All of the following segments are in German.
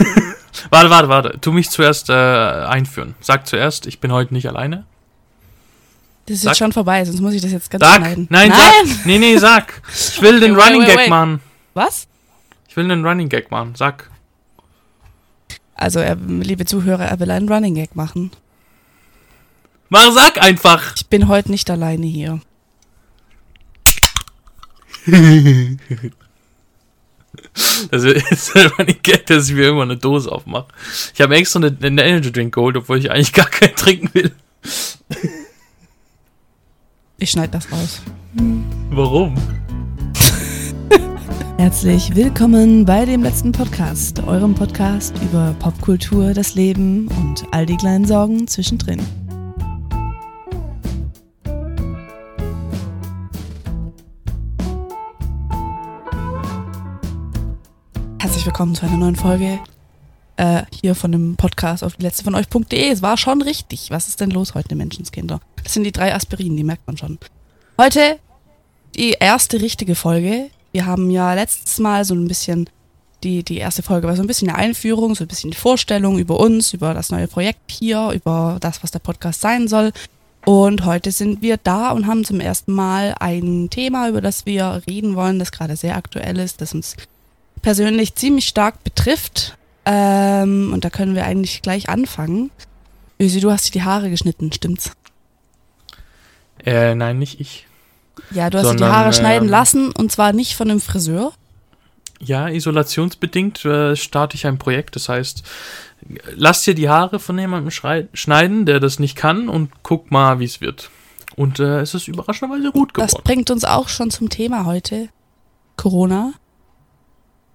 warte, warte, warte. Tu mich zuerst äh, einführen. Sag zuerst, ich bin heute nicht alleine. Das ist Sag. jetzt schon vorbei, sonst muss ich das jetzt ganz Sag. schneiden. Nein, sag. Nee, nee, sag. Ich will den Wait, Running wait, Gag wait. machen. Was? Ich will einen Running Gag machen. Sag. Also, er, liebe Zuhörer, er will einen Running Gag machen. Mach, sag einfach. Ich bin heute nicht alleine hier. Das ist Running Gag, dass ich mir irgendwann eine Dose aufmache. Ich habe extra eine, eine Energy Drink geholt, obwohl ich eigentlich gar keinen trinken will. Ich schneide das raus. Warum? Herzlich willkommen bei dem letzten Podcast, eurem Podcast über Popkultur, das Leben und all die kleinen Sorgen zwischendrin. Herzlich willkommen zu einer neuen Folge äh, hier von dem Podcast auf die letzte von euch.de. Es war schon richtig. Was ist denn los heute, Menschenskinder? Das sind die drei Aspirin, die merkt man schon. Heute die erste richtige Folge. Wir haben ja letztes Mal so ein bisschen, die, die erste Folge war so ein bisschen eine Einführung, so ein bisschen die Vorstellung über uns, über das neue Projekt hier, über das, was der Podcast sein soll. Und heute sind wir da und haben zum ersten Mal ein Thema, über das wir reden wollen, das gerade sehr aktuell ist, das uns persönlich ziemlich stark betrifft. Ähm, und da können wir eigentlich gleich anfangen. Ösi, du hast dir die Haare geschnitten, stimmt's? Äh, nein, nicht ich. Ja, du hast dir die Sondern, Haare schneiden ähm, lassen und zwar nicht von einem Friseur. Ja, isolationsbedingt äh, starte ich ein Projekt. Das heißt, lass dir die Haare von jemandem schneiden, der das nicht kann und guck mal, wie es wird. Und äh, es ist überraschenderweise gut Das geworden. bringt uns auch schon zum Thema heute. Corona.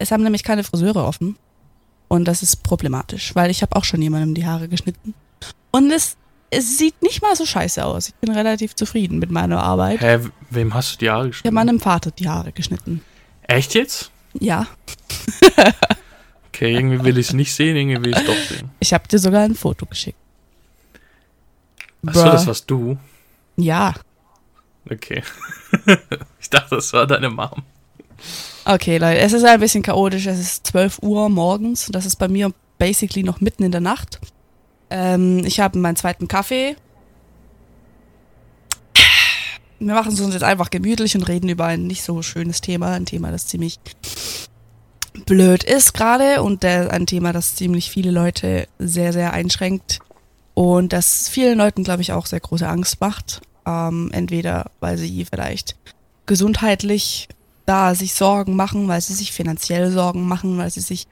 Es haben nämlich keine Friseure offen. Und das ist problematisch, weil ich habe auch schon jemandem die Haare geschnitten. Und es, es sieht nicht mal so scheiße aus. Ich bin relativ zufrieden mit meiner Arbeit. Hä, wem hast du die Haare geschnitten? meinem Vater die Haare geschnitten. Echt jetzt? Ja, Okay, irgendwie will ich es nicht sehen, irgendwie will ich es doch sehen. ich habe dir sogar ein Foto geschickt. Achso, das warst du. Ja. Okay. ich dachte, das war deine Mom. Okay, Leute, es ist ein bisschen chaotisch. Es ist 12 Uhr morgens. Das ist bei mir basically noch mitten in der Nacht. Ähm, ich habe meinen zweiten Kaffee. Wir machen es uns jetzt einfach gemütlich und reden über ein nicht so schönes Thema. Ein Thema, das ziemlich blöd ist gerade und der, ein Thema, das ziemlich viele Leute sehr, sehr einschränkt. Und das vielen Leuten, glaube ich, auch sehr große Angst macht. Ähm, entweder, weil sie vielleicht gesundheitlich da sich Sorgen machen, weil sie sich finanziell Sorgen machen, weil sie sich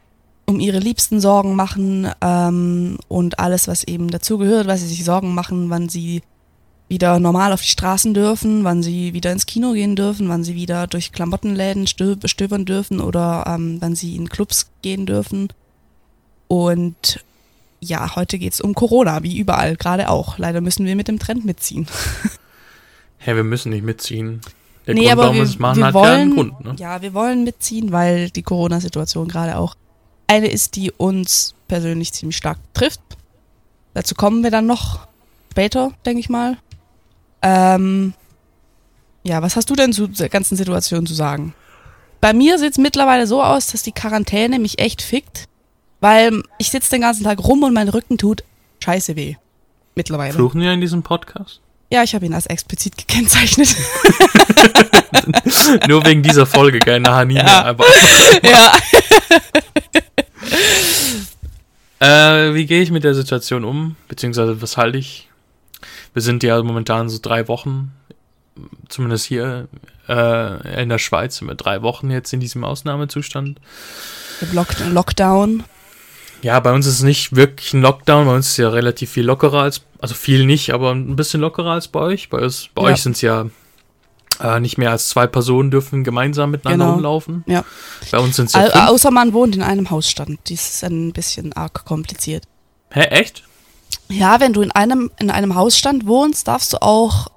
um ihre Liebsten Sorgen machen ähm, und alles, was eben dazugehört, weil sie sich Sorgen machen, wann sie wieder normal auf die Straßen dürfen, wann sie wieder ins Kino gehen dürfen, wann sie wieder durch Klamottenläden stö- stöbern dürfen oder ähm, wann sie in Clubs gehen dürfen. Und ja, heute geht's um Corona, wie überall, gerade auch. Leider müssen wir mit dem Trend mitziehen. Hä, wir müssen nicht mitziehen. Der nee, Grund, aber warum wir, es machen, wir hat wollen, ja einen Grund. Ne? ja, wir wollen mitziehen, weil die Corona-Situation gerade auch eine ist, die uns persönlich ziemlich stark trifft. Dazu kommen wir dann noch später, denke ich mal. Ähm, ja, was hast du denn zu der ganzen Situation zu sagen? Bei mir sieht es mittlerweile so aus, dass die Quarantäne mich echt fickt, weil ich sitze den ganzen Tag rum und mein Rücken tut scheiße weh. Mittlerweile. Fluchen wir in diesem Podcast? Ja, ich habe ihn als explizit gekennzeichnet. Nur wegen dieser Folge? Nachher nie Ja. Aber, ja. äh, wie gehe ich mit der Situation um? Beziehungsweise, was halte ich? Wir sind ja momentan so drei Wochen, zumindest hier äh, in der Schweiz sind wir drei Wochen jetzt in diesem Ausnahmezustand. Lock Lockdown. Ja, bei uns ist es nicht wirklich ein Lockdown, bei uns ist es ja relativ viel lockerer als, also viel nicht, aber ein bisschen lockerer als bei euch. Bei, uns, bei Ja. euch sind es ja äh, nicht mehr als zwei Personen dürfen gemeinsam miteinander Genau. rumlaufen. Ja. Bei uns sind es ja Au fünf. außer man wohnt in einem Hausstand. Dies ist ein bisschen arg kompliziert. Hä, echt? Ja, wenn du in einem, in einem Hausstand wohnst, darfst du auch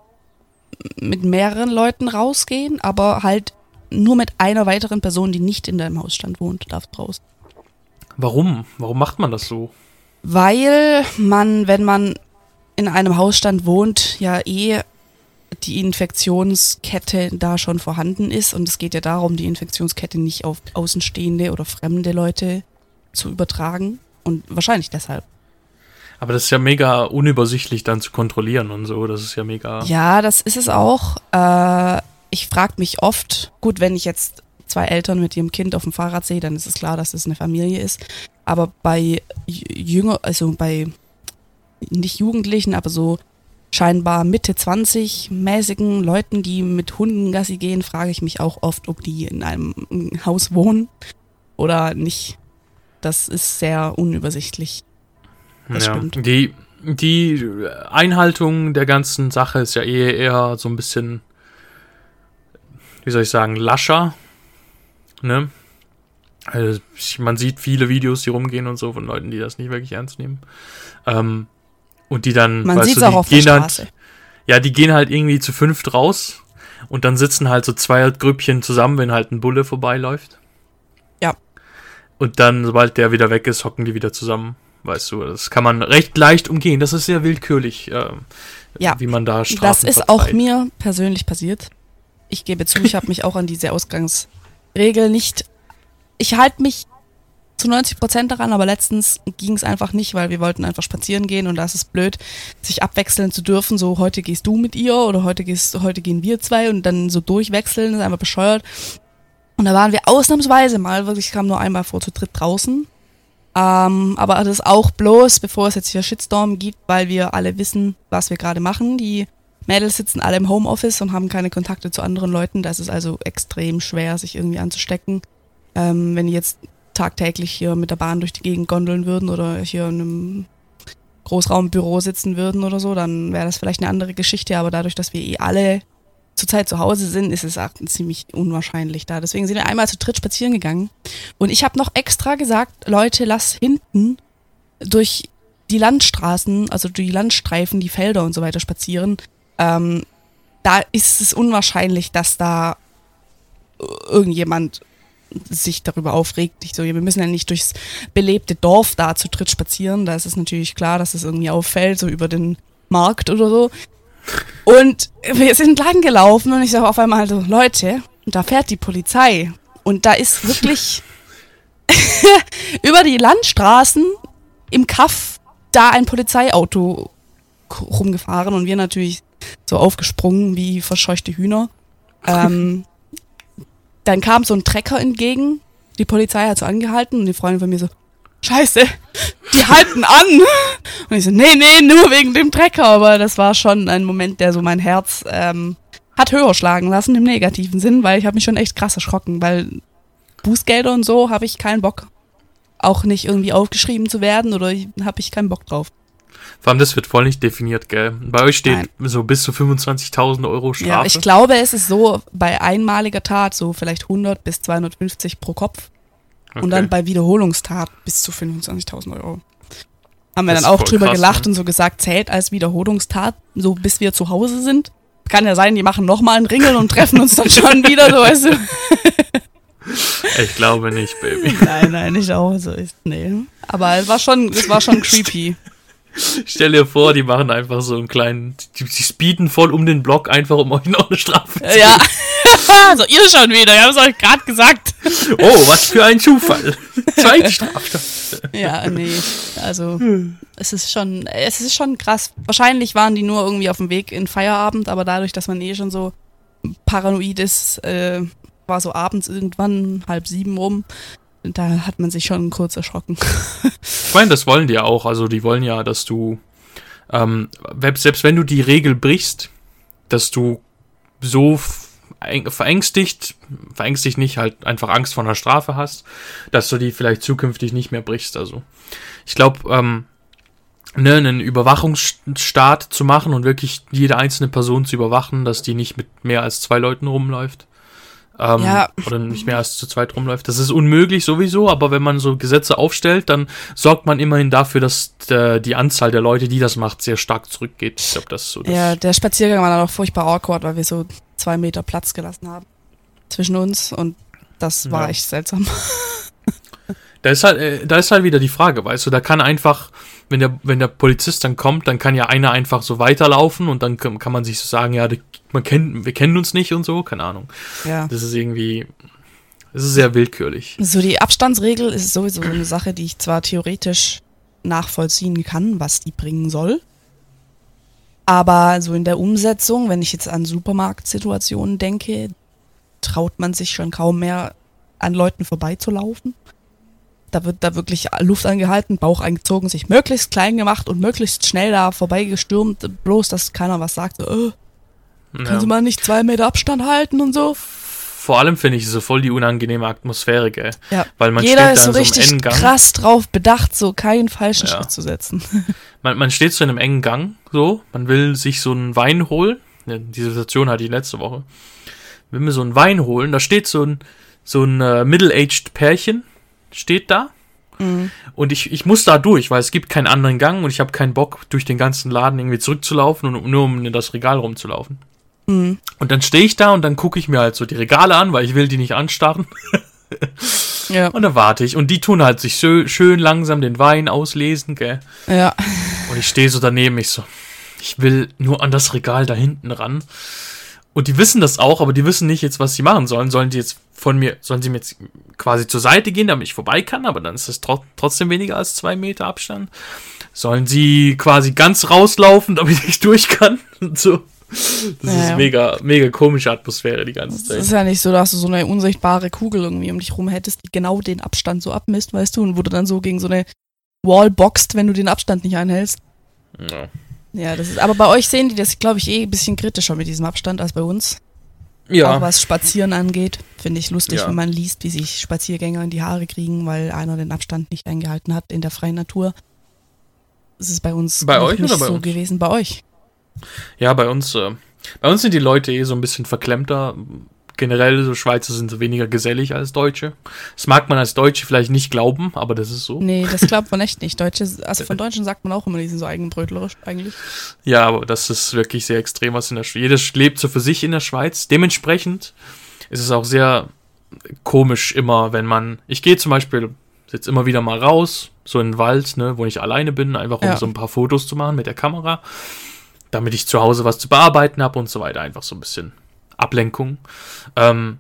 mit mehreren Leuten rausgehen, aber halt nur mit einer weiteren Person, die nicht in deinem Hausstand wohnt, darfst raus. Warum? Warum macht man das so? Weil man, wenn man in einem Hausstand wohnt, ja eh die Infektionskette da schon vorhanden ist und es geht ja darum, die Infektionskette nicht auf Außenstehende oder fremde Leute zu übertragen. Und wahrscheinlich deshalb. Aber das ist ja mega unübersichtlich dann zu kontrollieren und so. Das ist ja mega. Ja, das ist es auch. Äh, ich frage mich oft, gut, wenn ich jetzt zwei Eltern mit ihrem Kind auf dem Fahrrad sehe, dann ist es klar, dass es eine Familie ist. Aber bei jünger, also bei nicht Jugendlichen, aber so scheinbar Mitte 20 mäßigen Leuten, die mit Hunden Gassi gehen, frage ich mich auch oft, ob die in einem Haus wohnen oder nicht. Das ist sehr unübersichtlich. Das ja, stimmt. Die, die Einhaltung der ganzen Sache ist ja eher, eher so ein bisschen, wie soll ich sagen, lascher. Ne? Also man sieht viele Videos, die rumgehen und so von Leuten, die das nicht wirklich ernst nehmen. Ähm, und die dann, Man auch auf der Straße. Halt, ja, die gehen halt irgendwie zu fünft raus und dann sitzen halt so zwei Grüppchen zusammen, wenn halt ein Bulle vorbeiläuft. Ja. Und dann, sobald der wieder weg ist, hocken die wieder zusammen. Weißt du, das kann man recht leicht umgehen. Das ist sehr willkürlich, äh, ja. wie man da Strafen Das ist verteilt. auch mir persönlich passiert. Ich gebe zu, ich habe mich auch an diese Ausgangsregel nicht. Ich halte mich zu 90 Prozent daran, aber letztens ging es einfach nicht, weil wir wollten einfach spazieren gehen und da ist es blöd, sich abwechseln zu dürfen. So, heute gehst du mit ihr oder heute, gehst, heute gehen wir zwei und dann so durchwechseln, ist einfach bescheuert. Und da waren wir ausnahmsweise mal, wirklich kam nur einmal vor zu dritt draußen. Ähm, aber das ist auch bloß, bevor es jetzt hier Shitstorm gibt, weil wir alle wissen, was wir gerade machen. Die Mädels sitzen alle im Homeoffice und haben keine Kontakte zu anderen Leuten. Das ist also extrem schwer, sich irgendwie anzustecken. Ähm, wenn die jetzt tagtäglich hier mit der Bahn durch die Gegend gondeln würden oder hier in einem Großraumbüro sitzen würden oder so, dann wäre das vielleicht eine andere Geschichte. Aber dadurch, dass wir eh alle zurzeit zu Hause sind, ist es auch ziemlich unwahrscheinlich da. Deswegen sind wir einmal zu dritt spazieren gegangen. Und ich habe noch extra gesagt, Leute, lass hinten durch die Landstraßen, also die Landstreifen, die Felder und so weiter spazieren. Ähm, da ist es unwahrscheinlich, dass da irgendjemand sich darüber aufregt. Nicht so, wir müssen ja nicht durchs belebte Dorf da zu dritt spazieren. Da ist es natürlich klar, dass es irgendwie auffällt, so über den Markt oder so. Und wir sind lang gelaufen und ich sage auf einmal so, Leute, da fährt die Polizei. Und da ist wirklich über die Landstraßen im Kaff da ein Polizeiauto rumgefahren und wir natürlich so aufgesprungen wie verscheuchte Hühner. Ähm, dann kam so ein Trecker entgegen. Die Polizei hat so angehalten und die Freundin von mir so, Scheiße, die halten an. Und ich so, nee, nee, nur wegen dem Trecker. Aber das war schon ein Moment, der so mein Herz ähm, hat höher schlagen lassen im negativen Sinn, weil ich habe mich schon echt krass erschrocken, weil Bußgelder und so habe ich keinen Bock. Auch nicht irgendwie aufgeschrieben zu werden oder habe ich keinen Bock drauf. Vor allem, das wird voll nicht definiert, gell? Bei euch steht Nein. so bis zu 25.000 Euro Strafe. Ja, ich glaube, es ist so bei einmaliger Tat so vielleicht 100 bis 250 pro Kopf. Okay. Und dann bei Wiederholungstat bis zu 25.000 Euro. Haben wir das dann auch drüber krass, gelacht ne? und so gesagt, zählt als Wiederholungstat, so bis wir zu Hause sind. Kann ja sein, die machen nochmal einen Ringel und treffen uns dann schon wieder, so weißt du. Ich glaube nicht, Baby. Nein, nein, nicht auch so ist. Nee. Aber es war schon, es war schon creepy. Stell dir vor, die machen einfach so einen kleinen, die, die speeden voll um den Block, einfach um euch noch eine Strafe zu Ja. so, ihr schon wieder, ich hab's euch gerade gesagt. oh, was für ein Zufall. Zweite Straftat. ja, nee, also, es ist schon, es ist schon krass. Wahrscheinlich waren die nur irgendwie auf dem Weg in Feierabend, aber dadurch, dass man eh schon so paranoid ist, äh, war so abends irgendwann halb sieben rum, da hat man sich schon kurz erschrocken. ich meine, das wollen die ja auch. Also die wollen ja, dass du, ähm, selbst wenn du die Regel brichst, dass du so verängstigt, verängstigt nicht, halt einfach Angst vor einer Strafe hast, dass du die vielleicht zukünftig nicht mehr brichst. Also ich glaube, ähm, ne, einen Überwachungsstaat zu machen und wirklich jede einzelne Person zu überwachen, dass die nicht mit mehr als zwei Leuten rumläuft, ähm, ja. oder nicht mehr als zu zweit rumläuft. Das ist unmöglich sowieso, aber wenn man so Gesetze aufstellt, dann sorgt man immerhin dafür, dass der, die Anzahl der Leute, die das macht, sehr stark zurückgeht. Ich glaube, das ist so. Das ja, der Spaziergang war dann auch furchtbar awkward, weil wir so zwei Meter Platz gelassen haben zwischen uns und das war ja. echt seltsam. Da ist halt, äh, da ist halt wieder die Frage, weißt du, da kann einfach, wenn der, wenn der Polizist dann kommt, dann kann ja einer einfach so weiterlaufen und dann kann, man sich so sagen, ja, man kennt, wir kennen uns nicht und so, keine Ahnung. Ja. Das ist irgendwie, Es ist sehr willkürlich. So die Abstandsregel ist sowieso so eine Sache, die ich zwar theoretisch nachvollziehen kann, was die bringen soll. Aber so in der Umsetzung, wenn ich jetzt an Supermarktsituationen denke, traut man sich schon kaum mehr an Leuten vorbeizulaufen. Da wird da wirklich Luft angehalten, Bauch eingezogen, sich möglichst klein gemacht und möglichst schnell da vorbeigestürmt, bloß dass keiner was sagt. So, äh, Ja. können Sie mal nicht zwei Meter Abstand halten und so? Vor allem finde ich so voll die unangenehme Atmosphäre, gell? Ja. Weil man Jeder steht ist da so in so einem richtig engen Gang. krass drauf bedacht, so keinen falschen Ja. Schritt zu setzen. Man, man steht so in einem engen Gang, so. Man will sich so einen Wein holen. Ja, die Situation hatte ich letzte Woche. Will mir so einen Wein holen. Da steht so ein, so ein äh, middle-aged Pärchen. Steht da. Mhm. Und ich, ich muss da durch, weil es gibt keinen anderen Gang und ich habe keinen Bock, durch den ganzen Laden irgendwie zurückzulaufen und nur um in das Regal rumzulaufen. Mhm. Und dann stehe ich da und dann gucke ich mir halt so die Regale an, weil ich will die nicht anstarren. Ja. Und dann warte ich. Und die tun halt sich schön, schön langsam den Wein auslesen, gell. Ja. Und ich stehe so daneben, ich so, ich will nur an das Regal da hinten ran. Und die wissen das auch, aber die wissen nicht jetzt, was sie machen sollen. Sollen die jetzt von mir, sollen sie mir jetzt quasi zur Seite gehen, damit ich vorbei kann, aber dann ist es tro trotzdem weniger als zwei Meter Abstand. Sollen sie quasi ganz rauslaufen, damit ich durch kann? Und so. Das Ja, ist mega, mega komische Atmosphäre die ganze Es Zeit. ist ja nicht so, dass du so eine unsichtbare Kugel irgendwie um dich rum hättest, die genau den Abstand so abmisst, weißt du, und wo du dann so gegen so eine Wall boxt, wenn du den Abstand nicht einhältst. Ja. Ja, das ist, aber bei euch sehen die das, glaube ich, eh ein bisschen kritischer mit diesem Abstand als bei uns. Auch ja. was Spazieren angeht, finde ich lustig, Ja. wenn man liest, wie sich Spaziergänger in die Haare kriegen, weil einer den Abstand nicht eingehalten hat in der freien Natur. Das ist bei uns Bei euch nicht oder bei so uns? gewesen. Bei euch. Ja, bei uns, äh, bei uns sind die Leute eh so ein bisschen verklemmter. Generell, so Schweizer sind so weniger gesellig als Deutsche. Das mag man als Deutsche vielleicht nicht glauben, aber das ist so. Nee, das glaubt man echt nicht. Deutsche, also von Deutschen sagt man auch immer, die sind so eigenbrötlerisch eigentlich. Ja, aber das ist wirklich sehr extrem, was in der Schweiz. Jeder lebt so für sich in der Schweiz. Dementsprechend ist es auch sehr komisch immer, wenn man. Ich gehe zum Beispiel jetzt immer wieder mal raus, so in den Wald, ne, wo ich alleine bin, einfach um Ja. so ein paar Fotos zu machen mit der Kamera, damit ich zu Hause was zu bearbeiten habe und so weiter. Einfach so ein bisschen Ablenkung. Ähm,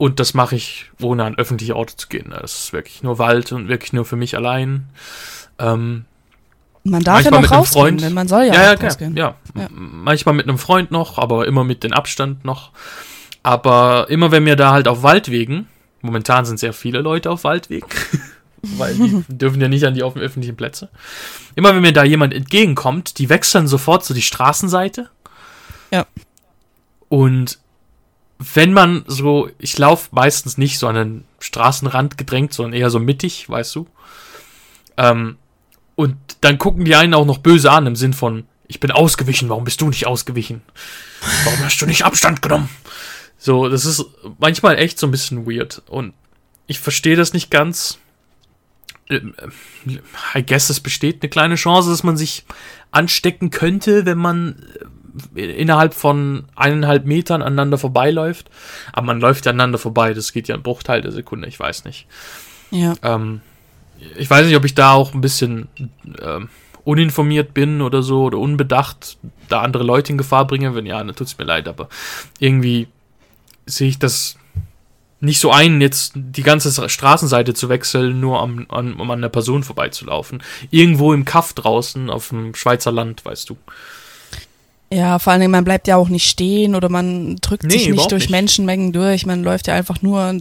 und das mache ich, ohne an öffentliche Orte zu gehen. Das ist wirklich nur Wald und wirklich nur für mich allein. Ähm, Man darf ja noch rausgehen, Freund. man soll ja, ja, ja, rausgehen. Ja. Ja. Manchmal mit einem Freund noch, aber immer mit dem Abstand noch. Aber immer wenn wir da halt auf Waldwegen, momentan sind sehr viele Leute auf Waldwegen, weil die dürfen ja nicht an die öffentlichen Plätze. Immer wenn mir da jemand entgegenkommt, die wechseln sofort zu die Straßenseite. Ja. Und wenn man so, ich laufe meistens nicht so an den Straßenrand gedrängt, sondern eher so mittig, weißt du. Ähm, und dann gucken die einen auch noch böse an im Sinn von, ich bin ausgewichen, warum bist du nicht ausgewichen? Warum hast du nicht Abstand genommen? So, das ist manchmal echt so ein bisschen weird. Und ich verstehe das nicht ganz. Ähm, I guess es besteht eine kleine Chance, dass man sich anstecken könnte, wenn man äh, innerhalb von eineinhalb Metern aneinander vorbeiläuft. Aber man läuft ja aneinander vorbei, das geht ja ein Bruchteil der Sekunde, ich weiß nicht. Ja. Ähm, ich weiß nicht, ob ich da auch ein bisschen ähm, uninformiert bin oder so oder unbedacht da andere Leute in Gefahr bringe. Wenn ja, dann tut's mir leid, aber irgendwie sehe ich das nicht so ein, jetzt die ganze Straßenseite zu wechseln, nur am, an, um an einer Person vorbeizulaufen. Irgendwo im Kaff draußen auf dem Schweizer Land, weißt du. Ja, vor allen Dingen, man bleibt ja auch nicht stehen oder man drückt Nee, sich nicht durch nicht. Menschenmengen durch. Man läuft ja einfach nur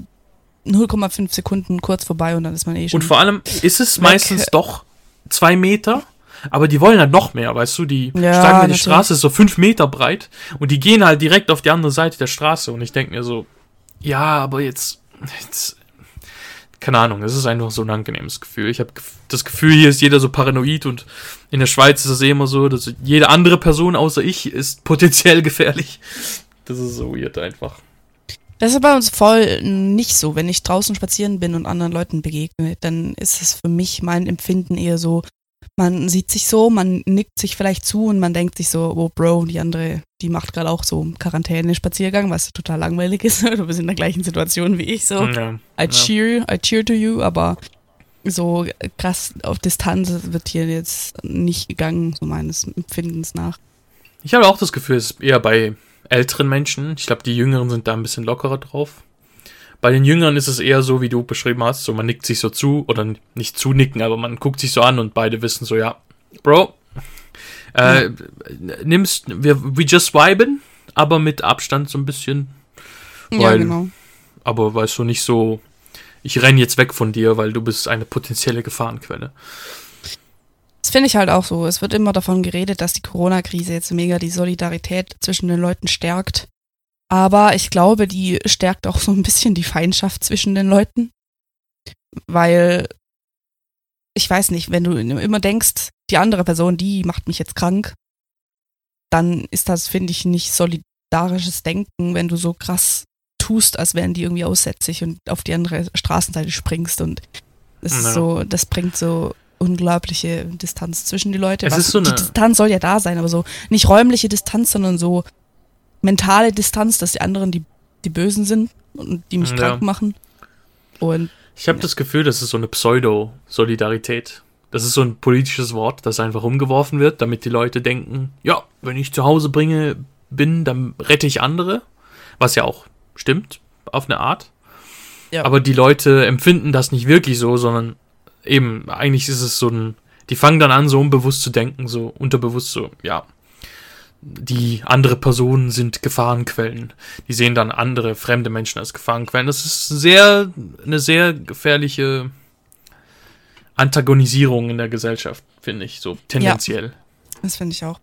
0,5 Sekunden kurz vorbei und dann ist man eh schon. Und vor allem ist es Weg. meistens doch zwei Meter, aber die wollen halt noch mehr, weißt du? Die Ja, sagen, mir, die natürlich. Straße ist so fünf Meter breit und die gehen halt direkt auf die andere Seite der Straße und ich denke mir so, ja, aber jetzt, jetzt keine Ahnung, es ist einfach so ein angenehmes Gefühl. Ich habe das Gefühl, hier ist jeder so paranoid und in der Schweiz ist es eh immer so, dass jede andere Person außer ich ist potenziell gefährlich. Das ist so weird einfach. Das ist bei uns voll nicht so. Wenn ich draußen spazieren bin und anderen Leuten begegne, dann ist es für mich mein Empfinden eher so, man sieht sich so, man nickt sich vielleicht zu und man denkt sich so, oh Bro, die andere, die macht gerade auch so Quarantäne-Spaziergang, was total langweilig ist. Du bist in der gleichen Situation wie ich so. Ja, I ja. cheer, I cheer to you, aber so krass auf Distanz wird hier jetzt nicht gegangen, so meines Empfindens nach. Ich habe auch das Gefühl, es ist eher bei älteren Menschen. Ich glaube, die Jüngeren sind da ein bisschen lockerer drauf. Bei den Jüngern ist es eher so, wie du beschrieben hast, so man nickt sich so zu oder nicht zunicken, aber man guckt sich so an und beide wissen so, ja, Bro, äh, ja. nimmst, wir, we just viben, aber mit Abstand so ein bisschen. Weil, ja, genau. Aber weißt du, nicht so, ich renne jetzt weg von dir, weil du bist eine potenzielle Gefahrenquelle. Das finde ich halt auch so. Es wird immer davon geredet, dass die Corona-Krise jetzt mega die Solidarität zwischen den Leuten stärkt. Aber ich glaube, die stärkt auch so ein bisschen die Feindschaft zwischen den Leuten. Weil, ich weiß nicht, wenn du immer denkst, die andere Person, die macht mich jetzt krank, dann ist das, finde ich, nicht solidarisches Denken, wenn du so krass tust, als wären die irgendwie aussätzlich und auf die andere Straßenseite springst und es ist so, das bringt so unglaubliche Distanz zwischen die Leute. Es Was, ist so die Distanz soll ja da sein, aber so nicht räumliche Distanz, sondern so mentale Distanz, dass die anderen die, die Bösen sind und die mich ja. krank machen. Und ich habe ja. das Gefühl, das ist so eine Pseudo-Solidarität. Das ist so ein politisches Wort, das einfach umgeworfen wird, damit die Leute denken, ja, wenn ich zu Hause bringe, bin, dann rette ich andere. Was ja auch stimmt, auf eine Art. Ja. Aber die Leute empfinden das nicht wirklich so, sondern eben, eigentlich ist es so ein, die fangen dann an, so unbewusst zu denken, so unterbewusst so, ja, die andere Personen sind Gefahrenquellen. Die sehen dann andere fremde Menschen als Gefahrenquellen. Das ist sehr, eine sehr gefährliche Antagonisierung in der Gesellschaft, finde ich, so tendenziell. Ja, das finde ich auch.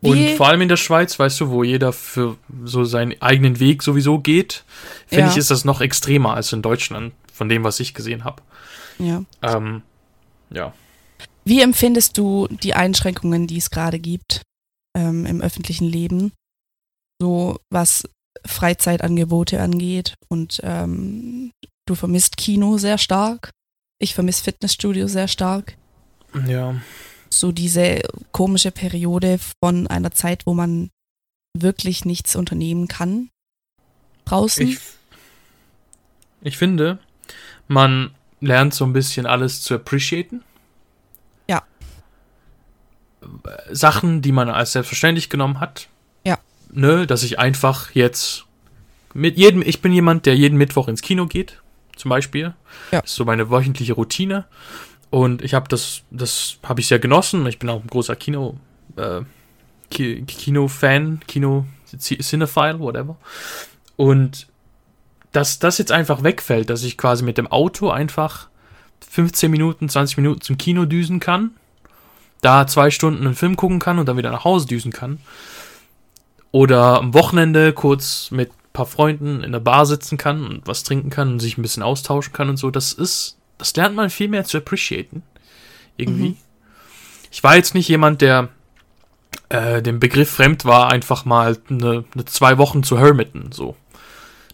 Wie? Und vor allem in der Schweiz, weißt du, wo jeder für so seinen eigenen Weg sowieso geht, finde ja. ich, ist das noch extremer als in Deutschland, von dem, was ich gesehen habe. Ja. Ähm, ja. Wie empfindest du die Einschränkungen, die es gerade gibt? ähm, im öffentlichen Leben, so was Freizeitangebote angeht. Und ähm, du vermisst Kino sehr stark. Ich vermisse Fitnessstudio sehr stark. Ja. So diese komische Periode von einer Zeit, wo man wirklich nichts unternehmen kann. Draußen. Ich, ich finde, man lernt so ein bisschen alles zu appreciaten. Sachen, die man als selbstverständlich genommen hat. Ja. Ne, dass ich einfach jetzt mit jedem, ich bin jemand, der jeden Mittwoch ins Kino geht, zum Beispiel. Ja. Das ist so meine wöchentliche Routine. Und ich habe das, das habe ich sehr genossen. Ich bin auch ein großer Kino, äh, Kino-Fan, Kino, Cinephile, whatever. Und dass das jetzt einfach wegfällt, dass ich quasi mit dem Auto einfach 15 Minuten, 20 Minuten zum Kino düsen kann da zwei Stunden einen Film gucken kann und dann wieder nach Hause düsen kann. Oder am Wochenende kurz mit paar Freunden in der Bar sitzen kann und was trinken kann und sich ein bisschen austauschen kann und so. Das ist, das lernt man viel mehr zu appreciaten. Irgendwie. Mhm. Ich war jetzt nicht jemand, der äh, dem Begriff fremd war, einfach mal eine, eine zwei Wochen zu hermiten, so.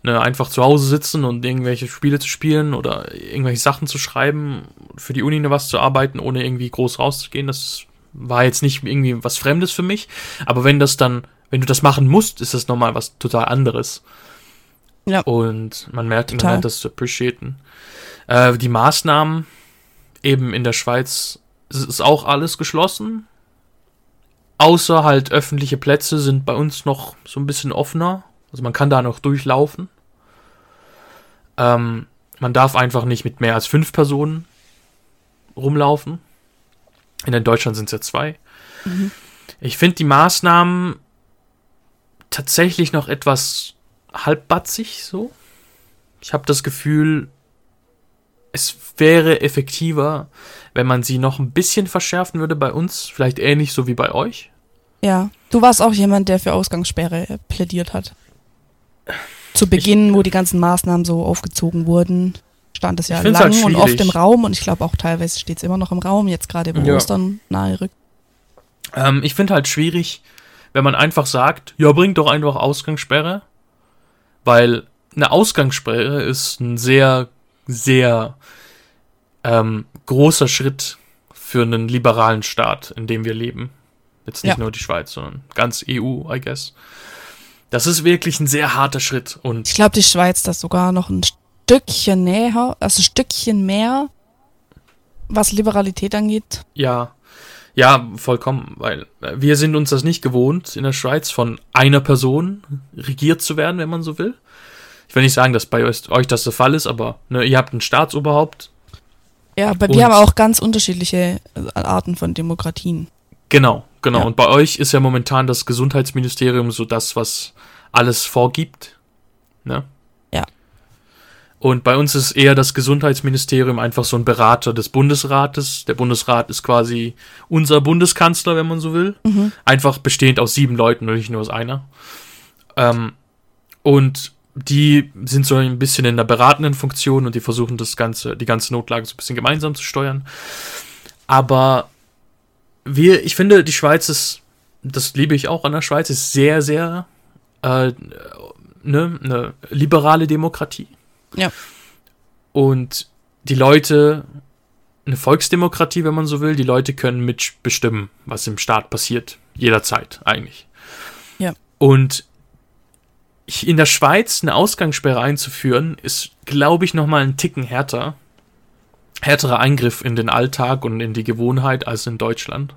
Ne, einfach zu Hause sitzen und irgendwelche Spiele zu spielen oder irgendwelche Sachen zu schreiben, für die Uni noch was zu arbeiten, ohne irgendwie groß rauszugehen. Das war jetzt nicht irgendwie was Fremdes für mich. Aber wenn das dann, wenn du das machen musst, ist das nochmal was total anderes. Ja. Und man merkt, total. man lernt das zu appreciaten. Äh, die Maßnahmen eben in der Schweiz ist auch alles geschlossen. Außer halt öffentliche Plätze sind bei uns noch so ein bisschen offener. Also man kann da noch durchlaufen. Ähm, man darf einfach nicht mit mehr als fünf Personen rumlaufen. In Deutschland sind es ja zwei. Mhm. Ich finde die Maßnahmen tatsächlich noch etwas halbbatzig so. Ich habe das Gefühl, es wäre effektiver, wenn man sie noch ein bisschen verschärfen würde bei uns. Vielleicht ähnlich so wie bei euch. Ja, du warst auch jemand, der für Ausgangssperre plädiert hat zu Beginn, ich, wo die ganzen Maßnahmen so aufgezogen wurden, stand es ja lang halt und oft im Raum und ich glaube auch teilweise steht es immer noch im Raum, jetzt gerade wo ja. Ostern nahe rückt. Ähm, ich finde halt schwierig, wenn man einfach sagt, ja, bringt doch einfach Ausgangssperre, weil eine Ausgangssperre ist ein sehr, sehr ähm, großer Schritt für einen liberalen Staat, in dem wir leben. Jetzt nicht ja. nur die Schweiz, sondern ganz EU, I guess. Das ist wirklich ein sehr harter Schritt. Und ich glaube, die Schweiz das sogar noch ein Stückchen näher, also ein Stückchen mehr, was Liberalität angeht. Ja, ja, vollkommen, weil wir sind uns das nicht gewohnt, in der Schweiz von einer Person regiert zu werden, wenn man so will. Ich will nicht sagen, dass bei euch, euch das der Fall ist, aber ne, ihr habt ein Staatsoberhaupt. Ja, aber wir haben auch ganz unterschiedliche äh, Arten von Demokratien. Genau, genau. Ja. Und bei euch ist ja momentan das Gesundheitsministerium so das, was alles vorgibt. Ne? Und bei uns ist eher das Gesundheitsministerium einfach so ein Berater des Bundesrates. Der Bundesrat ist quasi unser Bundeskanzler, wenn man so will. Mhm. Einfach bestehend aus sieben Leuten und nicht nur aus einer. Ähm, und die sind so ein bisschen in der beratenden Funktion und die versuchen das Ganze, die ganze Notlage so ein bisschen gemeinsam zu steuern. Aber wir, ich finde, die Schweiz ist, das liebe ich auch an der Schweiz, ist sehr, sehr äh, ne, eine liberale Demokratie. Ja. Und die Leute, eine Volksdemokratie, wenn man so will, die Leute können mitbestimmen, was im Staat passiert. Jederzeit eigentlich. Ja. Und in der Schweiz eine Ausgangssperre einzuführen, ist, glaube ich, nochmal ein Ticken härter. Härterer Eingriff in den Alltag und in die Gewohnheit als in Deutschland.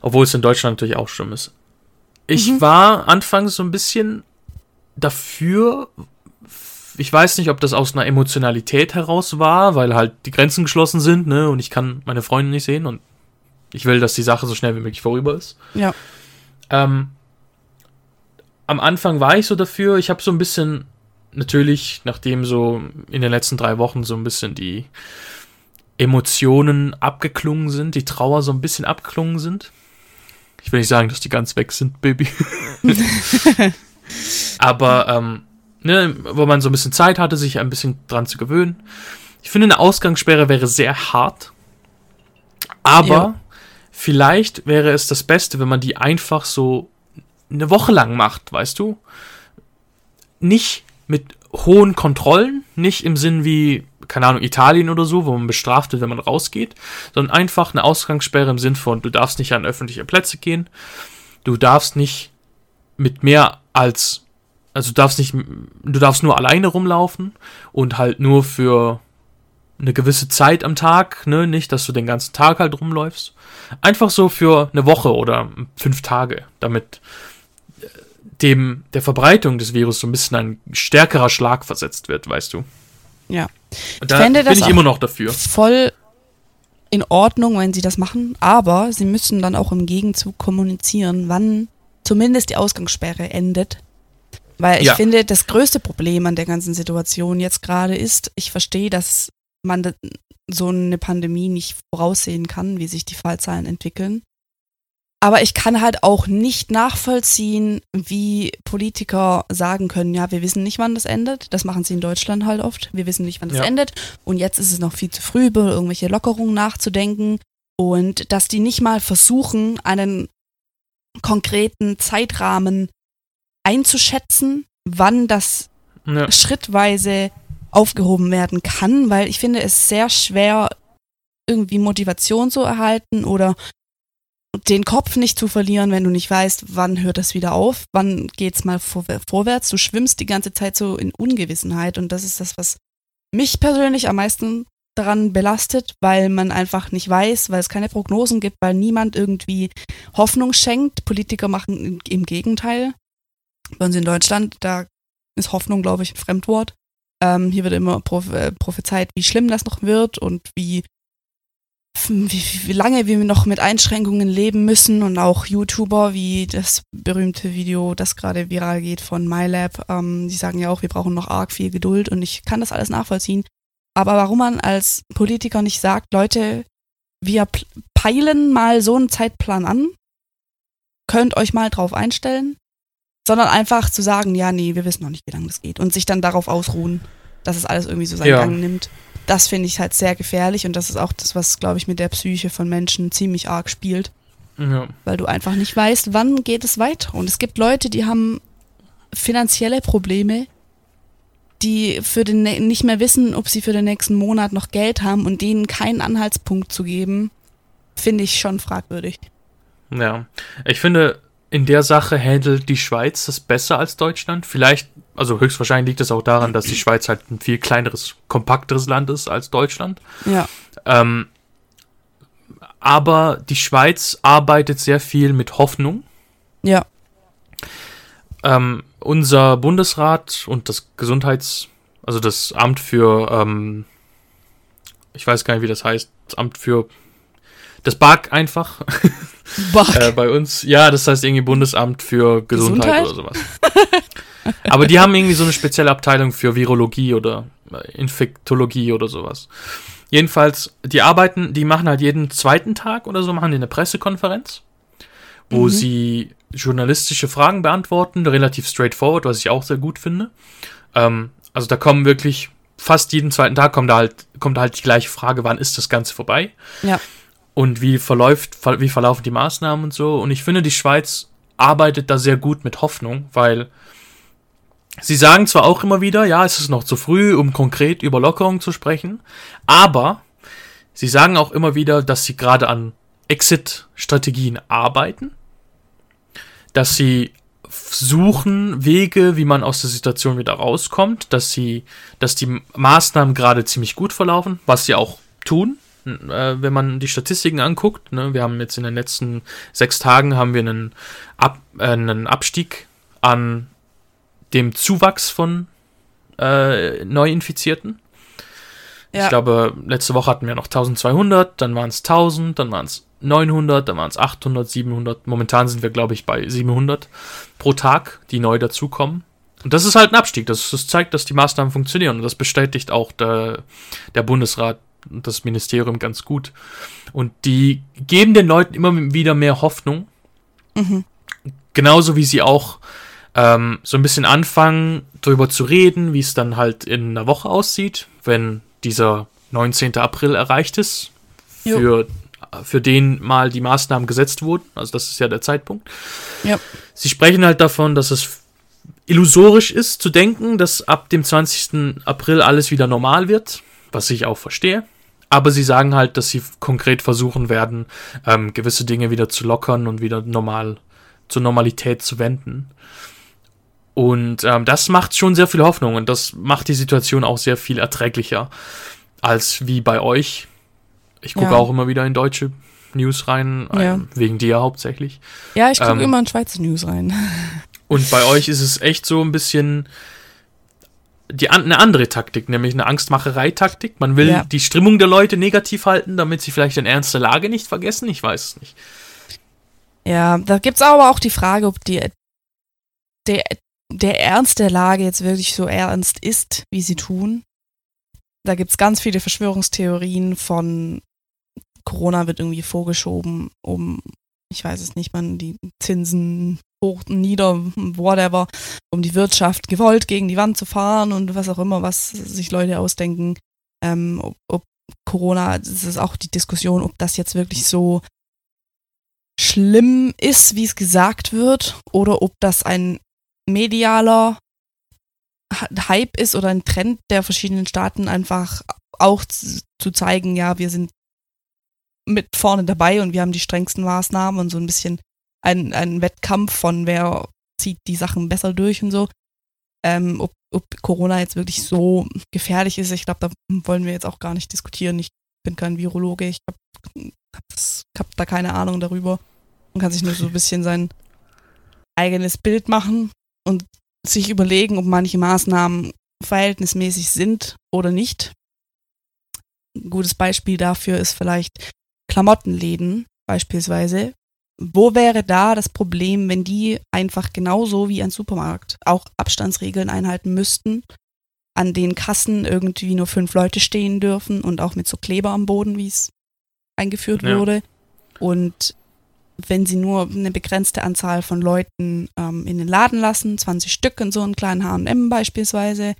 Obwohl es in Deutschland natürlich auch schlimm ist. Ich Mhm. war anfangs so ein bisschen dafür. Ich weiß nicht, ob das aus einer Emotionalität heraus war, weil halt die Grenzen geschlossen sind, ne, und ich kann meine Freunde nicht sehen und ich will, dass die Sache so schnell wie möglich vorüber ist. Ja. Ähm, am Anfang war ich so dafür. Ich habe so ein bisschen, natürlich, nachdem so in den letzten drei Wochen so ein bisschen die Emotionen abgeklungen sind, die Trauer so ein bisschen abgeklungen sind. Ich will nicht sagen, dass die ganz weg sind, Baby. Aber, ähm, ne, wo man so ein bisschen Zeit hatte, sich ein bisschen dran zu gewöhnen. Ich finde, eine Ausgangssperre wäre sehr hart. Aber Ja. vielleicht wäre es das Beste, wenn man die einfach so eine Woche lang macht, weißt du? Nicht mit hohen Kontrollen, nicht im Sinn wie, keine Ahnung, Italien oder so, wo man bestraft wird, wenn man rausgeht, sondern einfach eine Ausgangssperre im Sinn von, du darfst nicht an öffentliche Plätze gehen, du darfst nicht mit mehr als, also du darfst nicht, du darfst nur alleine rumlaufen und halt nur für eine gewisse Zeit am Tag, ne, nicht, dass du den ganzen Tag halt rumläufst. Einfach so für eine Woche oder fünf Tage, damit äh, dem der Verbreitung des Virus so ein bisschen ein stärkerer Schlag versetzt wird, weißt du. Ja. Und da fände bin das ich immer noch dafür. Voll in Ordnung, wenn sie das machen, aber sie müssen dann auch im Gegenzug kommunizieren, wann zumindest die Ausgangssperre endet. Weil ich Ja. finde, das größte Problem an der ganzen Situation jetzt gerade ist, ich verstehe, dass man so eine Pandemie nicht voraussehen kann, wie sich die Fallzahlen entwickeln. Aber ich kann halt auch nicht nachvollziehen, wie Politiker sagen können, ja, wir wissen nicht, wann das endet. Das machen sie in Deutschland halt oft. Wir wissen nicht, wann das Ja. endet. Und jetzt ist es noch viel zu früh, über irgendwelche Lockerungen nachzudenken. Und dass die nicht mal versuchen, einen konkreten Zeitrahmen einzuschätzen, wann das Ja. schrittweise aufgehoben werden kann, weil ich finde es sehr schwer, irgendwie Motivation zu erhalten oder den Kopf nicht zu verlieren, wenn du nicht weißt, wann hört das wieder auf, wann geht's mal vor, vorwärts. Du schwimmst die ganze Zeit so in Ungewissenheit und das ist das, was mich persönlich am meisten daran belastet, weil man einfach nicht weiß, weil es keine Prognosen gibt, weil niemand irgendwie Hoffnung schenkt. Politiker machen im Gegenteil. Bei uns in Deutschland, da ist Hoffnung, glaube ich, ein Fremdwort. Ähm, hier wird immer äh, prophezeit, wie schlimm das noch wird und wie, wie, wie lange wir noch mit Einschränkungen leben müssen und auch YouTuber wie das berühmte Video, das gerade viral geht von MyLab, ähm, die sagen ja auch, wir brauchen noch arg viel Geduld und ich kann das alles nachvollziehen. Aber warum man als Politiker nicht sagt, Leute, wir peilen mal so einen Zeitplan an, könnt euch mal drauf einstellen, sondern einfach zu sagen, ja, nee, wir wissen noch nicht, wie lange das geht und sich dann darauf ausruhen, dass es alles irgendwie so seinen Ja. Gang nimmt. Das finde ich halt sehr gefährlich und das ist auch das, was, glaube ich, mit der Psyche von Menschen ziemlich arg spielt, Ja. weil du einfach nicht weißt, wann geht es weiter. Und es gibt Leute, die haben finanzielle Probleme, die für den nicht mehr wissen, ob sie für den nächsten Monat noch Geld haben und denen keinen Anhaltspunkt zu geben, finde ich schon fragwürdig. Ja, ich finde, in der Sache handelt die Schweiz das besser als Deutschland. Vielleicht, also höchstwahrscheinlich liegt es auch daran, dass die Schweiz halt ein viel kleineres, kompakteres Land ist als Deutschland. Ja, Ähm, aber die Schweiz arbeitet sehr viel mit Hoffnung. ja, Ähm, unser Bundesrat und das Gesundheits, also das Amt für, ähm, ich weiß gar nicht, wie das heißt, das Amt für das BAG einfach. BAG. äh, bei uns, ja, das heißt irgendwie Bundesamt für Gesundheit, Gesundheit? oder sowas. Aber die haben irgendwie so eine spezielle Abteilung für Virologie oder äh, Infektologie oder sowas. Jedenfalls, die arbeiten, die machen halt jeden zweiten Tag oder so, machen die eine Pressekonferenz, wo mhm. sie journalistische Fragen beantworten, relativ straightforward, was ich auch sehr gut finde. Ähm, also da kommen wirklich fast jeden zweiten Tag kommt da halt, kommt da halt die gleiche Frage, wann ist das Ganze vorbei? Ja. Und wie verläuft, wie verlaufen die Maßnahmen und so. Und ich finde, die Schweiz arbeitet da sehr gut mit Hoffnung, weil Sie sagen zwar auch immer wieder, ja, es ist noch zu früh, um konkret über Lockerung zu sprechen, aber sie sagen auch immer wieder, dass sie gerade an Exit-Strategien arbeiten, dass sie suchen Wege, wie man aus der Situation wieder rauskommt, dass sie, dass die Maßnahmen gerade ziemlich gut verlaufen, was sie auch tun, äh, wenn man die Statistiken anguckt. Ne? Wir haben jetzt in den letzten sechs Tagen haben wir einen, Ab, äh, einen Abstieg an dem Zuwachs von äh, Neuinfizierten. Ja. Ich glaube, letzte Woche hatten wir noch 1200, dann waren es 1000, dann waren es 900, dann waren es 800, 700. Momentan sind wir, glaube ich, bei 700 pro Tag, die neu dazukommen. Und das ist halt ein Abstieg. Das, das zeigt, dass die Maßnahmen funktionieren. Und das bestätigt auch der, der Bundesrat und das Ministerium ganz gut. Und die geben den Leuten immer wieder mehr Hoffnung. Mhm. Genauso wie sie auch ähm, so ein bisschen anfangen, darüber zu reden, wie es dann halt in einer Woche aussieht, wenn dieser 19. April erreicht ist, für, für den mal die Maßnahmen gesetzt wurden. Also das ist ja der Zeitpunkt. Ja. Sie sprechen halt davon, dass es illusorisch ist zu denken, dass ab dem 20. April alles wieder normal wird, was ich auch verstehe. Aber sie sagen halt, dass sie konkret versuchen werden, ähm, gewisse Dinge wieder zu lockern und wieder normal zur Normalität zu wenden. Und ähm, das macht schon sehr viel Hoffnung und das macht die Situation auch sehr viel erträglicher als wie bei euch. Ich gucke ja. auch immer wieder in deutsche News rein, ja. ähm, wegen dir hauptsächlich. Ja, ich gucke ähm, immer in Schweizer News rein. Und bei euch ist es echt so ein bisschen die, eine andere Taktik, nämlich eine Angstmacherei-Taktik. Man will ja. die Stimmung der Leute negativ halten, damit sie vielleicht den Ernst der Lage nicht vergessen. Ich weiß es nicht. Ja, da gibt es aber auch die Frage, ob die, der, der Ernst der Lage jetzt wirklich so ernst ist, wie sie tun. Da gibt es ganz viele Verschwörungstheorien von Corona wird irgendwie vorgeschoben, um, ich weiß es nicht, man die Zinsen hoch, nieder, whatever, um die Wirtschaft gewollt gegen die Wand zu fahren und was auch immer, was sich Leute ausdenken. Ähm, ob, ob Corona, das ist auch die Diskussion, ob das jetzt wirklich so schlimm ist, wie es gesagt wird, oder ob das ein medialer Hype ist oder ein Trend der verschiedenen Staaten einfach auch zu zeigen, ja, wir sind mit vorne dabei und wir haben die strengsten Maßnahmen und so ein bisschen ein, ein Wettkampf von wer zieht die Sachen besser durch und so. Ähm, ob, ob Corona jetzt wirklich so gefährlich ist, ich glaube, da wollen wir jetzt auch gar nicht diskutieren. Ich bin kein Virologe, ich habe hab da keine Ahnung darüber. Man kann sich nur so ein bisschen sein eigenes Bild machen und sich überlegen, ob manche Maßnahmen verhältnismäßig sind oder nicht. Ein gutes Beispiel dafür ist vielleicht Klamottenläden beispielsweise. Wo wäre da das Problem, wenn die einfach genauso wie ein Supermarkt auch Abstandsregeln einhalten müssten, an den Kassen irgendwie nur fünf Leute stehen dürfen und auch mit so Kleber am Boden, wie es eingeführt ja. wurde. Und wenn sie nur eine begrenzte Anzahl von Leuten ähm, in den Laden lassen, 20 Stück in so einem kleinen HM beispielsweise.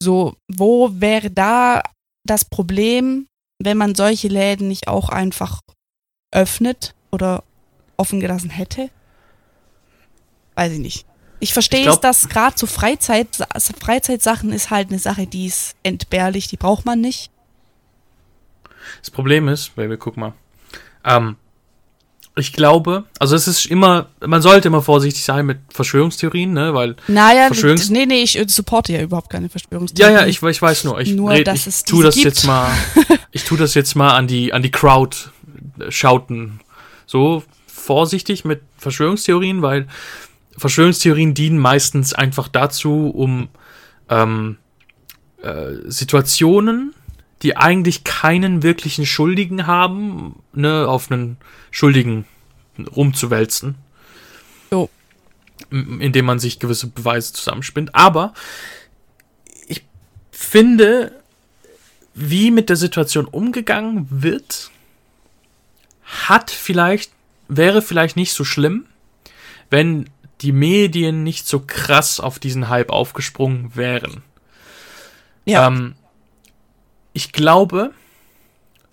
So, wo wäre da das Problem, wenn man solche Läden nicht auch einfach öffnet oder offen gelassen hätte? Weiß ich nicht. Ich verstehe es, dass gerade so Freizeit, Freizeitsachen ist halt eine Sache, die ist entbehrlich, die braucht man nicht. Das Problem ist, Baby, guck mal. Ähm, ich glaube, also es ist immer, man sollte immer vorsichtig sein mit Verschwörungstheorien, ne, weil. Naja, Verschwörungs nee, nee, ich supporte ja überhaupt keine Verschwörungstheorien. Ja, ja, ich, ich weiß nur. Ich, nur, red, ich es tu das gibt. jetzt mal, ich tue das jetzt mal an die, an die Crowd schauten. So vorsichtig mit Verschwörungstheorien, weil Verschwörungstheorien dienen meistens einfach dazu, um ähm, äh, Situationen, die eigentlich keinen wirklichen Schuldigen haben, ne, auf einen Schuldigen rumzuwälzen. Jo. Indem man sich gewisse Beweise zusammenspinnt. Aber ich finde, wie mit der Situation umgegangen wird, hat vielleicht, wäre vielleicht nicht so schlimm, wenn die Medien nicht so krass auf diesen Hype aufgesprungen wären. Ja. Ähm, ich glaube,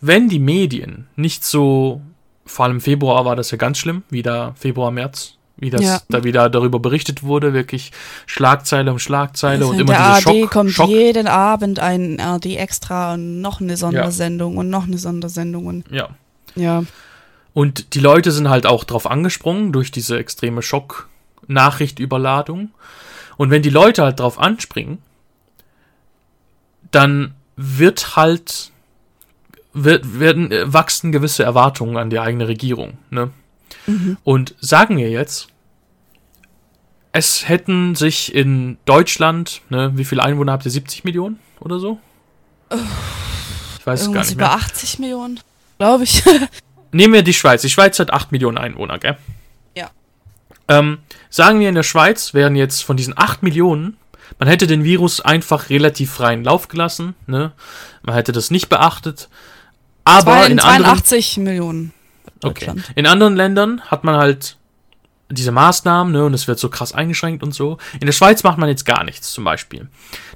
wenn die Medien nicht so, vor allem im Februar war das ja ganz schlimm, wieder Februar, März, wie das Ja. da wieder darüber berichtet wurde, wirklich Schlagzeile um Schlagzeile Also und immer der diese ARD Schock, kommt Schock jeden Abend ein ARD extra und noch eine Sondersendung und noch eine Sondersendung und ja. ja. Und die Leute sind halt auch drauf angesprungen durch diese extreme Schock-Nachrichtüberladung. Und wenn die Leute halt drauf anspringen, dann wird halt wird, werden äh, wachsen gewisse Erwartungen an die eigene Regierung. Ne? Und sagen wir jetzt, es hätten sich in Deutschland, ne, wie viele Einwohner habt ihr? 70 Millionen oder so? Ich weiß es gar Irgendwas nicht über mehr. 80 Millionen, glaube ich. Nehmen wir die Schweiz. Die Schweiz hat 8 Millionen Einwohner, gell? Ja. Ähm, sagen wir in der Schweiz wären jetzt von diesen 8 Millionen, man hätte den Virus einfach relativ freien Lauf gelassen, ne? Man hätte das nicht beachtet. Aber in anderen, 82 Millionen. okay. In anderen Ländern hat man halt diese Maßnahmen, ne, und es wird so krass eingeschränkt und so. In der Schweiz macht man jetzt gar nichts, zum Beispiel.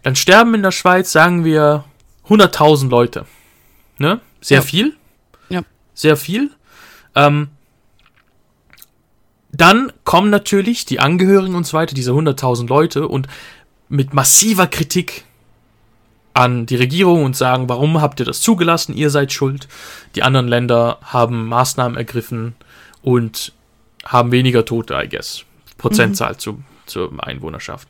Dann sterben in der Schweiz, sagen wir, 100.000 Leute. Ne? Sehr Ja. viel. Sehr viel. Ähm, dann kommen natürlich die Angehörigen und so weiter, diese 100.000 Leute, und mit massiver Kritik an die Regierung und sagen, warum habt ihr das zugelassen? Ihr seid schuld. Die anderen Länder haben Maßnahmen ergriffen und haben weniger Tote, I guess. Prozentzahl zu, zur Einwohnerschaft.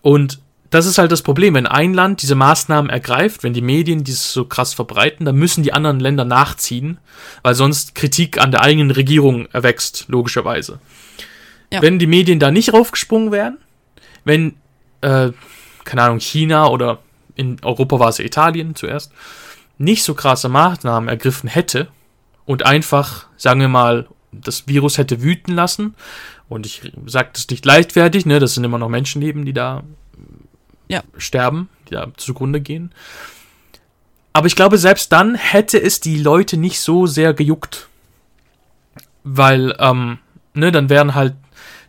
Und das ist halt das Problem. Wenn ein Land diese Maßnahmen ergreift, wenn die Medien dieses so krass verbreiten, dann müssen die anderen Länder nachziehen, weil sonst Kritik an der eigenen Regierung erwächst, logischerweise. Ja. Wenn die Medien da nicht raufgesprungen wären, wenn, äh, keine Ahnung, China oder in Europa war es Italien zuerst, nicht so krasse Maßnahmen ergriffen hätte und einfach, sagen wir mal, das Virus hätte wüten lassen, und ich sage das nicht leichtfertig, ne, das sind immer noch Menschenleben, die da Ja. sterben, die da zugrunde gehen. Aber ich glaube, selbst dann hätte es die Leute nicht so sehr gejuckt. Weil, ähm, ne, dann wären halt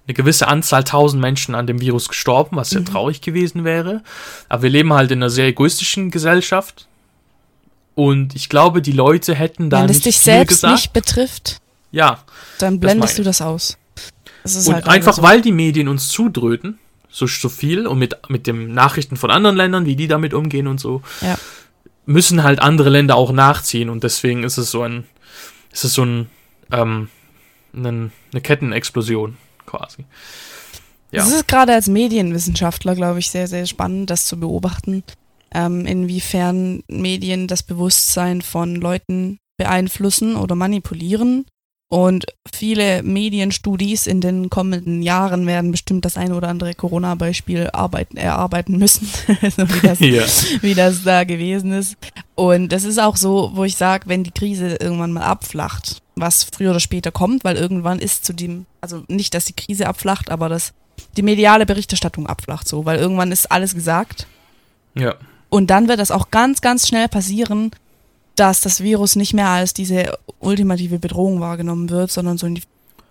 eine gewisse Anzahl tausend Menschen an dem Virus gestorben, was sehr traurig gewesen wäre. Aber wir leben halt in einer sehr egoistischen Gesellschaft. Und ich glaube, die Leute hätten da Wenn es nicht dich viel selbst gesagt. nicht betrifft, ja, dann Das blendest meine du das aus. Das und halt einfach, so. weil die Medien uns zudröten, so, so viel und mit, mit den Nachrichten von anderen Ländern, wie die damit umgehen und so, Ja. müssen halt andere Länder auch nachziehen und deswegen ist es so ein, ist es so ein, ähm, ein eine Kettenexplosion quasi. Ja. Es ist gerade als Medienwissenschaftler, glaube ich, sehr, sehr spannend, das zu beobachten, ähm, inwiefern Medien das Bewusstsein von Leuten beeinflussen oder manipulieren. Und viele Medienstudis in den kommenden Jahren werden bestimmt das eine oder andere Corona-Beispiel arbeiten, erarbeiten müssen, so wie das Ja. wie das da gewesen ist. Und das ist auch so, wo ich sage, wenn die Krise irgendwann mal abflacht, was früher oder später kommt, weil irgendwann ist zu dem, also nicht, dass die Krise abflacht, aber dass die mediale Berichterstattung abflacht so, weil irgendwann ist alles gesagt. ja. Und dann wird das auch ganz, ganz schnell passieren, dass das Virus nicht mehr als diese ultimative Bedrohung wahrgenommen wird, sondern so in die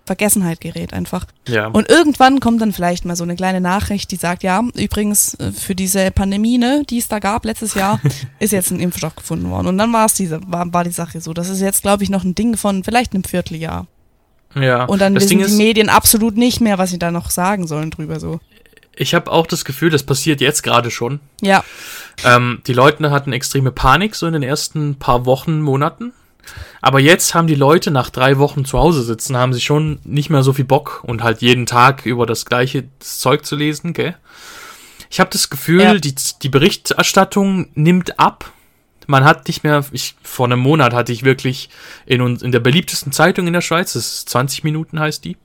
Vergessenheit gerät einfach. Ja. Und irgendwann kommt dann vielleicht mal so eine kleine Nachricht, die sagt, ja, übrigens äh, für diese Pandemie, ne, die es da gab letztes Jahr, ist jetzt ein Impfstoff gefunden worden. Und dann war es diese, war, war die Sache so. Das ist jetzt, glaube ich, noch ein Ding von vielleicht einem Vierteljahr. ja. Und dann das wissen Ding die Medien absolut nicht mehr, was sie da noch sagen sollen drüber so. Ich habe auch das Gefühl, das passiert jetzt gerade schon. Ja, Ähm, die Leute hatten extreme Panik so in den ersten paar Wochen, Monaten. Aber jetzt haben die Leute nach drei Wochen zu Hause sitzen, haben sie schon nicht mehr so viel Bock und halt jeden Tag über das gleiche Zeug zu lesen, gell? Ich habe das Gefühl, Ja. die, die Berichterstattung nimmt ab. Man hat nicht mehr, ich, vor einem Monat hatte ich wirklich in, in der beliebtesten Zeitung in der Schweiz, das ist 20 Minuten heißt die,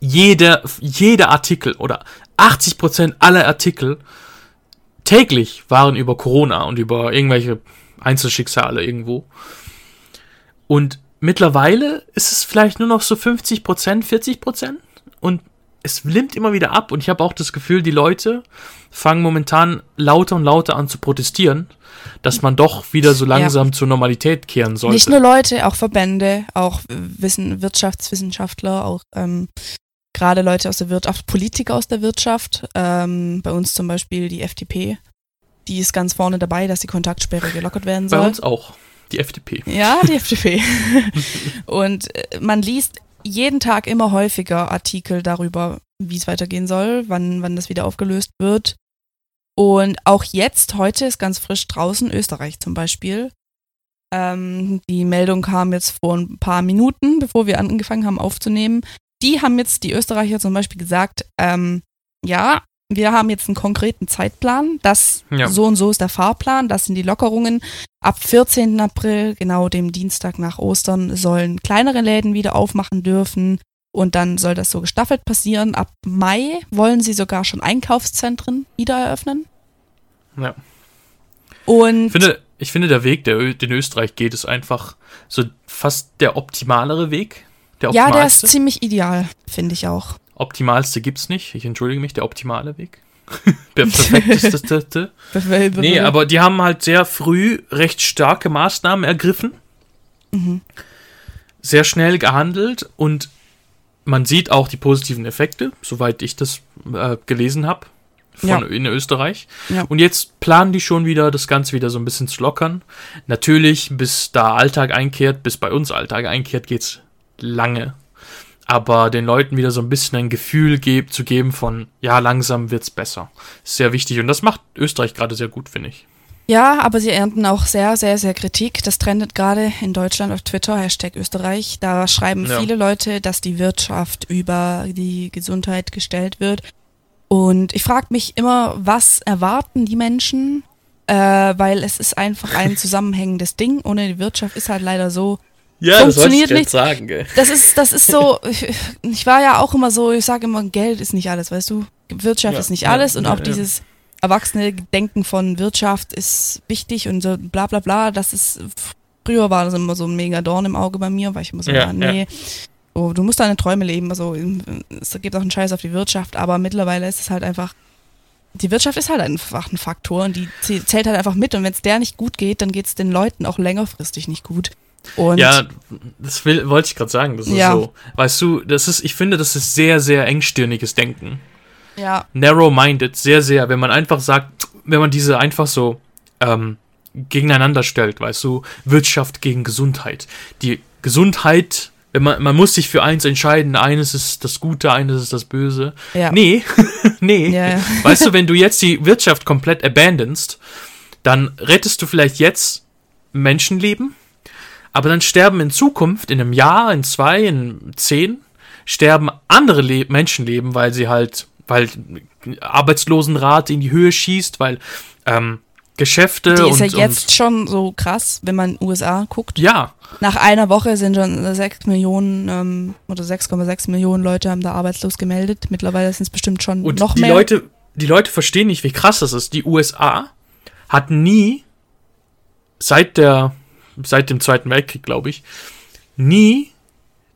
jeder, jeder Artikel oder 80% aller Artikel täglich waren über Corona und über irgendwelche Einzelschicksale irgendwo. Und mittlerweile ist es vielleicht nur noch so 50%, 40% und es nimmt immer wieder ab und ich habe auch das Gefühl, die Leute fangen momentan lauter und lauter an zu protestieren, dass man doch wieder so langsam ja. zur Normalität kehren sollte. Nicht nur Leute, auch Verbände, auch Wissen, Wirtschaftswissenschaftler, auch ähm, gerade Leute aus der Wirtschaft, Politiker aus der Wirtschaft, ähm, bei uns zum Beispiel die FDP, die ist ganz vorne dabei, dass die Kontaktsperre gelockert werden soll. Bei uns auch, die FDP. Ja, die FDP. Und äh, man liest jeden Tag immer häufiger Artikel darüber, wie es weitergehen soll, wann, wann das wieder aufgelöst wird. Und auch jetzt, heute ist ganz frisch draußen, Österreich zum Beispiel. Ähm, die Meldung kam jetzt vor ein paar Minuten, bevor wir angefangen haben aufzunehmen. Die haben jetzt, die Österreicher zum Beispiel gesagt, ähm, ja, wir haben jetzt einen konkreten Zeitplan, das ja. so und so ist der Fahrplan, das sind die Lockerungen. Ab 14. April, genau dem Dienstag nach Ostern, sollen kleinere Läden wieder aufmachen dürfen und dann soll das so gestaffelt passieren. Ab Mai wollen sie sogar schon Einkaufszentren wieder eröffnen. Ja. Und ich finde, ich finde der Weg, der, den Österreich geht, ist einfach so fast der optimalere Weg. Der ja, der ist ziemlich ideal, finde ich auch. Optimalste gibt's nicht. Ich entschuldige mich, der optimale Weg. der perfekteste. nee, aber die haben halt sehr früh recht starke Maßnahmen ergriffen. Mhm. Sehr schnell gehandelt und man sieht auch die positiven Effekte, soweit ich das äh, gelesen habe. ja. in Österreich. Ja. Und jetzt planen die schon wieder, das Ganze wieder so ein bisschen zu lockern. Natürlich, bis da Alltag einkehrt, bis bei uns Alltag einkehrt, geht's lange aber den Leuten wieder so ein bisschen ein Gefühl geb, zu geben von, ja, langsam wird's besser. Ist sehr wichtig und das macht Österreich gerade sehr gut, finde ich. Ja, aber sie ernten auch sehr, sehr, sehr Kritik. Das trendet gerade in Deutschland auf Twitter, Hashtag Österreich. Da schreiben ja. viele Leute, dass die Wirtschaft über die Gesundheit gestellt wird. Und ich frage mich immer, was erwarten die Menschen? Äh, weil es ist einfach ein zusammenhängendes Ding. Ohne die Wirtschaft ist halt leider so, ja, funktioniert das nicht. Sagen, gell? Das ist, das ist so, ich, ich war ja auch immer so, ich sage immer, Geld ist nicht alles, weißt du? Wirtschaft ja, ist nicht alles ja, und auch dieses erwachsene Denken von Wirtschaft ist wichtig und so bla bla bla, das ist, früher war das immer so ein mega Dorn im Auge bei mir, weil ich immer so, ja, nee, oh, du musst deine Träume leben, also es gibt auch einen Scheiß auf die Wirtschaft, aber mittlerweile ist es halt einfach, die Wirtschaft ist halt einfach ein Faktor und die zählt halt einfach mit und wenn es der nicht gut geht, dann geht es den Leuten auch längerfristig nicht gut. Und ja, das will, wollte ich gerade sagen. Das ist ja. so. Weißt du, das ist, ich finde, das ist sehr, sehr engstirniges Denken. Ja. Narrow-minded, sehr, sehr. Wenn man einfach sagt, wenn man diese einfach so ähm, gegeneinander stellt, weißt du, Wirtschaft gegen Gesundheit. Die Gesundheit, wenn man, man muss sich für eins entscheiden, eines ist das Gute, eines ist das Böse. Ja. Nee, nee. Ja. Weißt du, wenn du jetzt die Wirtschaft komplett abandonst, dann rettest du vielleicht jetzt Menschenleben, aber dann sterben in Zukunft, in einem Jahr, in zwei, in zehn, sterben andere Le Menschenleben, weil sie halt, weil Arbeitslosenrate in die Höhe schießt, weil ähm, Geschäfte. Die ist und, ja jetzt schon so krass, wenn man USA guckt. Ja. Nach einer Woche sind schon 6 Millionen ähm, oder 6,6 Millionen Leute haben da arbeitslos gemeldet. Mittlerweile sind es bestimmt schon und noch die mehr. Leute, die Leute verstehen nicht, wie krass das ist. Die USA hat nie seit der seit dem Zweiten Weltkrieg, glaube ich, nie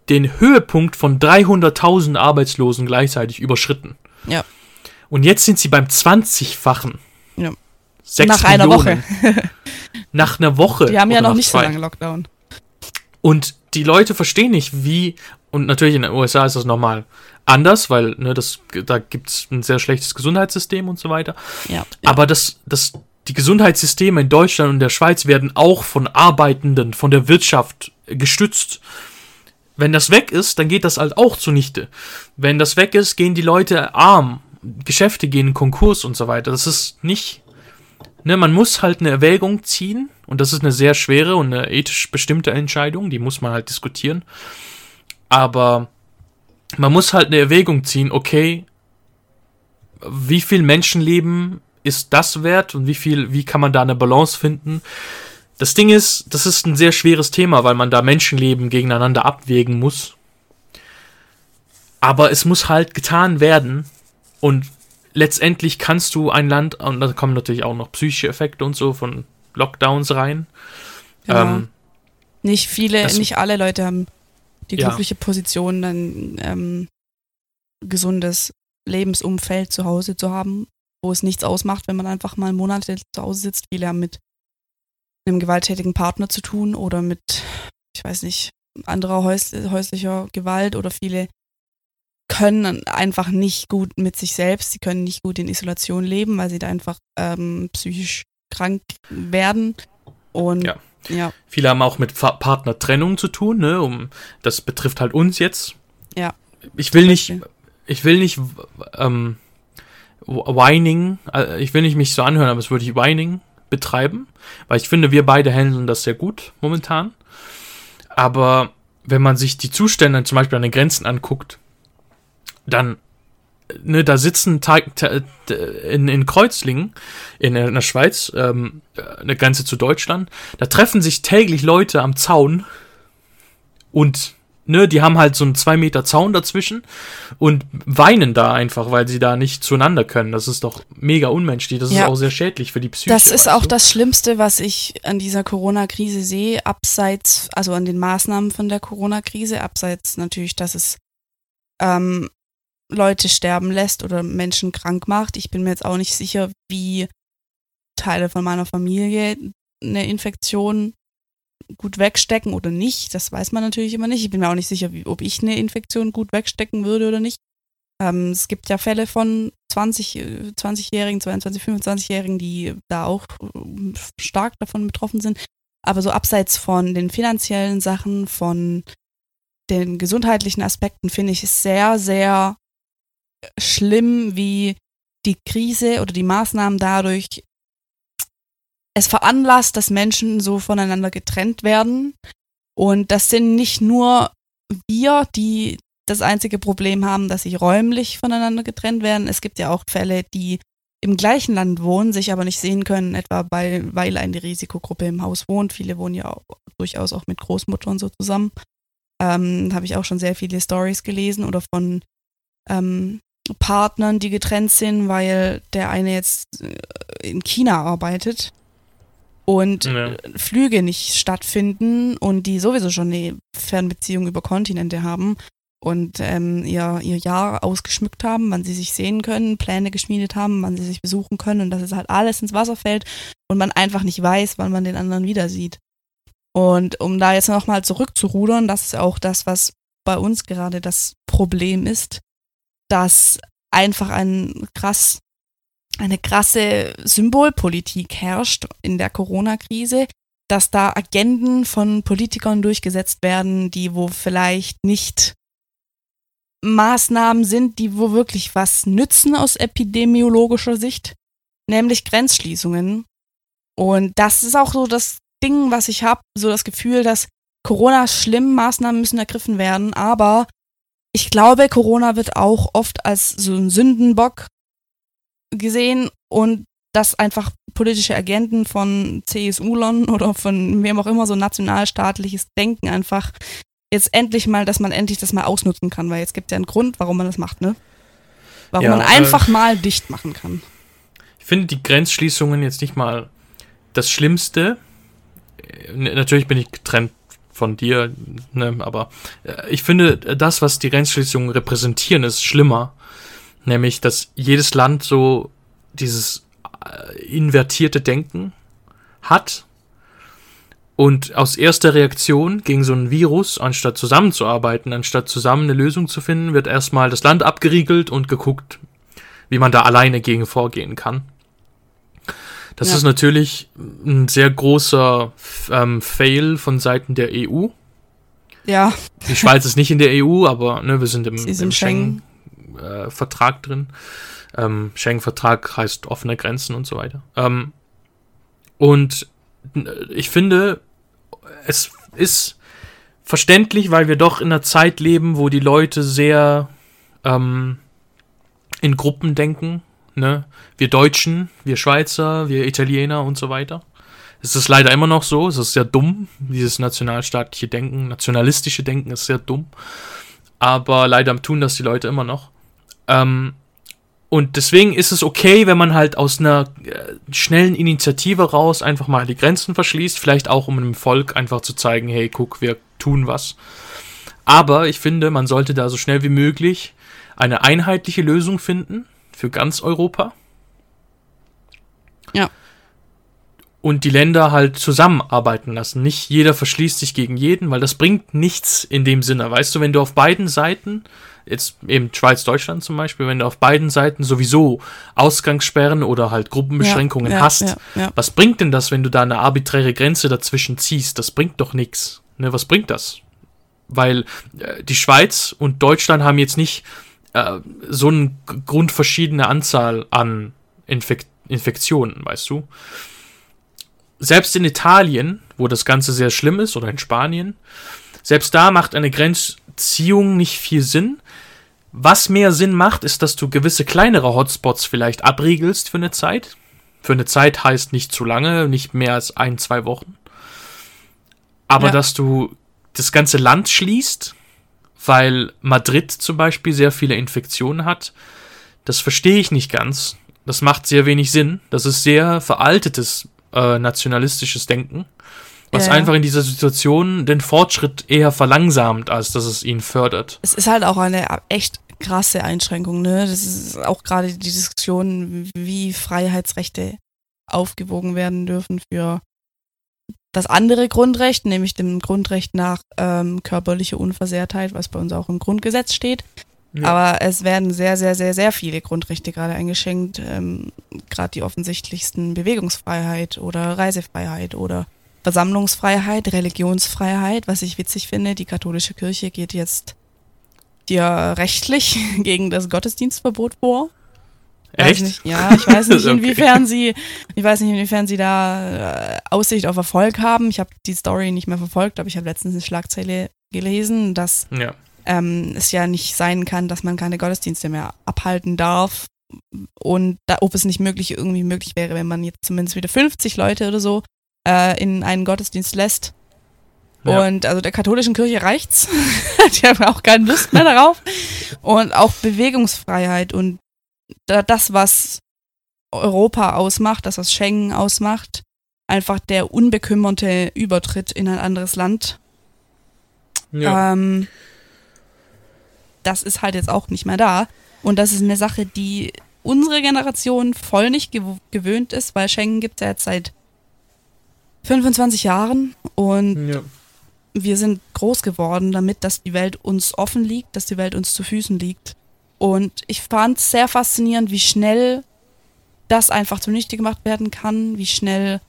den Höhepunkt von 300.000 Arbeitslosen gleichzeitig überschritten. Ja. Und jetzt sind sie beim 20-fachen. Ja. Sechs Nach Millionen. einer Woche. nach einer Woche. Wir haben ja noch nicht zwei. so lange Lockdown. Und die Leute verstehen nicht, wie, und natürlich in den USA ist das nochmal anders, weil ne, das, da gibt es ein sehr schlechtes Gesundheitssystem und so weiter. Ja, ja. Aber das, das die Gesundheitssysteme in Deutschland und der Schweiz werden auch von Arbeitenden, von der Wirtschaft gestützt. Wenn das weg ist, dann geht das halt auch zunichte. Wenn das weg ist, gehen die Leute arm, Geschäfte gehen in Konkurs und so weiter. Das ist nicht. Ne, man muss halt eine Erwägung ziehen und das ist eine sehr schwere und eine ethisch bestimmte Entscheidung, die muss man halt diskutieren. Aber man muss halt eine Erwägung ziehen, okay, wie viel Menschenleben ist das wert und wie viel, wie kann man da eine Balance finden? Das Ding ist, das ist ein sehr schweres Thema, weil man da Menschenleben gegeneinander abwägen muss. Aber es muss halt getan werden. Und letztendlich kannst du ein Land, und da kommen natürlich auch noch psychische Effekte und so von Lockdowns rein. Ja. Ähm, nicht viele, nicht alle Leute haben die glückliche ja. Position, dann ähm, gesundes Lebensumfeld zu Hause zu haben, wo es nichts ausmacht, wenn man einfach mal Monate zu Hause sitzt. Viele haben mit einem gewalttätigen Partner zu tun oder mit, ich weiß nicht, anderer häus häuslicher Gewalt oder viele können einfach nicht gut mit sich selbst, sie können nicht gut in Isolation leben, weil sie da einfach ähm, psychisch krank werden. Und ja. ja. Viele haben auch mit Partnertrennung zu tun, ne? Um, das betrifft halt uns jetzt. Ja. Ich will nicht, ich will nicht ähm, Whining, äh, ich will nicht mich so anhören, aber es würde ich Whining betreiben, weil ich finde, wir beide handeln das sehr gut momentan. Aber wenn man sich die Zustände zum Beispiel an den Grenzen anguckt, dann, ne, da sitzen in, in Kreuzlingen, in, in der Schweiz, ähm, eine Grenze zu Deutschland, da treffen sich täglich Leute am Zaun und ne, die haben halt so einen zwei Meter Zaun dazwischen und weinen da einfach, weil sie da nicht zueinander können. Das ist doch mega unmenschlich. Das ja. ist auch sehr schädlich für die Psyche. Das ist auch du? das Schlimmste, was ich an dieser Corona-Krise sehe, abseits, also an den Maßnahmen von der Corona-Krise, abseits natürlich, dass es ähm, Leute sterben lässt oder Menschen krank macht. Ich bin mir jetzt auch nicht sicher, wie Teile von meiner Familie eine Infektion gut wegstecken oder nicht. Das weiß man natürlich immer nicht. Ich bin mir auch nicht sicher, wie, ob ich eine Infektion gut wegstecken würde oder nicht. Ähm, es gibt ja Fälle von 20, 20-Jährigen, 22, 25-Jährigen, die da auch äh, stark davon betroffen sind. Aber so abseits von den finanziellen Sachen, von den gesundheitlichen Aspekten, finde ich es sehr, sehr schlimm, wie die Krise oder die Maßnahmen dadurch es veranlasst, dass Menschen so voneinander getrennt werden. Und das sind nicht nur wir, die das einzige Problem haben, dass sie räumlich voneinander getrennt werden. Es gibt ja auch Fälle, die im gleichen Land wohnen, sich aber nicht sehen können, etwa bei, weil eine Risikogruppe im Haus wohnt. Viele wohnen ja auch, durchaus auch mit Großmutter und so zusammen. Ähm, Habe ich auch schon sehr viele Stories gelesen oder von ähm, Partnern, die getrennt sind, weil der eine jetzt äh, in China arbeitet und ja. Flüge nicht stattfinden und die sowieso schon eine Fernbeziehung über Kontinente haben und ähm, ihr, ihr Jahr ausgeschmückt haben, wann sie sich sehen können, Pläne geschmiedet haben, wann sie sich besuchen können und dass es halt alles ins Wasser fällt und man einfach nicht weiß, wann man den anderen wieder sieht. Und um da jetzt nochmal zurückzurudern, das ist auch das, was bei uns gerade das Problem ist, dass einfach ein krass eine krasse Symbolpolitik herrscht in der Corona-Krise, dass da Agenden von Politikern durchgesetzt werden, die wo vielleicht nicht Maßnahmen sind, die wo wirklich was nützen aus epidemiologischer Sicht, nämlich Grenzschließungen. Und das ist auch so das Ding, was ich habe, so das Gefühl, dass Corona schlimm, Maßnahmen müssen ergriffen werden, aber ich glaube, Corona wird auch oft als so ein Sündenbock gesehen und dass einfach politische Agenten von CSU-Lern oder von wem auch immer so nationalstaatliches Denken einfach jetzt endlich mal, dass man endlich das mal ausnutzen kann, weil jetzt gibt es ja einen Grund, warum man das macht, ne? Warum ja, man einfach äh, mal dicht machen kann. Ich finde die Grenzschließungen jetzt nicht mal das Schlimmste. Äh, natürlich bin ich getrennt von dir, ne, aber äh, ich finde, das, was die Grenzschließungen repräsentieren, ist schlimmer. Nämlich, dass jedes Land so dieses äh, invertierte Denken hat und aus erster Reaktion gegen so ein Virus, anstatt zusammenzuarbeiten, anstatt zusammen eine Lösung zu finden, wird erstmal das Land abgeriegelt und geguckt, wie man da alleine gegen vorgehen kann. Das ja. ist natürlich ein sehr großer ähm, Fail von Seiten der EU. Ja. Die Schweiz ist nicht in der EU, aber ne, wir sind im, im Schengen-Vertrag äh, drin. Ähm, Schengen-Vertrag heißt offene Grenzen und so weiter. Ähm, und ich finde, es ist verständlich, weil wir doch in einer Zeit leben, wo die Leute sehr ähm, in Gruppen denken. Ne? Wir Deutschen, wir Schweizer, wir Italiener und so weiter. Es ist leider immer noch so, es ist sehr dumm, dieses nationalstaatliche Denken, nationalistische Denken ist sehr dumm. aber leider tun das die Leute immer noch. Ähm, und deswegen ist es okay, wenn man halt aus einer äh, schnellen Initiative raus einfach mal die Grenzen verschließt, vielleicht auch um dem Volk einfach zu zeigen, hey, guck, wir tun was. Aber ich finde, man sollte da so schnell wie möglich eine einheitliche Lösung finden für ganz Europa. Ja. Und die Länder halt zusammenarbeiten lassen. Nicht jeder verschließt sich gegen jeden, weil das bringt nichts in dem Sinne. Weißt du, wenn du auf beiden Seiten jetzt eben Schweiz-Deutschland zum Beispiel, wenn du auf beiden Seiten sowieso Ausgangssperren oder halt Gruppenbeschränkungen Ja, ja, hast, ja. was bringt denn das, wenn du da eine arbiträre Grenze dazwischen ziehst? Das bringt doch nichts. Ne, was bringt das? Weil äh, die Schweiz und Deutschland haben jetzt nicht äh, so eine grundverschiedene Anzahl an Infek Infektionen, weißt du? Selbst in Italien, wo das Ganze sehr schlimm ist, oder in Spanien, selbst da macht eine Grenzziehung nicht viel Sinn. Was mehr Sinn macht, ist, dass du gewisse kleinere Hotspots vielleicht abriegelst für eine Zeit. Für eine Zeit heißt nicht zu lange, nicht mehr als ein, zwei Wochen. Aber Ja. dass du das ganze Land schließt, weil Madrid zum Beispiel sehr viele Infektionen hat, das verstehe ich nicht ganz. Das macht sehr wenig Sinn. Das ist sehr veraltetes äh, nationalistisches Denken, was Ja. einfach in dieser Situation den Fortschritt eher verlangsamt, als dass es ihn fördert. Es ist halt auch eine echt krasse Einschränkung, ne? Das ist auch gerade die Diskussion, wie Freiheitsrechte aufgewogen werden dürfen für das andere Grundrecht, nämlich dem Grundrecht nach ähm, körperliche Unversehrtheit, was bei uns auch im Grundgesetz steht. Ja. Aber es werden sehr, sehr, sehr, sehr viele Grundrechte gerade eingeschränkt. Ähm, gerade die offensichtlichsten Bewegungsfreiheit oder Reisefreiheit oder Versammlungsfreiheit, Religionsfreiheit, was ich witzig finde. Die katholische Kirche geht jetzt ja rechtlich gegen das Gottesdienstverbot vor. Echt? Nicht, ja, ich weiß nicht, Okay. inwiefern sie, ich weiß nicht, inwiefern sie da äh, Aussicht auf Erfolg haben. Ich habe die Story nicht mehr verfolgt, aber ich habe letztens eine Schlagzeile gelesen, dass Ja. Ähm, es ja nicht sein kann, dass man keine Gottesdienste mehr abhalten darf. Und da, ob es nicht möglich irgendwie möglich wäre, wenn man jetzt zumindest wieder 50 Leute oder so äh, in einen Gottesdienst lässt. Ja. Und also der katholischen Kirche reicht's. Die haben auch keine Lust mehr darauf. Und auch Bewegungsfreiheit und da, das, was Europa ausmacht, das, was Schengen ausmacht, einfach der unbekümmerte Übertritt in ein anderes Land Ja. ähm, das ist halt jetzt auch nicht mehr da. Und das ist eine Sache, die unsere Generation voll nicht gew gewöhnt ist, weil Schengen gibt es ja jetzt seit 25 Jahren und ja. wir sind groß geworden damit, dass die Welt uns offen liegt, dass die Welt uns zu Füßen liegt. Und ich fand es sehr faszinierend, wie schnell das einfach zunichte gemacht werden kann, wie schnell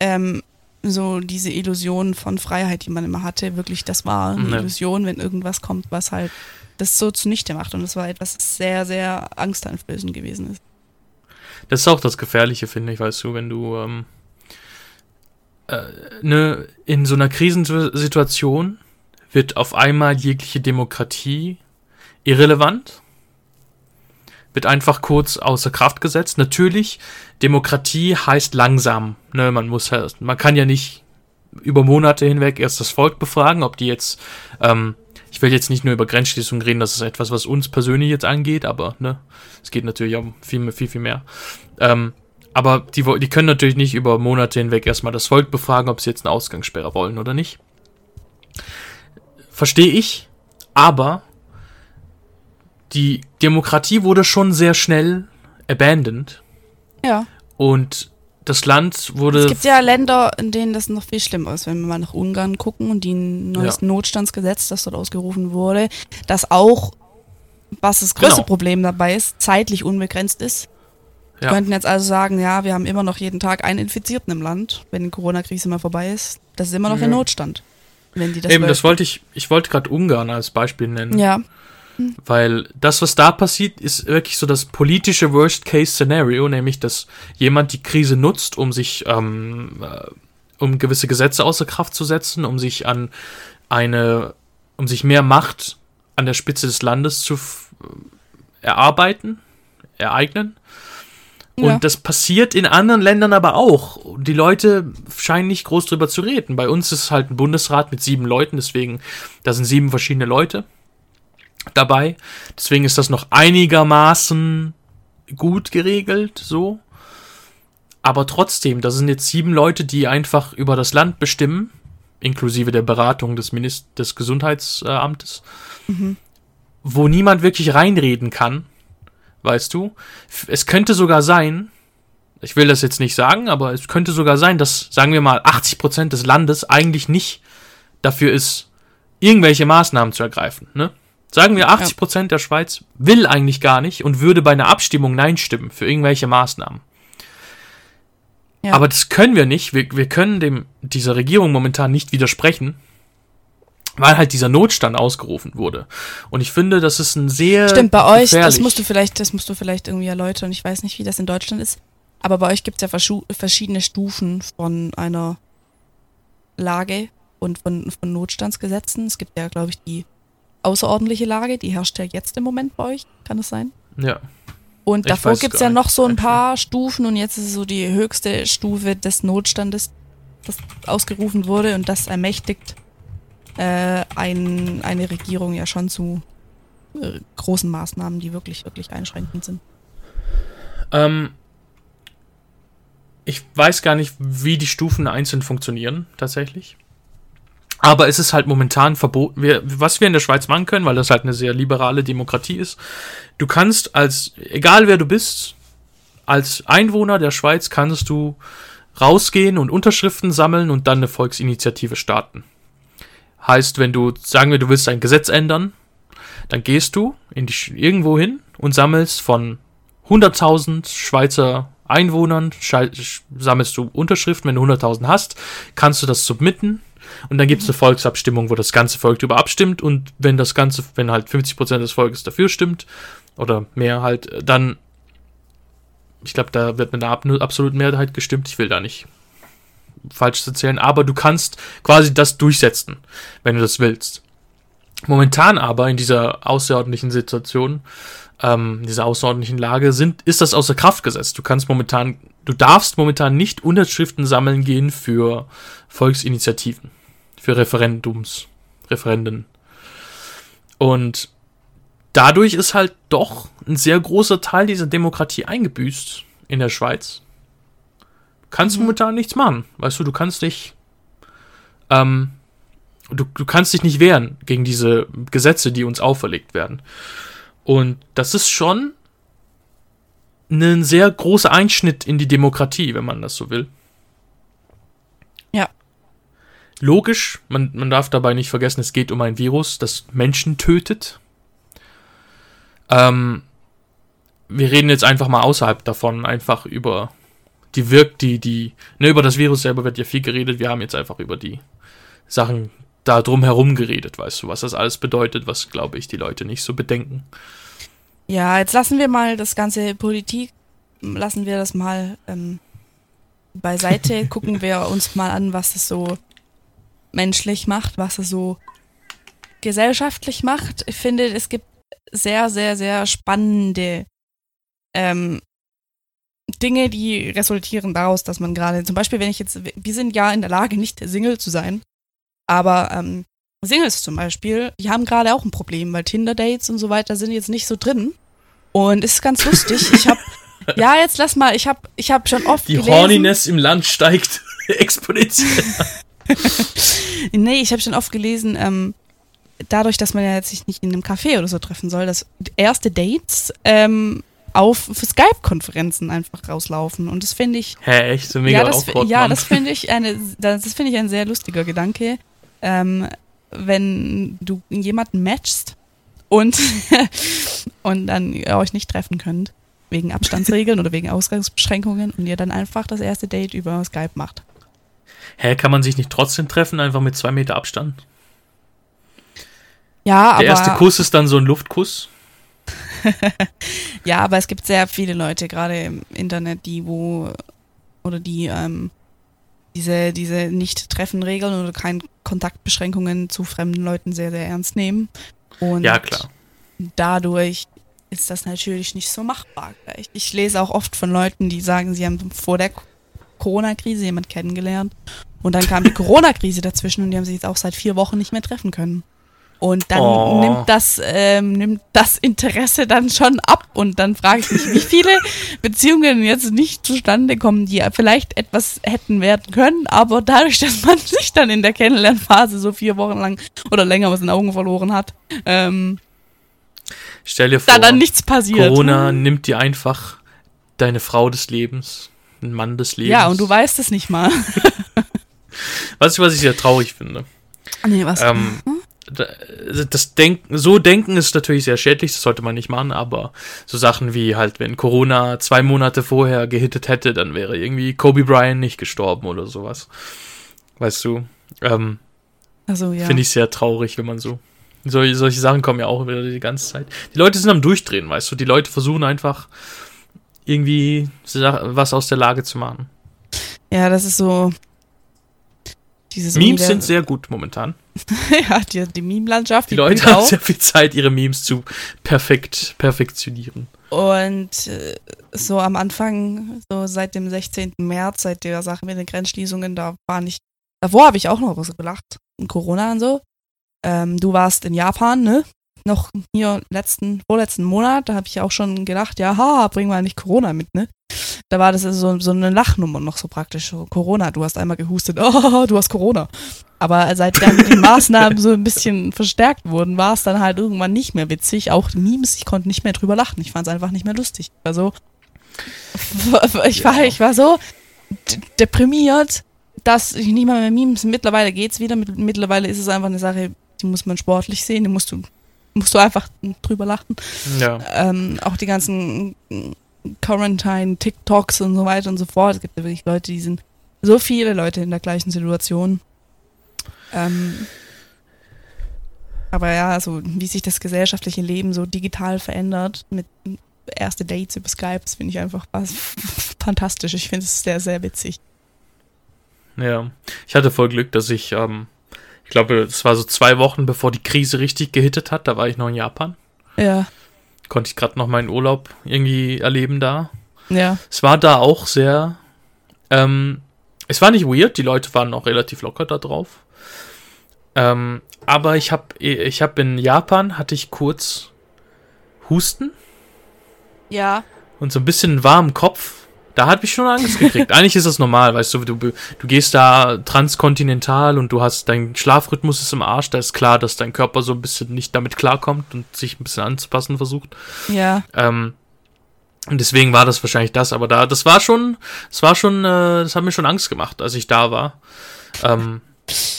ähm, so diese Illusion von Freiheit, die man immer hatte, wirklich das war eine Ja. Illusion, wenn irgendwas kommt, was halt das so zunichte macht. Und das war etwas, das sehr, sehr angsteinflößend gewesen ist. Das ist auch das Gefährliche, finde ich, weißt du, wenn du ähm, äh, ne, in so einer Krisensituation wird auf einmal jegliche Demokratie irrelevant, wird einfach kurz außer Kraft gesetzt. Natürlich, Demokratie heißt langsam. Ne, man muss halt, man kann ja nicht über Monate hinweg erst das Volk befragen, ob die jetzt, ähm, ich will jetzt nicht nur über Grenzschließungen reden, das ist etwas, was uns persönlich jetzt angeht, aber ne, es geht natürlich um viel, viel, viel mehr. Ähm, aber die, die können natürlich nicht über Monate hinweg erstmal das Volk befragen, ob sie jetzt eine Ausgangssperre wollen oder nicht. Verstehe ich, aber die Demokratie wurde schon sehr schnell abandoned Ja. und das Land wurde. Es gibt ja Länder, in denen das noch viel schlimmer ist. Wenn wir mal nach Ungarn gucken und die neues Ja. Notstandsgesetz, das dort ausgerufen wurde, das auch, was das größte Genau. Problem dabei ist, zeitlich unbegrenzt ist. Wir Ja. könnten jetzt also sagen, ja, wir haben immer noch jeden Tag einen Infizierten im Land, wenn die Corona-Krise mal vorbei ist. Das ist immer noch Ja. ein Notstand. Wenn die das Eben, das wollen. wollte ich, ich wollte gerade Ungarn als Beispiel nennen. Ja, Weil das, was da passiert, ist wirklich so das politische Worst-Case-Szenario, nämlich, dass jemand die Krise nutzt, um sich, ähm, äh, um gewisse Gesetze außer Kraft zu setzen, um sich an eine, um sich mehr Macht an der Spitze des Landes zu f- erarbeiten, ereignen. Und Ja. das passiert in anderen Ländern aber auch. Die Leute scheinen nicht groß drüber zu reden. Bei uns ist es halt ein Bundesrat mit sieben Leuten, deswegen, da sind sieben verschiedene Leute dabei. Deswegen ist das noch einigermaßen gut geregelt, so. Aber trotzdem, da sind jetzt sieben Leute, die einfach über das Land bestimmen, inklusive der Beratung des, Minist des Gesundheitsamtes, wo niemand wirklich reinreden kann, weißt du. Es könnte sogar sein, ich will das jetzt nicht sagen, aber es könnte sogar sein, dass, sagen wir mal, 80% des Landes eigentlich nicht dafür ist, irgendwelche Maßnahmen zu ergreifen. Ne? Sagen wir, 80% der Schweiz will eigentlich gar nicht und würde bei einer Abstimmung Nein stimmen für irgendwelche Maßnahmen. Ja. Aber das können wir nicht. Wir, wir können dem, dieser Regierung momentan nicht widersprechen, weil halt dieser Notstand ausgerufen wurde. Und ich finde, das ist ein sehr. Stimmt, bei euch, das musst du vielleicht, das musst du vielleicht irgendwie erläutern. Ich weiß nicht, wie das in Deutschland ist. Aber bei euch gibt es ja verschiedene Stufen von einer Lage und von, von Notstandsgesetzen. Es gibt ja, glaube ich, die außerordentliche Lage, die herrscht ja jetzt im Moment bei euch, kann das sein? Ja. Und Ich davor gibt es ja noch so ein paar Stufen und jetzt ist es so die höchste Stufe des Notstandes, das ausgerufen wurde und das ermächtigt äh, ein, eine Regierung ja schon zu äh, großen Maßnahmen, die wirklich, wirklich einschränkend sind. Ähm, ich weiß gar nicht, wie die Stufen einzeln funktionieren, tatsächlich. Aber es ist halt momentan verboten, wir, was wir in der Schweiz machen können, weil das halt eine sehr liberale Demokratie ist. Du kannst als, egal wer du bist, als Einwohner der Schweiz kannst du rausgehen und Unterschriften sammeln und dann eine Volksinitiative starten. Heißt, wenn du, sagen wir, du willst ein Gesetz ändern, dann gehst du in die, irgendwo hin und sammelst von 100.000 Schweizer Einwohnern, sammelst du Unterschriften. Wenn du 100.000 hast, kannst du das submitten. Und dann gibt es eine Volksabstimmung, wo das ganze Volk darüber abstimmt. Und wenn das Ganze, wenn halt 50% des Volkes dafür stimmt, oder mehr halt, äh, dann, ich glaube, da wird mit einer ab- absoluten Mehrheit gestimmt. Ich will da nicht falsch erzählen, aber du kannst quasi das durchsetzen, wenn du das willst. Momentan aber in dieser außerordentlichen Situation, ähm, dieser außerordentlichen Lage, sind, ist das außer Kraft gesetzt. Du kannst momentan, du darfst momentan nicht Unterschriften sammeln gehen für Volksinitiativen, für Referendums, Referenden. Und dadurch ist halt doch ein sehr großer Teil dieser Demokratie eingebüßt in der Schweiz. Du kannst momentan nichts machen. Weißt du, du kannst nicht, ähm, du, du kannst dich nicht wehren gegen diese Gesetze, die uns auferlegt werden. Und das ist schon ein sehr großer Einschnitt in die Demokratie, wenn man das so will. Ja. Logisch, man, man darf dabei nicht vergessen, es geht um ein Virus, das Menschen tötet. Ähm, wir reden jetzt einfach mal außerhalb davon, einfach über die wirkt, die, die, ne, über das Virus selber wird ja viel geredet, wir haben jetzt einfach über die Sachen da drum herum geredet, weißt du, was das alles bedeutet, was, glaube ich, die Leute nicht so bedenken. Ja, jetzt lassen wir mal das ganze Politik, lassen wir das mal ähm, beiseite, gucken wir uns mal an, was es so menschlich macht, was es so gesellschaftlich macht. Ich finde, es gibt sehr, sehr, sehr spannende ähm, Dinge, die resultieren daraus, dass man gerade, zum Beispiel, wenn ich jetzt, wir sind ja in der Lage, nicht Single zu sein, aber ähm, Singles zum Beispiel, die haben gerade auch ein Problem, weil Tinder-Dates und so weiter sind jetzt nicht so drin. Und es ist ganz lustig. Ich habe, ja, jetzt lass mal, ich habe ich hab schon oft Die gelesen. Horniness im Land steigt exponentiell. Nee, ich habe schon oft gelesen, ähm, dadurch, dass man ja jetzt sich nicht in einem Café oder so treffen soll, dass erste Dates ähm, auf Skype-Konferenzen einfach rauslaufen. Und das finde ich, Hä, echt? So mega ja, das, awkward, ja, das finde ich eine, das, das finde ich ein sehr lustiger Gedanke, ähm, wenn du jemanden matchst und und dann ihr euch nicht treffen könnt wegen Abstandsregeln oder wegen Ausgangsbeschränkungen und ihr dann einfach das erste Date über Skype macht. Hä, kann man sich nicht trotzdem treffen, einfach mit zwei Meter Abstand? Ja, aber Der erste Kuss ist dann so ein Luftkuss. ja, aber es gibt sehr viele Leute gerade im Internet, die wo oder die ähm, diese diese Nicht-Treffen-Regeln oder keine Kontaktbeschränkungen zu fremden Leuten sehr sehr ernst nehmen und Ja, klar. dadurch ist das natürlich nicht so machbar. Ich, ich lese auch oft von Leuten, die sagen, sie haben vor der Corona-Krise jemand kennengelernt und dann kam die Corona-Krise dazwischen und die haben sich jetzt auch seit vier Wochen nicht mehr treffen können. Und dann Oh. nimmt das ähm, nimmt das Interesse dann schon ab und dann frage ich mich, wie viele Beziehungen jetzt nicht zustande kommen, die vielleicht etwas hätten werden können, aber dadurch, dass man sich dann in der Kennenlernphase so vier Wochen lang oder länger aus den Augen verloren hat, ähm, Stell dir vor, da dann nichts passiert. Corona nimmt dir einfach deine Frau des Lebens, einen Mann des Lebens. Ja, und du weißt es nicht mal. Weißt du, was ich sehr traurig finde? nee, was? Ähm, da- das Denken, so denken ist natürlich sehr schädlich, das sollte man nicht machen, aber so Sachen wie halt, wenn Corona zwei Monate vorher gehittet hätte, dann wäre irgendwie Kobe Bryant nicht gestorben oder sowas. Weißt du? Ähm, also ja. Finde ich sehr traurig, wenn man so. Sol solche Sachen kommen ja auch wieder die ganze Zeit. Die Leute sind am Durchdrehen, weißt du? Die Leute versuchen einfach irgendwie was aus der Lage zu machen. ja, das ist so. Memes Univers- sind sehr gut momentan. ja, die, die Meme-Landschaft, Die die Leute haben sehr viel Zeit, ihre Memes zu perfekt perfektionieren. Und äh, so am Anfang, so seit dem 16. März, seit der Sache mit den Grenzschließungen, da war nicht. Davor habe ich auch noch was gelacht. In Corona und so. Ähm, du warst in Japan, ne? Noch hier letzten, vorletzten Monat, da habe ich auch schon gedacht, ja, haha, bring mal nicht Corona mit, ne? Da war das so, so eine Lachnummer noch so praktisch. Corona, du hast einmal gehustet, oh, du hast Corona. Aber seit dann die Maßnahmen so ein bisschen verstärkt wurden, war es dann halt irgendwann nicht mehr witzig. Auch Memes, ich konnte nicht mehr drüber lachen. Ich fand es einfach nicht mehr lustig. Ich war so, ich war, ich war so deprimiert, dass ich nicht mal mehr Memes. Mittlerweile geht's wieder. Mit- Mittlerweile ist es einfach eine Sache, die muss man sportlich sehen. Die musst du, musst du einfach drüber lachen. Ja. Ähm, auch die ganzen Quarantine, TikToks und so weiter und so fort. Es gibt ja wirklich Leute, die sind so viele Leute in der gleichen Situation. Ähm, aber ja, also wie sich das gesellschaftliche Leben so digital verändert mit erste Dates über Skype, das finde ich einfach was fantastisch. Ich finde es sehr, sehr witzig. Ja. Ich hatte voll Glück, dass ich, ähm, ich glaube, es war so zwei Wochen, bevor die Krise richtig gehittet hat. Da war ich noch in Japan. Ja, Konnte ich gerade noch meinen Urlaub irgendwie erleben da. ja, Es war da auch sehr. Ähm, es war nicht weird, die Leute waren auch relativ locker da drauf. Ähm, aber ich habe ich hab in Japan hatte ich kurz Husten ja, und so ein bisschen warmen Kopf. Da hatte ich schon Angst gekriegt. Eigentlich ist das normal, weißt du, du, du gehst da transkontinental und du hast dein Schlafrhythmus ist im Arsch. Da ist klar, dass dein Körper so ein bisschen nicht damit klarkommt und sich ein bisschen anzupassen versucht. ja. Ähm, und deswegen war das wahrscheinlich das, aber da, das war schon, das war schon, äh, das hat mir schon Angst gemacht, als ich da war. Ähm,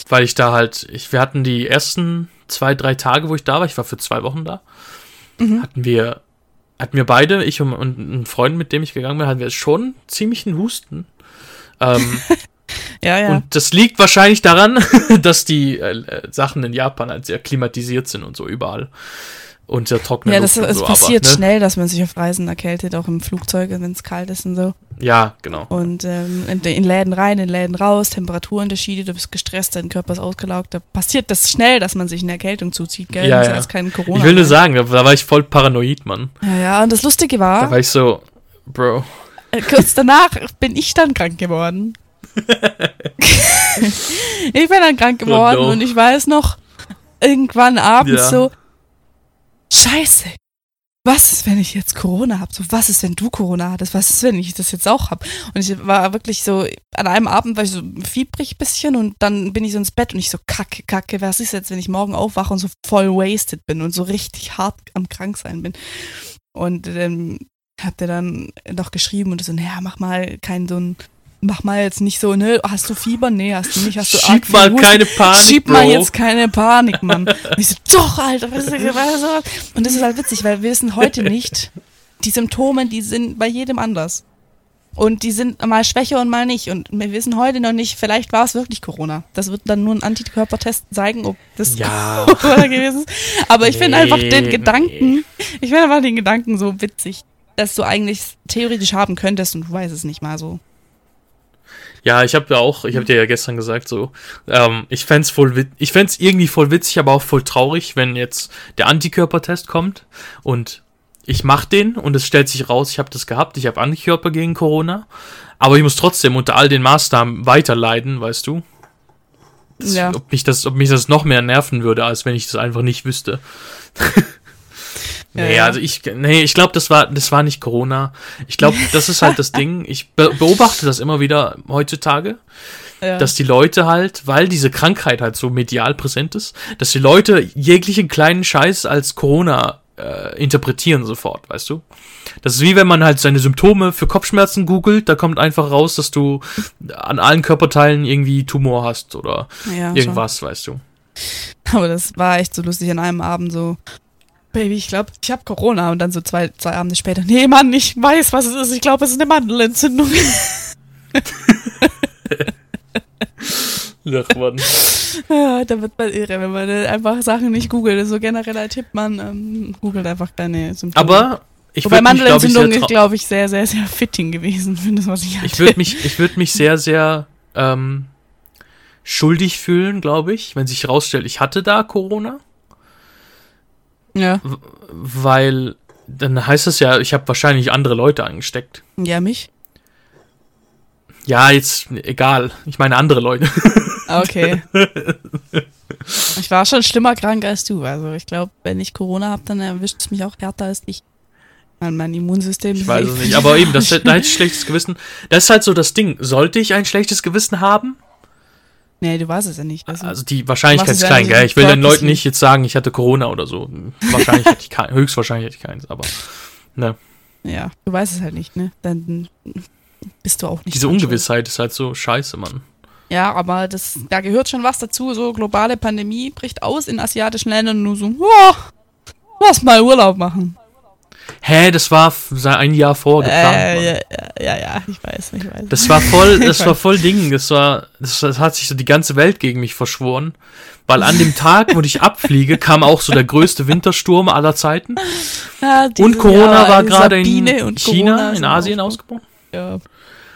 weil ich da halt, ich, wir hatten die ersten zwei, drei Tage, wo ich da war, ich war für zwei Wochen da, Mhm. hatten wir, hatten wir beide, ich und, und ein Freund, mit dem ich gegangen bin, hatten wir schon ziemlich einen Husten. Ähm, Ja, ja. Und das liegt wahrscheinlich daran, dass die äh, äh, Sachen in Japan halt sehr klimatisiert sind und so überall. Und sehr trockene ja, das, Luft es so, passiert aber, ne? schnell, dass man sich auf Reisen erkältet, auch im Flugzeug, wenn es kalt ist und so. Ja, genau. Und ähm, in, in Läden rein, in Läden raus, Temperaturunterschiede, du bist gestresst, dein Körper ist ausgelaugt. Da passiert das schnell, dass man sich eine Erkältung zuzieht, gell? Ja, Das ja. kein Corona. Ich will nur sagen, da, da war ich voll paranoid, Mann. Ja, ja, und das Lustige Da war, war ich so, Bro. äh, kurz danach bin ich dann krank geworden. ich bin dann krank geworden Oh no. und ich weiß noch, irgendwann abends Ja. so, scheiße, was ist, wenn ich jetzt Corona habe? So, was ist, wenn du Corona hattest? Was ist, wenn ich das jetzt auch habe? Und ich war wirklich so, an einem Abend war ich so fiebrig bisschen und dann bin ich so ins Bett und ich so, kacke, kacke, was ist jetzt, wenn ich morgen aufwache und so voll wasted bin und so richtig hart am krank sein bin? Und ähm, hat er dann noch geschrieben und so, naja, mach mal keinen so ein, mach mal jetzt nicht so, ne, hast du Fieber? Nee, hast du nicht, hast du Schieb mal Husten? keine Panik, Schieb Bro. mal jetzt keine Panik, Mann. Und ich so, doch, Alter, was ist was? Und das ist halt witzig, weil wir wissen heute nicht, die Symptome, die sind bei jedem anders. Und die sind mal schwächer und mal nicht. Und wir wissen heute noch nicht, vielleicht war es wirklich Corona. Das wird dann nur ein Antikörpertest zeigen, ob das Ja. Corona gewesen ist. Aber ich finde einfach den Nee, Gedanken, ich finde einfach den Gedanken so witzig, dass du eigentlich theoretisch haben könntest und du weißt es nicht mal so. Ja, ich habe ja auch, ich habe dir ja gestern gesagt, so, ähm, ich fänd's voll, ich fänd's irgendwie voll witzig, aber auch voll traurig, wenn jetzt der Antikörpertest kommt und ich mache den und es stellt sich raus, ich habe das gehabt, ich habe Antikörper gegen Corona, aber ich muss trotzdem unter all den Maßnahmen weiterleiden, weißt du? Das, Ja. ob, mich das, ob mich das noch mehr nerven würde, als wenn ich das einfach nicht wüsste. Nee, also ich, nee, ich glaube, das war, das war nicht Corona. Ich glaube, das ist halt das Ding. Ich be beobachte das immer wieder heutzutage, Ja. dass die Leute halt, weil diese Krankheit halt so medial präsent ist, dass die Leute jeglichen kleinen Scheiß als Corona äh, interpretieren sofort, weißt du? Das ist wie wenn man halt seine Symptome für Kopfschmerzen googelt, da kommt einfach raus, dass du an allen Körperteilen irgendwie Tumor hast oder ja, irgendwas, weißt du. Schon. Aber das war echt so lustig an einem Abend so. Baby, ich glaube, ich habe Corona. Und dann so zwei, zwei Abende später. Nee, Mann, ich weiß, was es ist. Ich glaube, es ist eine Mandelentzündung. Ach, Mann. Ja, da wird man irre, wenn man einfach Sachen nicht googelt. Das ist so genereller Tipp, man ähm, googelt einfach keine Symptome. Aber ich Wobei mich, glaube ich, Mandelentzündung ist, glaube ich, sehr, sehr, sehr fitting gewesen für das, was ich hatte. ich würde mich, ich würde mich sehr, sehr ähm, schuldig fühlen, glaube ich, wenn sich herausstellt, ich hatte da Corona, ja. weil dann heißt es ja, ich habe wahrscheinlich andere Leute angesteckt. ja, mich? Ja, jetzt egal. Ich meine andere Leute. Ah, Okay. ich war schon schlimmer krank als du. Also ich glaube, wenn ich Corona habe, dann erwischt es mich auch härter als dich. Mein, mein Immunsystem Ich weiß es nicht. Aber eben, das, da hätte ich schlechtes Gewissen. Das ist halt so das Ding. Sollte ich ein schlechtes Gewissen haben? Nee, du weißt es ja nicht. Also, Also die Wahrscheinlichkeit ist klein, gell? Ich will den? Leuten nicht jetzt sagen, ich hatte Corona oder so. Wahrscheinlich hätte ich kein, höchstwahrscheinlich hätte ich keins, aber ne. ja, du weißt es halt nicht, ne? Dann bist du auch nicht Diese. Ungewissheit ist halt so scheiße, Mann. Ja, aber das, da gehört schon was dazu. So globale Pandemie bricht aus in asiatischen Ländern und nur so, oh, lass mal Urlaub machen. Hä, das war ein Jahr vor geplant, Mann. Äh, ja, ja, ja, ich weiß, ich weiß. Das war voll, das war voll Ding. Das war, das, das hat sich so die ganze Welt gegen mich verschworen. Weil an dem Tag, wo ich abfliege, kam auch so der größte Wintersturm aller Zeiten. Ja, Und Corona Jahr, war gerade in China, Corona in Asien ausgebrochen. Ja.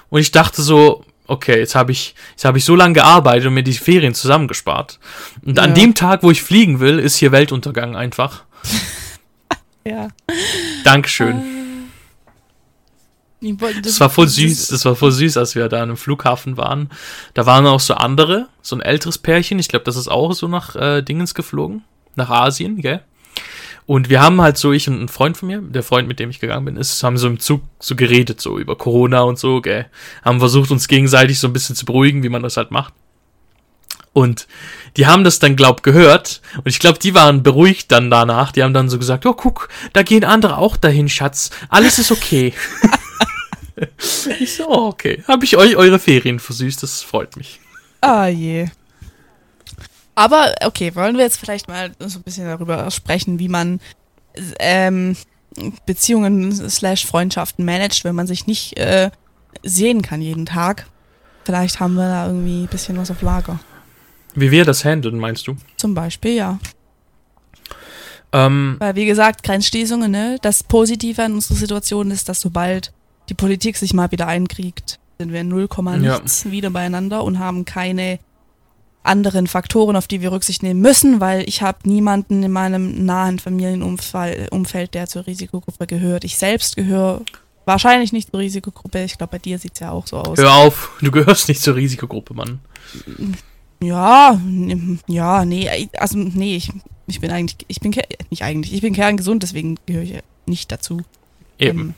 Und ich dachte so, okay, jetzt habe ich, jetzt habe ich so lange gearbeitet und mir die Ferien zusammengespart. Und an Ja. dem Tag, wo ich fliegen will, ist hier Weltuntergang einfach. ja. Dankeschön. Wollte- Das war voll süß, das war voll süß, als wir da an einem Flughafen waren. Da waren auch so andere, so ein älteres Pärchen, ich glaube, das ist auch so nach äh, Dingens geflogen, nach Asien, gell? Und wir haben halt so, ich und ein Freund von mir, der Freund, mit dem ich gegangen bin, ist, haben so im Zug so geredet, so über Corona und so, gell? Haben versucht, uns gegenseitig so ein bisschen zu beruhigen, wie man das halt macht. Und die haben das dann, glaub, gehört. Und ich glaube, die waren beruhigt dann danach. Die haben dann so gesagt, oh, guck, da gehen andere auch dahin, Schatz. Alles ist okay. ich so, oh, okay. Habe ich euch eure Ferien versüßt, das freut mich. Ah je. Aber okay, wollen wir jetzt vielleicht mal so ein bisschen darüber sprechen, wie man ähm, Beziehungen slash Freundschaften managt, wenn man sich nicht äh, sehen kann jeden Tag. Vielleicht haben wir da irgendwie ein bisschen was auf Lager. Wie wir das handeln, meinst du? Zum Beispiel, ja. Ähm, Weil, wie gesagt, Grenzschließungen, ne? Das Positive an unserer Situation ist, dass sobald die Politik sich mal wieder einkriegt, sind wir in 0, Ja. nichts wieder beieinander und haben keine anderen Faktoren, auf die wir Rücksicht nehmen müssen, weil ich habe niemanden in meinem nahen Familienumfeld, Umfeld, der zur Risikogruppe gehört. Ich selbst gehöre wahrscheinlich nicht zur Risikogruppe. Ich glaube, bei dir sieht's ja auch so aus. hör auf, du gehörst nicht zur Risikogruppe, Mann. Ja, ja, nee, also nee, ich, ich bin eigentlich, ich bin nicht eigentlich, ich bin kerngesund, deswegen gehöre ich nicht dazu. Eben. Ähm,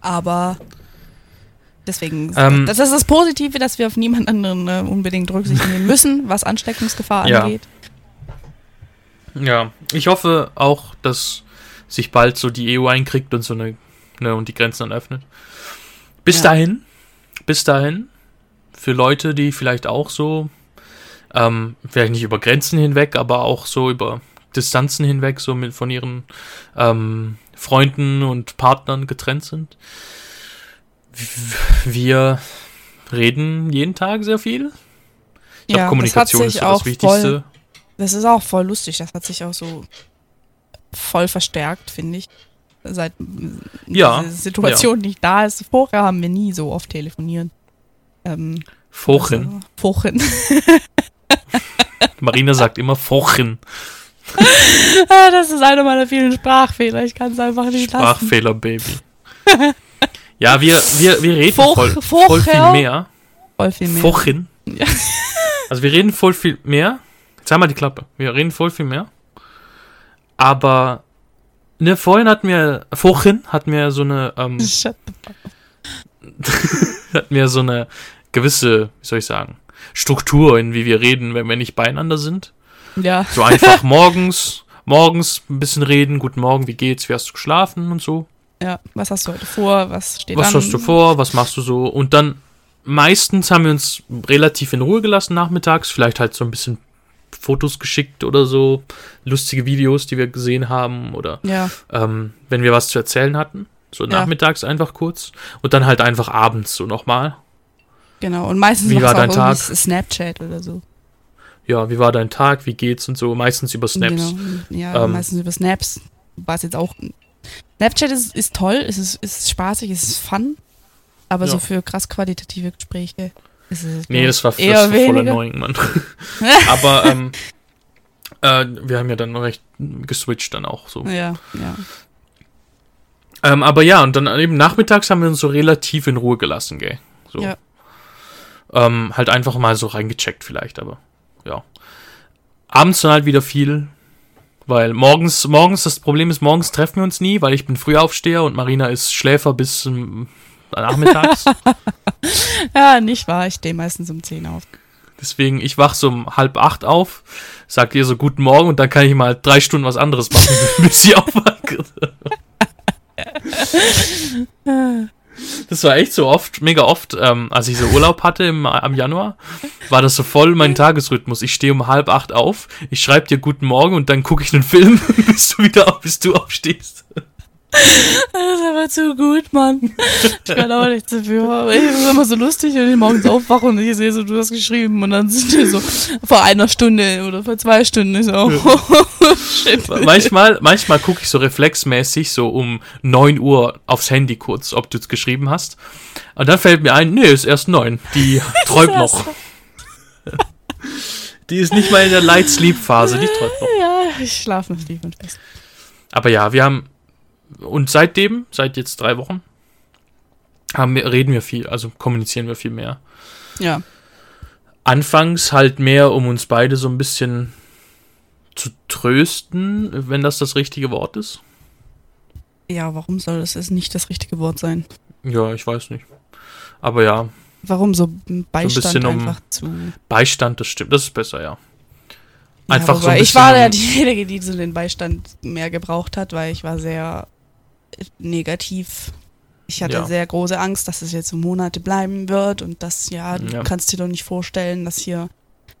aber deswegen, Ähm, das ist das Positive, dass wir auf niemand anderen äh, unbedingt Rücksicht nehmen müssen, was Ansteckungsgefahr Ja. angeht. Ja, ich hoffe auch, dass sich bald so die EU einkriegt und so eine, ne, und die Grenzen dann öffnet. Bis Ja. dahin, bis dahin, für Leute, die vielleicht auch so, ähm, vielleicht nicht über Grenzen hinweg, aber auch so über Distanzen hinweg, so mit von ihren ähm, Freunden und Partnern getrennt sind. Wir reden jeden Tag sehr viel. Ich glaube, Kommunikation ist so das Wichtigste. voll, das ist auch voll lustig, das hat sich auch so voll verstärkt, finde ich. Seit Ja, diese Situation nicht da ist. Vorher haben wir nie so oft telefoniert. Ähm, Fochen. Also, Fochen. Marina sagt immer Fochen. Ah, das ist einer meiner vielen Sprachfehler. Ich kann es einfach nicht lassen. Sprachfehler, Baby. ja, wir, wir, wir reden Foch- voll, Focher. voll viel mehr. Voll viel mehr. Vorhin. Ja. Also wir reden voll viel mehr. Jetzt haben wir die Klappe. Wir reden voll viel mehr. Aber ne, vorhin hatten wir, vorhin hatten wir so eine, ähm, hatten wir so eine gewisse, wie soll ich sagen, Struktur in wie wir reden, wenn wir nicht beieinander sind. Ja. So einfach morgens, morgens ein bisschen reden, guten Morgen, wie geht's, wie hast du geschlafen und so. Ja. Was hast du heute vor? Was steht Was an? hast du vor? Was machst du so? Und dann meistens haben wir uns relativ in Ruhe gelassen nachmittags, vielleicht halt so ein bisschen Fotos geschickt oder so, lustige Videos, die wir gesehen haben oder Ja. ähm, wenn wir was zu erzählen hatten. So Ja. nachmittags einfach kurz und dann halt einfach abends so nochmal. Genau. Und meistens Wie war dein Tag? Snapchat oder so. Ja, wie war dein Tag? Wie geht's und so? Meistens über Snaps. Genau. Ja, Ähm. meistens über Snaps. War es jetzt auch. Snapchat ist, ist toll, es ist, ist spaßig, es ist fun. Aber so Ja. für krass qualitative Gespräche ist es. Nee, das war, das war voll annoying, Mann. Aber ähm, äh, wir haben ja dann recht geswitcht dann auch so. Ja, ja. Ähm, aber ja, und dann eben nachmittags haben wir uns so relativ in Ruhe gelassen, gell. So. Ja. Ähm, halt einfach mal so reingecheckt vielleicht, aber ja. Abends dann halt wieder viel, weil morgens, morgens, das Problem ist, morgens treffen wir uns nie, weil ich bin Frühaufsteher und Marina ist Schläfer bis ähm, nachmittags. Ja, nicht wahr. Ich stehe meistens um 10 auf. Deswegen, ich wach so um halb acht auf, sag ihr so guten Morgen und dann kann ich mal drei Stunden was anderes machen, bis sie aufwacht. Das war echt so oft, mega oft, ähm, als ich so Urlaub hatte im, am Januar, war das so voll mein Tagesrhythmus. Ich stehe um halb acht auf, ich schreibe dir guten Morgen und dann gucke ich einen Film, bis du wieder auf, bis du aufstehst. Das ist aber zu gut, Mann. Ich kann auch nichts dafür. Aber ich ist immer so lustig, wenn ich morgens aufwache und ich sehe so, du hast geschrieben und dann sind wir so vor einer Stunde oder vor zwei Stunden. Ich so, oh, shit. Manchmal, manchmal gucke ich so reflexmäßig so um 9 Uhr aufs Handy kurz, ob du es geschrieben hast. Und dann fällt mir ein, nee, ist erst 9. Die träumt noch. Die ist nicht mal in der Light Sleep Phase, die träumt noch. Ja, ich schlafe noch tief und fest. Aber ja, wir haben und seitdem, seit jetzt drei Wochen, haben wir, reden wir viel, also kommunizieren wir viel mehr. Ja. Anfangs halt mehr, um uns beide so ein bisschen zu trösten, wenn das das richtige Wort ist. Ja, warum soll das jetzt nicht das richtige Wort sein? Ja, ich weiß nicht. Aber ja, Warum so ein Beistand bisschen um- einfach zu. Beistand, das stimmt, das ist besser, ja. Ja, Einfach so wobei ein ich war ja bisschen- diejenige, die so den Beistand mehr gebraucht hat, weil ich war sehr negativ. Ich hatte Ja. sehr große Angst, dass es jetzt so Monate bleiben wird und das, ja, du Ja. kannst dir doch nicht vorstellen, dass hier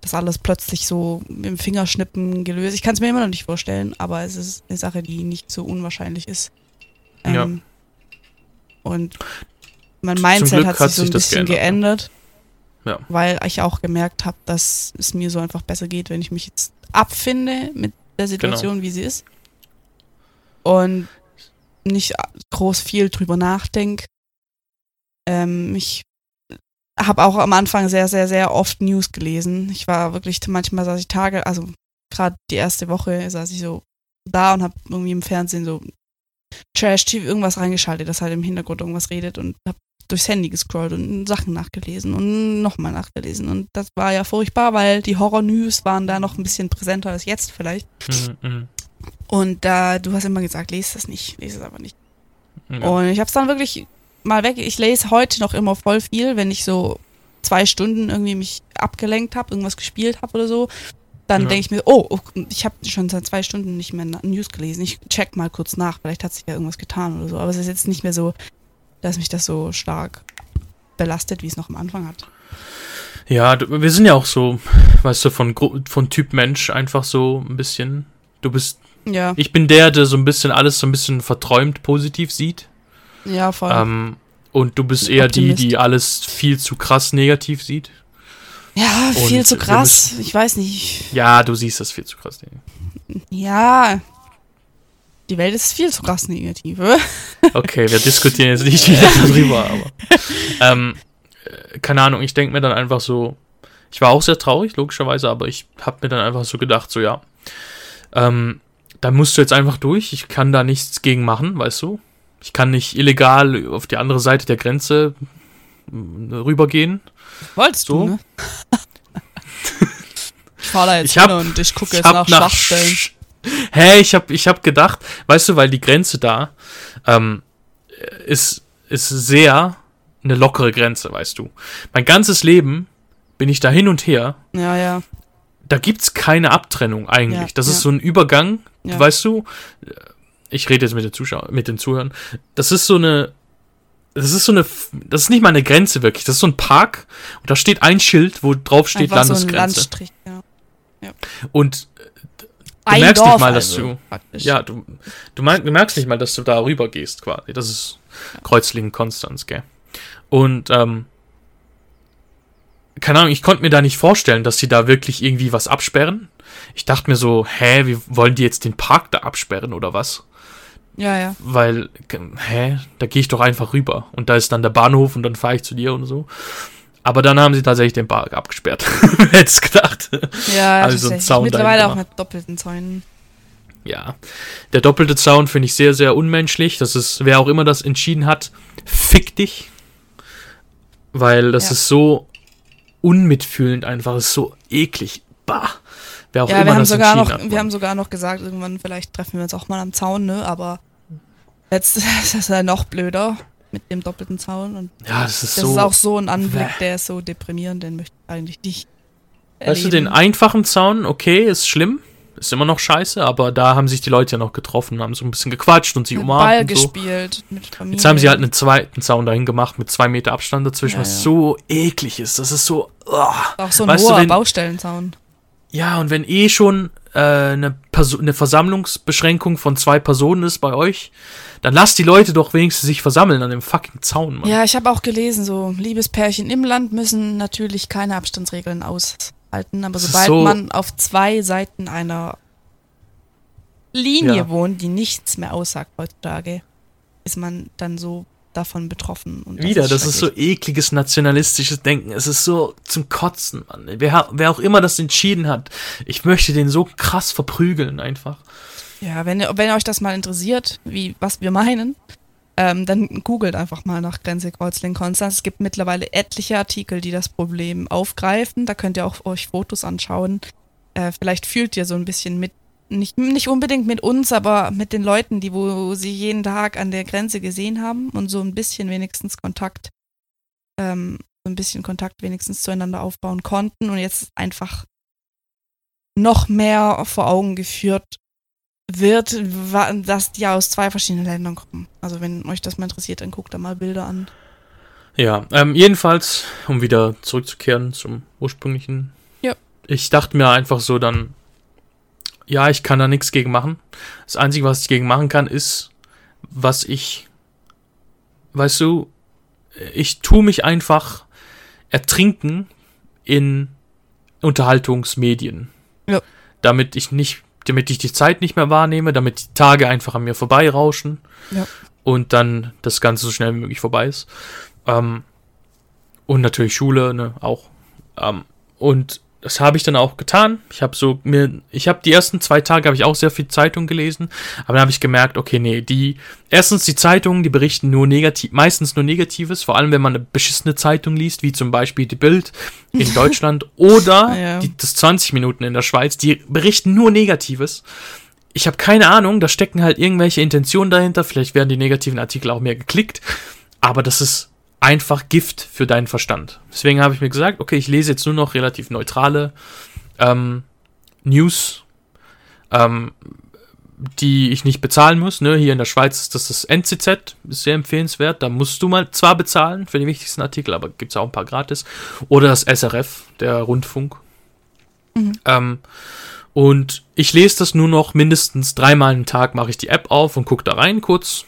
das alles plötzlich so dem Fingerschnippen gelöst. Ich kann es mir immer noch nicht vorstellen, aber es ist eine Sache, die nicht so unwahrscheinlich ist. Ja. Ähm, Und mein Mindset hat hat sich so sich ein bisschen geändert, geändert. Ja. Weil ich auch gemerkt habe, dass es mir so einfach besser geht, wenn ich mich jetzt abfinde mit der Situation, wie sie ist. Und nicht groß viel drüber nachdenke. Ähm, ich habe auch am Anfang sehr, sehr, sehr oft News gelesen. Ich war wirklich, manchmal saß ich Tage, also gerade die erste Woche saß ich so da und habe irgendwie im Fernsehen so Trash-TV irgendwas reingeschaltet, das halt im Hintergrund irgendwas redet und habe durchs Handy gescrollt und Sachen nachgelesen und nochmal nachgelesen. Und das war ja furchtbar, weil die Horror-News waren da noch ein bisschen präsenter als jetzt vielleicht. Mhm, mhm. Und da, du hast immer gesagt, lese das nicht, lese es aber nicht. Ja. Und ich habe es dann wirklich mal weg. Ich lese heute noch immer voll viel, wenn ich so zwei Stunden irgendwie mich abgelenkt habe, irgendwas gespielt habe oder so. Dann Ja. denke ich mir, oh, oh, ich habe schon seit zwei Stunden nicht mehr News gelesen. Ich check mal kurz nach, vielleicht hat sich ja irgendwas getan oder so. Aber es ist jetzt nicht mehr so, dass mich das so stark belastet, wie es noch am Anfang hat. Ja, wir sind ja auch so, weißt du, von, Gru- von Typ Mensch einfach so ein bisschen. Du bist, Ja, ich bin der, der so ein bisschen alles so ein bisschen verträumt positiv sieht. ja, voll. Ähm, und du bist eher die, Optimist. die alles viel zu krass negativ sieht. ja, viel und zu krass. Ich weiß nicht. Ja, du siehst das viel zu krass. Ja, die Welt ist viel zu krass negativ. Okay, wir diskutieren jetzt nicht wieder darüber, aber. Ähm, äh, keine Ahnung, ich denke mir dann einfach so. Ich war auch sehr traurig, logischerweise, aber ich habe mir dann einfach so gedacht, so ja. Ähm, da musst du jetzt einfach durch. Ich kann da nichts gegen machen, weißt du? Ich kann nicht illegal auf die andere Seite der Grenze mm, rübergehen. Wolltest So. du, ne? ich fahr da jetzt Ich hab- hin und ich gucke jetzt nach nach Schwachstellen. Sch- Hä, ich hab, ich hab gedacht, weißt du, weil die Grenze da ähm, ist, ist sehr eine lockere Grenze, weißt du. Mein ganzes Leben bin ich da hin und her. Ja, ja. Da gibt's keine Abtrennung eigentlich. Ja, das ja. ist so ein Übergang, Ja. weißt du. Ich rede jetzt mit den Zuschauern, mit den Zuhörern. Das ist so eine, das ist so eine, das ist nicht mal eine Grenze wirklich. Das ist so ein Park und da steht ein Schild, wo drauf steht Einfach so ein Landesgrenze. Landstrich, ja. und Ein merkst nicht Dorf mal, dass also, du- praktisch. Ja, du, du, merk, du merkst nicht mal, dass du da rüber gehst, quasi. Das ist Kreuzlingen-Konstanz, gell? Und, ähm, keine Ahnung, ich konnte mir da nicht vorstellen, dass sie da wirklich irgendwie was absperren. Ich dachte mir so, hä, wie wollen die jetzt den Park da absperren oder was? Ja, ja. Weil, hä, da gehe ich doch einfach rüber. Und da ist dann der Bahnhof und dann fahre ich zu dir und so. Aber dann haben sie tatsächlich den Park abgesperrt. Wer hätte es gedacht? Ja, Also so ein. Zaun Mittlerweile auch mit doppelten Zäunen. Ja. Der doppelte Zaun finde ich sehr, sehr unmenschlich. Das ist, wer auch immer das entschieden hat, fick dich. Weil das Ja. ist so unmitfühlend einfach. Das ist so eklig. Bah. Wer auch Ja, immer wir haben das sogar noch, hat. wir haben sogar noch gesagt, irgendwann vielleicht treffen wir uns auch mal am Zaun, ne? Aber jetzt ist das ja noch blöder mit dem doppelten Zaun und ja, das ist das so. ist auch so ein Anblick, Bäh. der ist so deprimierend, den möchte ich eigentlich nicht. weißt du, den erleben. einfachen Zaun, okay, ist schlimm. Ist immer noch scheiße, aber da haben sich die Leute ja noch getroffen, haben so ein bisschen gequatscht und sich mit umarmt Ball und so. gespielt mit Familie. Jetzt haben sie halt einen zweiten Zaun dahin gemacht mit zwei Meter Abstand dazwischen, Ja, was ja. so eklig ist. Das ist so. uah. auch so ein weißt du, hoher wenn- Baustellenzaun. Ja, und wenn eh schon äh, eine, Perso eine Versammlungsbeschränkung von zwei Personen ist bei euch, dann lasst die Leute doch wenigstens sich versammeln an dem fucking Zaun, Mann. Ja, ich habe auch gelesen, so Liebespärchen im Land müssen natürlich keine Abstandsregeln aushalten, aber Das ist sobald so- man auf zwei Seiten einer Linie Ja. wohnt, die nichts mehr aussagt heutzutage, ist man dann so davon betroffen. Und Wieder, das ist so schrecklich. ekliges nationalistisches Denken. Es ist so zum Kotzen, Mann. Wer, wer auch immer das entschieden hat, ich möchte den so krass verprügeln einfach. Ja, wenn, wenn euch das mal interessiert, wie, was wir meinen, ähm, dann googelt einfach mal nach Grenze Kreuzlingen Konstanz. Es gibt mittlerweile etliche Artikel, die das Problem aufgreifen. Da könnt ihr auch euch Fotos anschauen. Äh, vielleicht fühlt ihr so ein bisschen mit, nicht, nicht unbedingt mit uns, aber mit den Leuten, die wo sie jeden Tag an der Grenze gesehen haben und so ein bisschen wenigstens Kontakt, ähm, so ein bisschen Kontakt wenigstens zueinander aufbauen konnten und jetzt einfach noch mehr vor Augen geführt wird, dass die aus zwei verschiedenen Ländern kommen. Also wenn euch das mal interessiert, dann guckt da mal Bilder an. Ja, ähm, jedenfalls, um wieder zurückzukehren zum ursprünglichen. Ja. Ich dachte mir einfach so dann, ja, ich kann da nichts gegen machen. Das Einzige, was ich gegen machen kann, ist, was ich, weißt du, ich tue mich einfach ertrinken in Unterhaltungsmedien. Ja. Damit ich nicht, damit ich die Zeit nicht mehr wahrnehme, damit die Tage einfach an mir vorbeirauschen. Ja. Und dann das Ganze so schnell wie möglich vorbei ist. Ähm, und natürlich Schule, ne, auch. Ähm, und das habe ich dann auch getan. Ich habe so mir, ich habe die ersten zwei Tage habe ich auch sehr viel Zeitung gelesen, aber dann habe ich gemerkt, okay, nee, die erstens die Zeitungen, die berichten nur negativ, meistens nur Negatives, vor allem wenn man eine beschissene Zeitung liest, wie zum Beispiel die Bild in Deutschland oder Ja. die, das 20 Minuten in der Schweiz, die berichten nur Negatives. Ich habe keine Ahnung, da stecken halt irgendwelche Intentionen dahinter. Vielleicht werden die negativen Artikel auch mehr geklickt, aber das ist einfach Gift für deinen Verstand. Deswegen habe ich mir gesagt, okay, ich lese jetzt nur noch relativ neutrale ähm, News, ähm, die ich nicht bezahlen muss. Ne? Hier in der Schweiz ist das das NZZ, ist sehr empfehlenswert. Da musst du mal zwar bezahlen für die wichtigsten Artikel, aber gibt es auch ein paar gratis. Oder das SRF, der Rundfunk. Mhm. Ähm, und ich lese das nur noch mindestens dreimal am Tag, mache ich die App auf und gucke da rein kurz.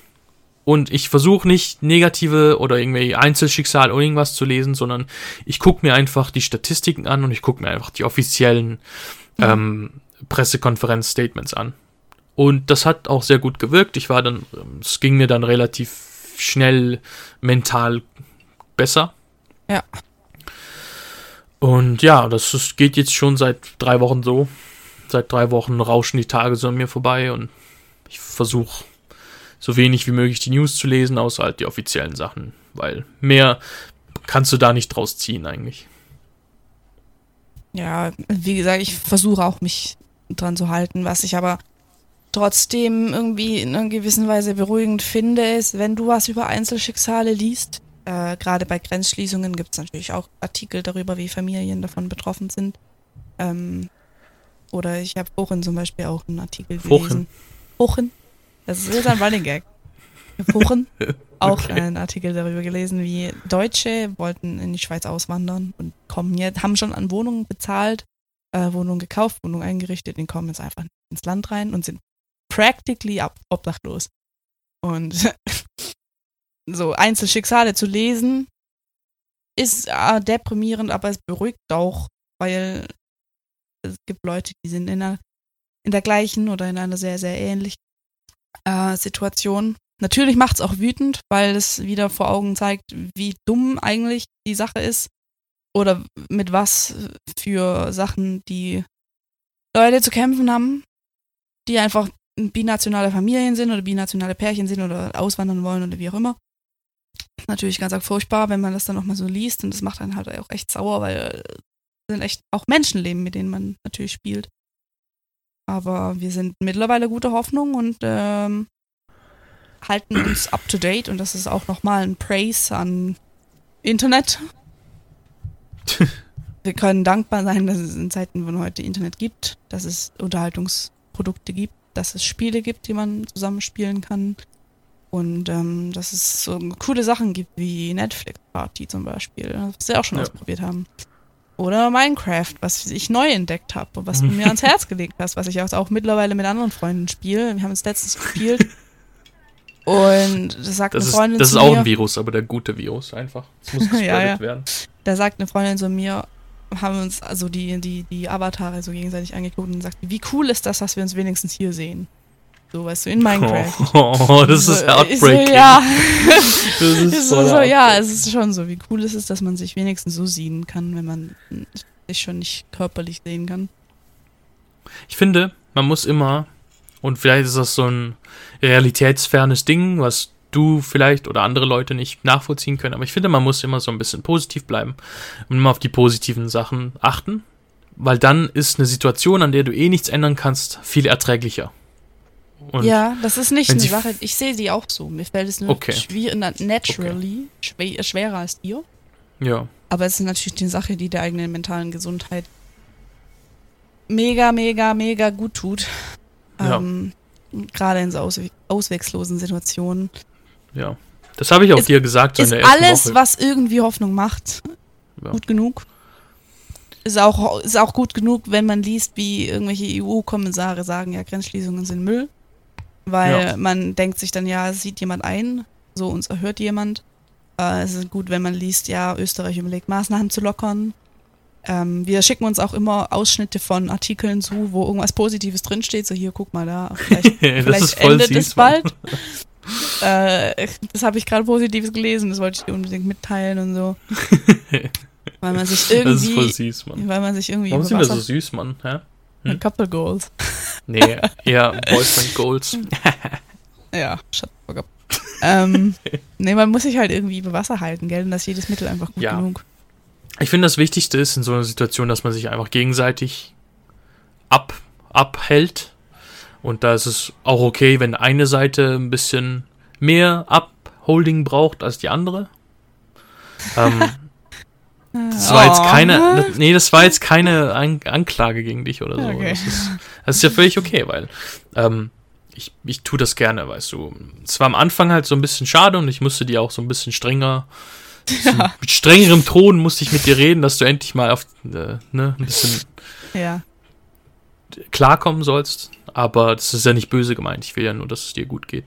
Und ich versuche nicht negative oder irgendwie Einzelschicksal oder irgendwas zu lesen, sondern ich gucke mir einfach die Statistiken an und ich gucke mir einfach die offiziellen ähm, Pressekonferenz-Statements an. Und das hat auch sehr gut gewirkt. Ich war dann, ähm, es ging mir dann relativ schnell mental besser. Ja. Und ja, das ist, geht jetzt schon seit drei Wochen so. seit drei Wochen rauschen die Tage so an mir vorbei und ich versuche so wenig wie möglich die News zu lesen, außer halt die offiziellen Sachen, weil mehr kannst du da nicht draus ziehen eigentlich. Ja, wie gesagt, ich versuche auch mich dran zu halten, was ich aber trotzdem irgendwie in einer gewissen Weise beruhigend finde, ist, wenn du was über Einzelschicksale liest. Äh, Gerade bei Grenzschließungen gibt es natürlich auch Artikel darüber, wie Familien davon betroffen sind. Ähm, oder ich habe vorhin zum Beispiel auch einen Artikel gelesen. Wochen. Das ist jetzt ein Running Gag. Wochen. Auch okay. einen Artikel darüber gelesen, wie Deutsche wollten in die Schweiz auswandern und kommen jetzt, haben schon an Wohnungen bezahlt, äh, Wohnungen gekauft, Wohnungen eingerichtet und kommen jetzt einfach ins Land rein und sind practically obdachlos. Und so Einzelschicksale zu lesen, ist äh, deprimierend, aber es beruhigt auch, weil es gibt Leute, die sind in der, in der gleichen oder in einer sehr, sehr ähnlichen äh, Situation. Natürlich macht es auch wütend, weil es wieder vor Augen zeigt, wie dumm eigentlich die Sache ist oder mit was für Sachen die Leute zu kämpfen haben, die einfach binationale Familien sind oder binationale Pärchen sind oder auswandern wollen oder wie auch immer. Natürlich ganz arg furchtbar, wenn man das dann nochmal so liest und das macht einen halt auch echt sauer, weil es sind echt auch Menschenleben, mit denen man natürlich spielt. Aber wir sind mittlerweile gute Hoffnung und ähm, halten uns up to date und das ist auch nochmal ein Praise an Internet. wir können dankbar sein, dass es in Zeiten von heute Internet gibt, dass es Unterhaltungsprodukte gibt, dass es Spiele gibt, die man zusammenspielen kann. Und ähm, dass es so coole Sachen gibt wie Netflix Party zum Beispiel, was wir auch schon ja. ausprobiert haben. Oder Minecraft, was ich neu entdeckt habe und was du mir ans Herz gelegt hast, was ich auch mittlerweile mit anderen Freunden spiele. Wir haben es letztens gespielt. Und das sagt das eine Freundin ist, Das zu ist auch mir, ein Virus, aber der gute Virus einfach. Das muss gespreadet Ja, ja. werden. Da sagt eine Freundin zu mir, haben uns also die, die, die Avatare so gegenseitig angeguckt und sagt, wie cool ist das, dass wir uns wenigstens hier sehen. So, weißt du, in Minecraft. Oh, das ist So, heartbreaking. So, ja. Das ist so, so, ja, es ist schon so, wie cool es ist, dass man sich wenigstens so sehen kann, wenn man sich schon nicht körperlich sehen kann. Ich finde, man muss immer, und vielleicht ist das so ein realitätsfernes Ding, was du vielleicht oder andere Leute nicht nachvollziehen können, aber ich finde, man muss immer so ein bisschen positiv bleiben und immer auf die positiven Sachen achten, weil dann ist eine Situation, an der du eh nichts ändern kannst, viel erträglicher. Und ja, das ist nicht eine sie- Sache. Ich sehe die auch so. Mir fällt es nur Okay. schwier na- naturally schwer, schwerer als dir. ja, Aber es ist natürlich eine Sache, die der eigenen mentalen Gesundheit mega, mega, mega gut tut. Ja. Ähm, Gerade in so auswe ausweglosen Situationen. ja. Das habe ich auch Ist- dir gesagt ist alles, Woche. was irgendwie Hoffnung macht, Ja. gut genug. Ist auch, ist auch gut genug, wenn man liest, wie irgendwelche EU-Kommissare sagen, ja, Grenzschließungen sind Müll. Weil Ja. man denkt sich dann, ja, es sieht jemand ein, so uns erhört jemand. Äh, es ist gut, wenn man liest, ja, Österreich überlegt, Maßnahmen zu lockern. Ähm, wir schicken uns auch immer Ausschnitte von Artikeln zu, wo irgendwas Positives drinsteht. So, hier, guck mal da. Vielleicht, vielleicht endet es süß, Mann. bald. äh, das habe ich gerade Positives gelesen, das wollte ich dir unbedingt mitteilen und so. Weil man sich Das ist voll irgendwie, süß, Mann. weil man sich irgendwie Warum sind wir so süß, Mann? Hä? Hm? Couple Goals. Nee, eher Boyfriend Goals. Ja, up. ähm, nee, man muss sich halt irgendwie über Wasser halten, gell? Und das ist jedes Mittel einfach gut Ja. genug. Ich finde, das Wichtigste ist in so einer Situation, dass man sich einfach gegenseitig ab, abhält. Und da ist es auch okay, wenn eine Seite ein bisschen mehr Upholding braucht als die andere. Ähm, das war jetzt keine, das, nee, das war jetzt keine An Anklage gegen dich oder so. Okay. Das, ist, das ist ja völlig okay, weil ähm, ich, ich tue das gerne, weißt du. Es war am Anfang halt so ein bisschen schade und ich musste dir auch so ein bisschen strenger, so mit strengerem Ton musste ich mit dir reden, dass du endlich mal auf äh, ne, ein bisschen Ja. klarkommen sollst. Aber das ist ja nicht böse gemeint. Ich will ja nur, dass es dir gut geht.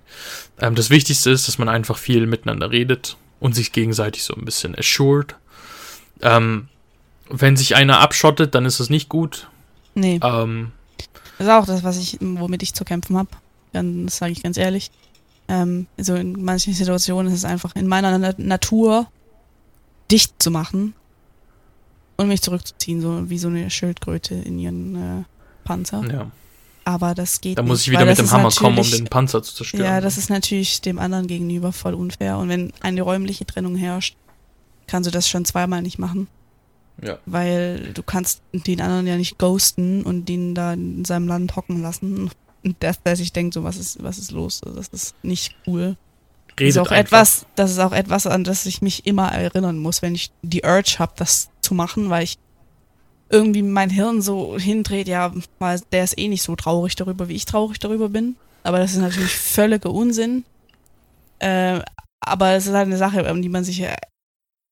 Ähm, das Wichtigste ist, dass man einfach viel miteinander redet und sich gegenseitig so ein bisschen assured. Ähm, wenn sich einer abschottet, dann ist es nicht gut. Nee, Ähm, das ist auch das, was ich, womit ich zu kämpfen habe. Das sage ich ganz ehrlich. Ähm, also in manchen Situationen ist es einfach in meiner Na Natur dicht zu machen und mich zurückzuziehen, so wie so eine Schildkröte in ihren äh, Panzer. Ja. Aber das geht Da muss ich wieder mit das dem Hammer kommen, um den Panzer zu zerstören. Ja, das ist natürlich dem anderen gegenüber voll unfair. Und wenn eine räumliche Trennung herrscht, kannst du das schon zweimal nicht machen. Ja. Weil du kannst den anderen ja nicht ghosten und ihn da in seinem Land hocken lassen. Und dass der sich denkt, so was ist, was ist los? Also Das ist nicht cool. Das ist Redet auch einfach. etwas, das ist auch etwas, an das ich mich immer erinnern muss, wenn ich die Urge habe, das zu machen, weil ich irgendwie mein Hirn so hindreht, ja, weil der ist eh nicht so traurig darüber, wie ich traurig darüber bin. Aber das ist natürlich völliger Unsinn. Äh, aber es ist halt eine Sache, an die man sich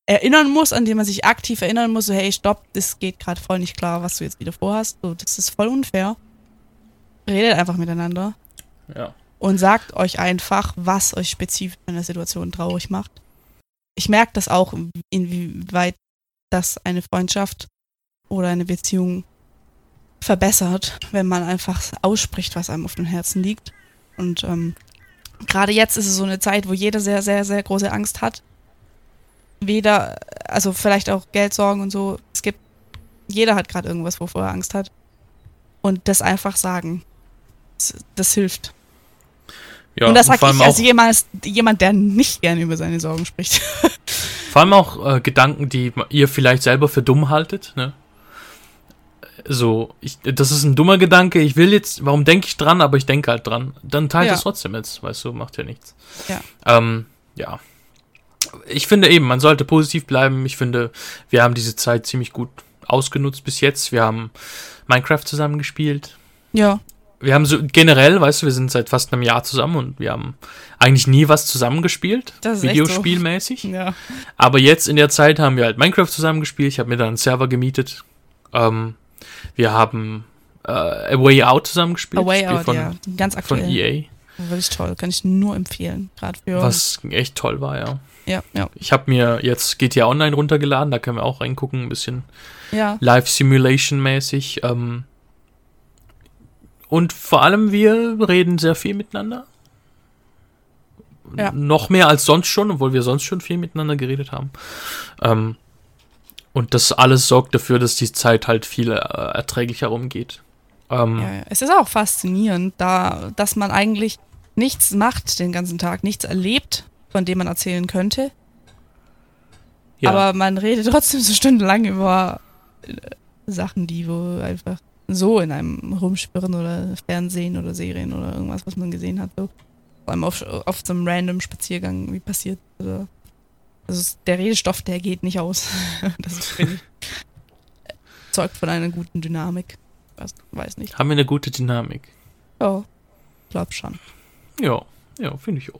erinnern muss, an die man sich aktiv erinnern muss, so hey, stopp, das geht gerade voll nicht klar, was du jetzt wieder vorhast. So, das ist voll unfair. Redet einfach miteinander Ja. und sagt euch einfach, was euch spezifisch in der Situation traurig macht. Ich merke das auch, inwieweit das eine Freundschaft oder eine Beziehung verbessert, wenn man einfach ausspricht, was einem auf dem Herzen liegt. Und ähm, gerade jetzt ist es so eine Zeit, wo jeder sehr, sehr, sehr große Angst hat. Weder, also vielleicht auch Geldsorgen und so. Es gibt, jeder hat gerade irgendwas, wovor er Angst hat. Und das einfach sagen. Das, das hilft. ja. und das allem ich als jemand, jemand, der nicht gerne über seine Sorgen spricht. vor allem auch äh, Gedanken, die ihr vielleicht selber für dumm haltet. Ne? So, ich, das ist ein dummer Gedanke. Ich will jetzt, warum denke ich dran, aber ich denke halt dran. Dann teilt Ja. es trotzdem jetzt, weißt du, macht ja nichts. Ja. Ähm, ja. Ich finde eben, man sollte positiv bleiben. Ich finde, wir haben diese Zeit ziemlich gut ausgenutzt bis jetzt. Wir haben Minecraft zusammen gespielt. ja, Wir haben so generell, weißt du, wir sind seit fast einem Jahr zusammen und wir haben eigentlich nie was zusammen gespielt, Das ist echt so. Videospielmäßig. ja. Aber jetzt in der Zeit haben wir halt Minecraft zusammen gespielt. Ich habe mir da einen Server gemietet. Ähm, wir haben äh, A Way Out zusammen gespielt. A Way Out, von, ja. Ganz von aktuell. EA, Wirklich toll. Kann ich nur empfehlen. Gerade für. was echt toll war, ja. Ja, ja. Ich habe mir jetzt GTA Online runtergeladen, da können wir auch reingucken, ein bisschen Ja. Live Simulation mäßig. Ähm, und vor allem, wir reden sehr viel miteinander. Ja. Noch mehr als sonst schon, obwohl wir sonst schon viel miteinander geredet haben. Ähm, und das alles sorgt dafür, dass die Zeit halt viel äh, erträglicher rumgeht. Ähm, Ja, ja. Es ist auch faszinierend, da, dass man eigentlich nichts macht den ganzen Tag, nichts erlebt, von dem man erzählen könnte. ja. Aber man redet trotzdem so stundenlang über äh, Sachen, die wo einfach so in einem rumspirren oder Fernsehen oder Serien oder irgendwas, was man gesehen hat. So. Vor allem auf, auf so einem random Spaziergang, wie passiert. Oder also der Redestoff, der geht nicht aus. das ist, finde ich, zeugt von einer guten Dynamik. Weiß, weiß nicht. haben wir eine gute Dynamik. Ja, glaub schon. Ja, ja, finde ich auch.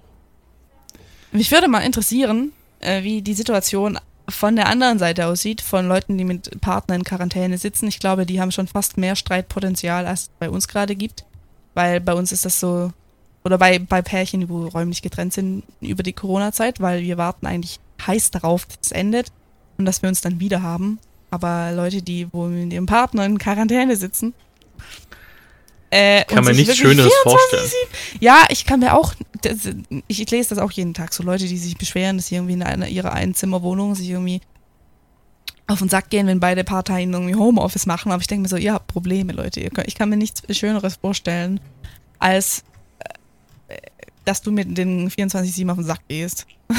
Mich würde mal interessieren, äh, wie die Situation von der anderen Seite aussieht, von Leuten, die mit Partnern in Quarantäne sitzen. Ich glaube, die haben schon fast mehr Streitpotenzial, als es bei uns gerade gibt. Weil bei uns ist das so, oder bei, bei Pärchen, die räumlich getrennt sind über die Corona-Zeit, weil wir warten eigentlich heiß darauf, dass es endet und dass wir uns dann wieder haben. Aber Leute, die wo mit ihrem Partner in Quarantäne sitzen, äh, Kann man nichts Schöneres 24 vorstellen. ja, ich kann mir auch, das, ich lese das auch jeden Tag, so Leute, die sich beschweren, dass sie irgendwie in einer, ihrer Einzimmerwohnung sich irgendwie auf den Sack gehen, wenn beide Parteien irgendwie Homeoffice machen. Aber ich denke mir so, ihr habt Probleme, Leute. Könnt, ich kann mir nichts Schöneres vorstellen, als äh, dass du mit den 24-7 auf den Sack gehst.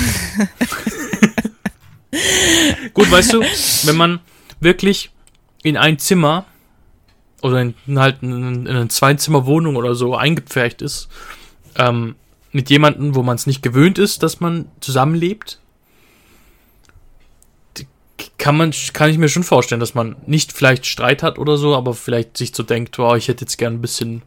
Gut, weißt du, wenn man wirklich in ein Zimmer oder in, halt in, in eine Zweizimmerwohnung oder so eingepfercht ist, ähm, mit jemandem, wo man es nicht gewöhnt ist, dass man zusammenlebt, kann man, kann ich mir schon vorstellen, dass man nicht vielleicht Streit hat oder so, aber vielleicht sich so denkt, wow, ich hätte jetzt gern ein bisschen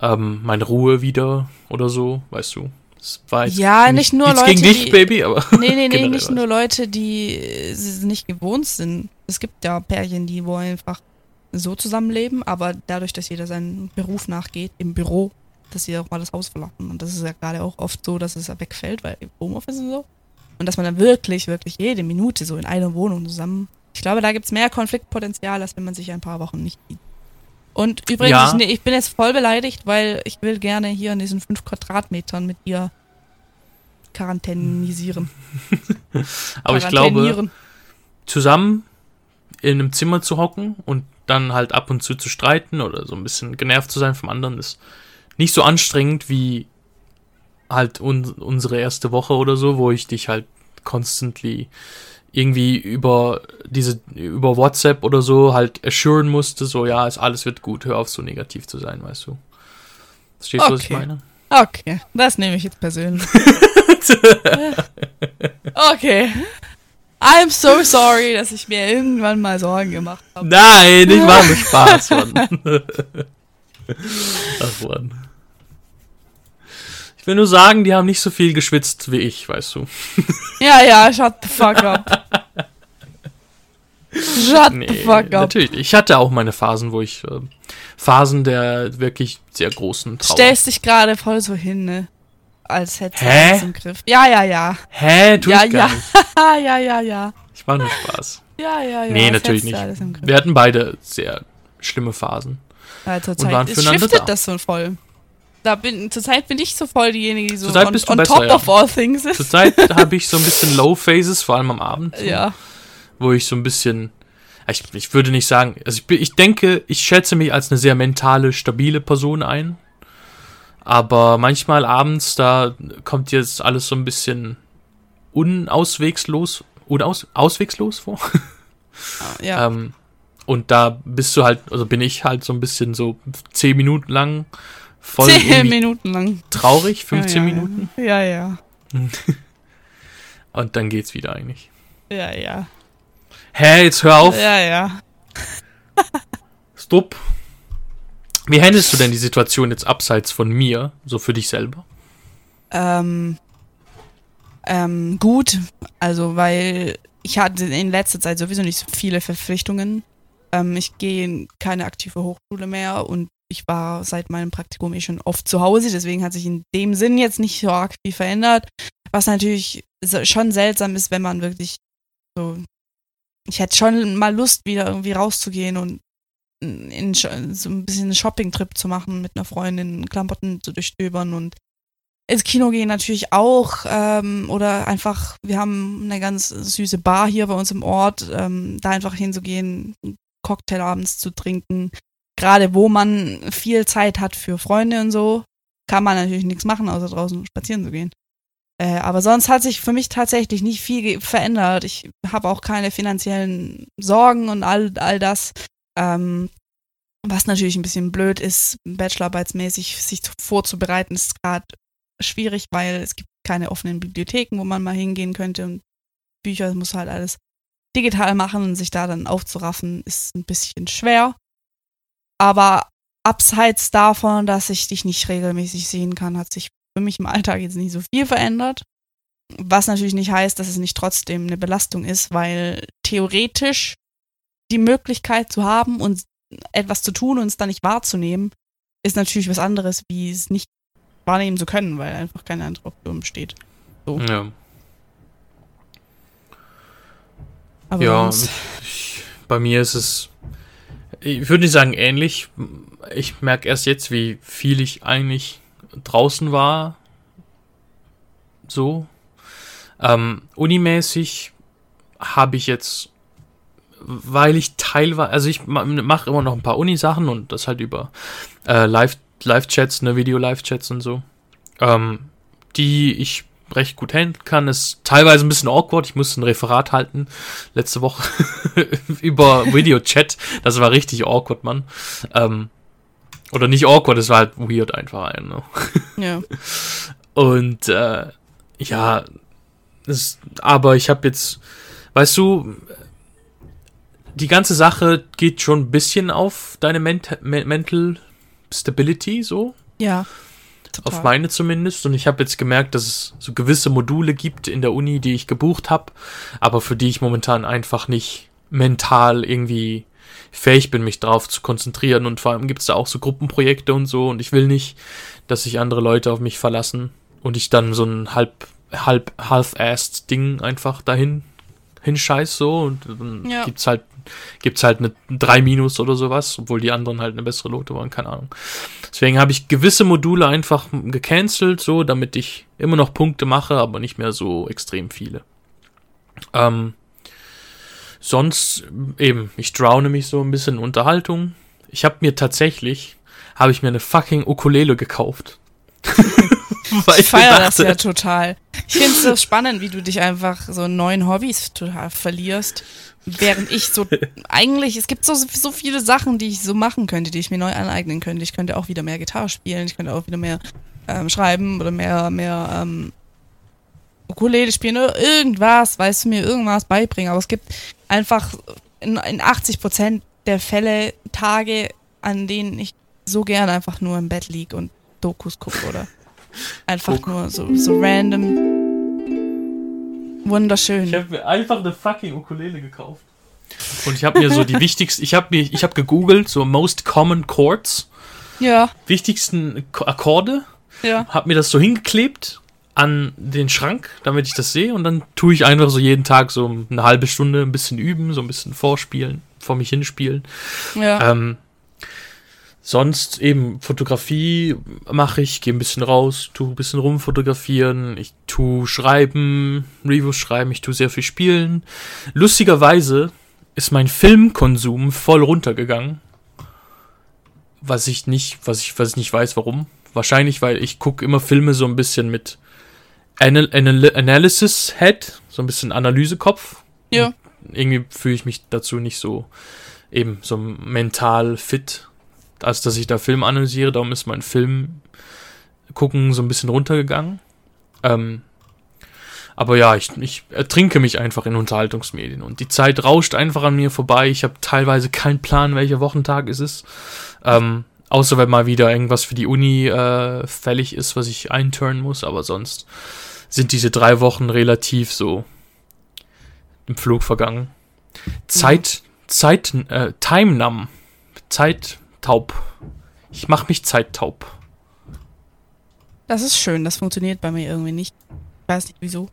ähm, meine Ruhe wieder oder so, weißt du. Das war jetzt Ja, nicht nur nichts Leute, gegen dich, die- Baby, aber Nee, nee, nee, nicht nur Leute, die äh, es nicht gewohnt sind. Es gibt ja Pärchen, die wo einfach so zusammenleben, aber dadurch, dass jeder seinen Beruf nachgeht, im Büro, dass sie auch mal das Haus verlassen. Und das ist ja gerade auch oft so, dass es wegfällt, weil im Homeoffice und so. Und dass man dann wirklich, wirklich jede Minute so in einer Wohnung zusammen. Ich glaube, da gibt's mehr Konfliktpotenzial, als wenn man sich ein paar Wochen nicht sieht. Und übrigens, Ja. ich, nee, ich bin jetzt voll beleidigt, weil ich will gerne hier in diesen fünf Quadratmetern mit ihr quarantänisieren. aber ich glaube, zusammen in einem Zimmer zu hocken und dann halt ab und zu zu streiten oder so ein bisschen genervt zu sein vom anderen ist nicht so anstrengend wie halt un unsere erste Woche oder so, wo ich dich halt constantly irgendwie über diese über WhatsApp oder so halt assuren musste, so ja, es alles wird gut, hör auf so negativ zu sein, weißt du. Verstehst du, okay. was ich meine? Okay, das nehme ich jetzt persönlich. okay. I'm so sorry, dass ich mir irgendwann mal Sorgen gemacht habe. Nein, ich mache mir Spaß, Mann. Ach, Mann. Ich will nur sagen, die haben nicht so viel geschwitzt wie ich, weißt du. Ja, ja, shut the fuck up. Shut Nee, the fuck up. natürlich. Ich hatte auch meine Phasen, wo ich äh, Phasen der wirklich sehr großen Trauer. Stellst dich gerade voll so hin, ne? Als hättest du Hä? alles im Griff. Ja, ja, ja. Hä, tu ja, ich gar ja. nicht. ja, ja, ja. Ich mache nur Spaß. Ja, ja, ja. nee, natürlich nicht. Wir hatten beide sehr schlimme Phasen. Ja, zur und waren. Es shiftet da. das so voll. Da bin, zur Zeit bin ich so voll diejenige, die so Zurzeit on, bist du on besser, top ja. of all things ist. Zurzeit habe ich so ein bisschen Low Phases, vor allem am Abend, so, Ja. wo ich so ein bisschen. Ich, ich würde nicht sagen, also ich, ich denke, ich schätze mich als eine sehr mentale, stabile Person ein. Aber manchmal abends, da kommt jetzt alles so ein bisschen unauswegslos, unaus, auswegslos vor. Ja. Ähm, und da bist du halt, also bin ich halt so ein bisschen so zehn Minuten lang voll Zehn Minuten lang. traurig, 15 ja, ja. Minuten. Ja, ja. Und dann geht's wieder eigentlich. Ja, ja. Hä, jetzt hör auf. Ja, ja. Stopp. Wie handelst du denn die Situation jetzt abseits von mir, so für dich selber? Ähm, ähm, gut, also weil ich hatte in letzter Zeit sowieso nicht so viele Verpflichtungen. Ähm, ich gehe in keine aktive Hochschule mehr und ich war seit meinem Praktikum eh schon oft zu Hause, deswegen hat sich in dem Sinn jetzt nicht so arg viel verändert. Was natürlich schon seltsam ist, wenn man wirklich so. Ich hätte schon mal Lust, wieder irgendwie rauszugehen und in, so ein bisschen einen Shopping-Trip zu machen mit einer Freundin, Klamotten zu durchstöbern und ins Kino gehen natürlich auch ähm, oder einfach, wir haben eine ganz süße Bar hier bei uns im Ort, ähm, da einfach hinzugehen, einen Cocktail abends zu trinken. Gerade wo man viel Zeit hat für Freunde und so, kann man natürlich nichts machen, außer draußen spazieren zu gehen. Äh, aber sonst hat sich für mich tatsächlich nicht viel verändert. Ich habe auch keine finanziellen Sorgen und all, all das. Ähm, was natürlich ein bisschen blöd ist, bachelorarbeitsmäßig sich zu- vorzubereiten, ist gerade schwierig, weil es gibt keine offenen Bibliotheken, wo man mal hingehen könnte und Bücher muss halt alles digital machen und sich da dann aufzuraffen, ist ein bisschen schwer. Aber abseits davon, dass ich dich nicht regelmäßig sehen kann, hat sich für mich im Alltag jetzt nicht so viel verändert. Was natürlich nicht heißt, dass es nicht trotzdem eine Belastung ist, weil theoretisch die Möglichkeit zu haben und etwas zu tun und es dann nicht wahrzunehmen, ist natürlich was anderes, wie es nicht wahrnehmen zu können, weil einfach keine andere Option besteht. So. Ja, Aber ja ich, bei mir ist es, ich würde nicht sagen ähnlich. Ich merke erst jetzt, wie viel ich eigentlich draußen war. So. Ähm, unimäßig habe ich jetzt, weil ich teilweise, also ich mache immer noch ein paar Uni-Sachen und das halt über äh, Live- Live-Chats, ne, Video-Live-Chats und so, ähm, die ich recht gut handeln kann. Ist teilweise ein bisschen awkward. Ich musste ein Referat halten letzte Woche über Video-Chat. Das war richtig awkward, Mann. Ähm, oder nicht awkward, es war halt weird einfach. Ne? ja. Und äh, ja, das, aber ich habe jetzt, weißt du, die ganze Sache geht schon ein bisschen auf deine Ment Me Mental Stability so, Ja. Total. auf meine zumindest. Und ich habe jetzt gemerkt, dass es so gewisse Module gibt in der Uni, die ich gebucht habe, aber für die ich momentan einfach nicht mental irgendwie fähig bin, mich drauf zu konzentrieren. Und vor allem gibt es da auch so Gruppenprojekte und so. Und ich will nicht, dass sich andere Leute auf mich verlassen und ich dann so ein halb, halb, half-assed Ding einfach dahin hinscheiß so und dann Ja. gibt's halt gibt's halt eine 3 Minus oder sowas, obwohl die anderen halt eine bessere Note waren, keine Ahnung. Deswegen habe ich gewisse Module einfach gecancelt, so, damit ich immer noch Punkte mache, aber nicht mehr so extrem viele. Ähm, sonst eben, ich drowne mich so ein bisschen in Unterhaltung. Ich habe mir tatsächlich, habe ich mir eine fucking Ukulele gekauft. Weil ich feiere das ja total. Ich finde es so spannend, wie du dich einfach so neuen Hobbys total verlierst. Während ich so, eigentlich, es gibt so, so viele Sachen, die ich so machen könnte, die ich mir neu aneignen könnte. Ich könnte auch wieder mehr Gitarre spielen, ich könnte auch wieder mehr ähm, schreiben oder mehr, mehr ähm, Ukulele spielen oder irgendwas, weißt du, mir irgendwas beibringen. Aber es gibt einfach in, in 80 Prozent der Fälle Tage, an denen ich so gern einfach nur im Bett liege und Dokus gucke oder einfach Guck. nur so, so random. Wunderschön. Ich habe mir einfach eine fucking Ukulele gekauft. Und ich habe mir so die wichtigsten, ich habe mir, ich habe gegoogelt, so most common chords. Ja. Wichtigsten Akkorde. Ja. Hab mir das so hingeklebt an den Schrank, damit ich das sehe. Und dann tue ich einfach so jeden Tag so eine halbe Stunde ein bisschen üben, so ein bisschen vorspielen, vor mich hinspielen. Ja. Ähm, sonst eben Fotografie mache ich, gehe ein bisschen raus, tue ein bisschen rumfotografieren, ich tue schreiben, Reviews schreiben, ich tue sehr viel spielen. Lustigerweise ist mein Filmkonsum voll runtergegangen. Was ich nicht, was ich, was ich nicht weiß, warum. Wahrscheinlich, weil ich gucke immer Filme so ein bisschen mit Anal Anal Analysis Head, so ein bisschen Analysekopf. Ja. Und irgendwie fühle ich mich dazu nicht so eben so mental fit, als dass ich da Film analysiere. Darum ist mein Film gucken so ein bisschen runtergegangen. Ähm, aber ja, ich, ich ertrinke mich einfach in Unterhaltungsmedien und die Zeit rauscht einfach an mir vorbei. Ich habe teilweise keinen Plan, welcher Wochentag es ist. Ähm, außer wenn mal wieder irgendwas für die Uni äh, fällig ist, was ich einturnen muss. Aber sonst sind diese drei Wochen relativ so im Flug vergangen. Zeit, mhm. Zeit, äh, Time Numb. Zeittaub. Ich mache mich zeittaub. Das ist schön, das funktioniert bei mir irgendwie nicht. Ich weiß nicht wieso.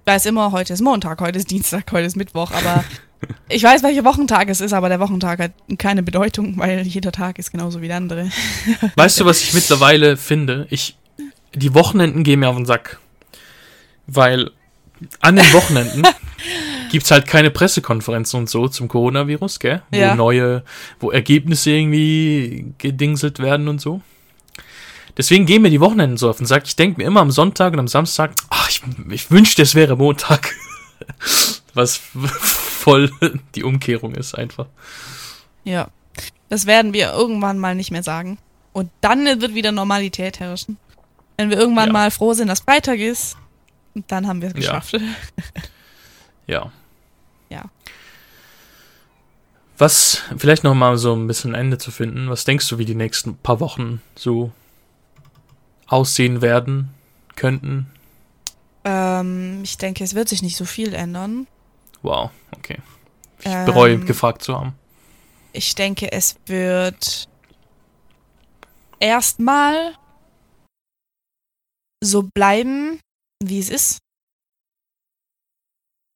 Ich weiß immer, heute ist Montag, heute ist Dienstag, heute ist Mittwoch, aber ich weiß, welcher Wochentag es ist, aber der Wochentag hat keine Bedeutung, weil jeder Tag ist genauso wie der andere. Weißt du, was ich mittlerweile finde? Ich, die Wochenenden gehen mir auf den Sack. Weil an den Wochenenden gibt es halt keine Pressekonferenzen und so zum Coronavirus, gell? Wo ja. neue, wo Ergebnisse irgendwie gedingselt werden und so. Deswegen gehen mir die Wochenenden so auf den Sack. Ich denke mir immer am Sonntag und am Samstag, ach, ich, ich wünschte, es wäre Montag. Was voll die Umkehrung ist einfach. Ja. Das werden wir irgendwann mal nicht mehr sagen. Und dann wird wieder Normalität herrschen. Wenn wir irgendwann ja. mal froh sind, dass Freitag ist, dann haben wir es geschafft. Ja. ja. Was, vielleicht noch mal so ein bisschen Ende zu finden, was denkst du, wie die nächsten paar Wochen so aussehen werden, könnten? Ähm, ich denke, es wird sich nicht so viel ändern. Wow, okay. Ich ähm, bereue, gefragt zu haben. Ich denke, es wird erstmal so bleiben, wie es ist.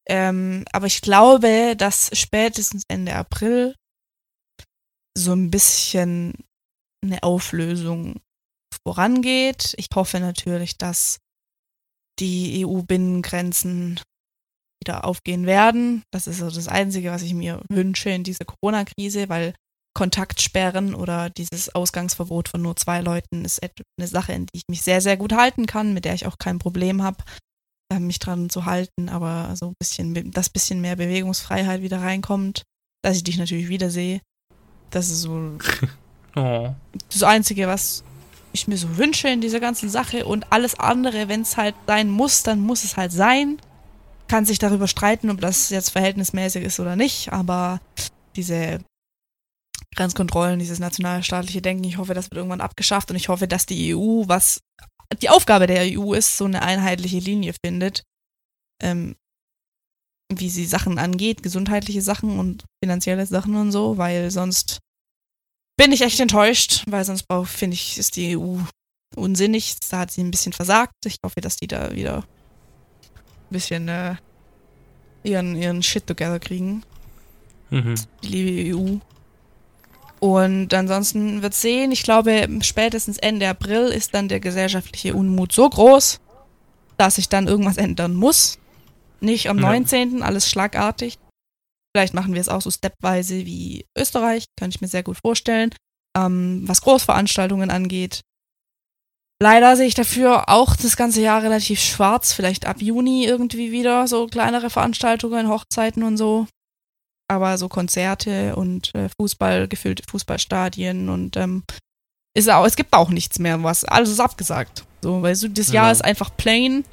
Ähm, aber ich glaube, dass spätestens Ende April so ein bisschen eine Auflösung vorangeht. Ich hoffe natürlich, dass die EU-Binnengrenzen wieder aufgehen werden. Das ist so das Einzige, was ich mir wünsche in dieser Corona-Krise, weil Kontaktsperren oder dieses Ausgangsverbot von nur zwei Leuten ist eine Sache, in die ich mich sehr, sehr gut halten kann, mit der ich auch kein Problem habe, äh, mich dran zu halten, aber so ein bisschen, dass bisschen mehr Bewegungsfreiheit wieder reinkommt, dass ich dich natürlich wiedersehe. Das ist so oh. das Einzige, was ich mir so wünsche in dieser ganzen Sache und alles andere, wenn es halt sein muss, dann muss es halt sein. Kann sich darüber streiten, ob das jetzt verhältnismäßig ist oder nicht, aber diese Grenzkontrollen, dieses nationalstaatliche Denken. Ich hoffe, das wird irgendwann abgeschafft und ich hoffe, dass die EU, was die Aufgabe der EU ist, so eine einheitliche Linie findet, ähm, wie sie Sachen angeht, gesundheitliche Sachen und finanzielle Sachen und so, weil sonst bin ich echt enttäuscht, weil sonst finde ich, ist die EU unsinnig. Da hat sie ein bisschen versagt. Ich hoffe, dass die da wieder ein bisschen äh, ihren, ihren Shit together kriegen. Mhm. Die liebe EU. Und ansonsten wird sehen, ich glaube, spätestens Ende April ist dann der gesellschaftliche Unmut so groß, dass sich dann irgendwas ändern muss. Nicht am ja. 19. alles schlagartig. Vielleicht machen wir es auch so stepweise wie Österreich, kann ich mir sehr gut vorstellen. Ähm, was Großveranstaltungen angeht. Leider sehe ich dafür auch das ganze Jahr relativ schwarz. Vielleicht ab Juni irgendwie wieder so kleinere Veranstaltungen, Hochzeiten und so. Aber so Konzerte und äh, Fußball, gefüllte Fußballstadien und ähm, ist auch, es gibt auch nichts mehr, was alles ist abgesagt. So, weil so das Jahr Ja. ist einfach plain.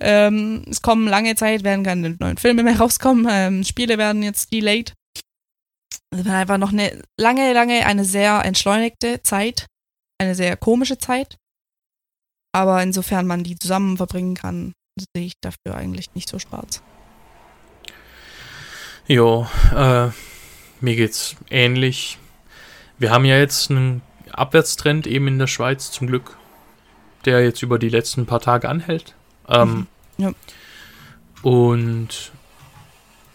Ähm, es kommen lange Zeit, werden keine neuen Filme mehr rauskommen. Ähm, Spiele werden jetzt delayed. Es war einfach noch eine lange, lange, eine sehr entschleunigte Zeit. Eine sehr komische Zeit. Aber insofern man die zusammen verbringen kann, sehe ich dafür eigentlich nicht so schwarz. Jo, äh, mir geht's ähnlich. Wir haben ja jetzt einen Abwärtstrend eben in der Schweiz, zum Glück, der jetzt über die letzten paar Tage anhält. Ähm, Mhm, ja. Und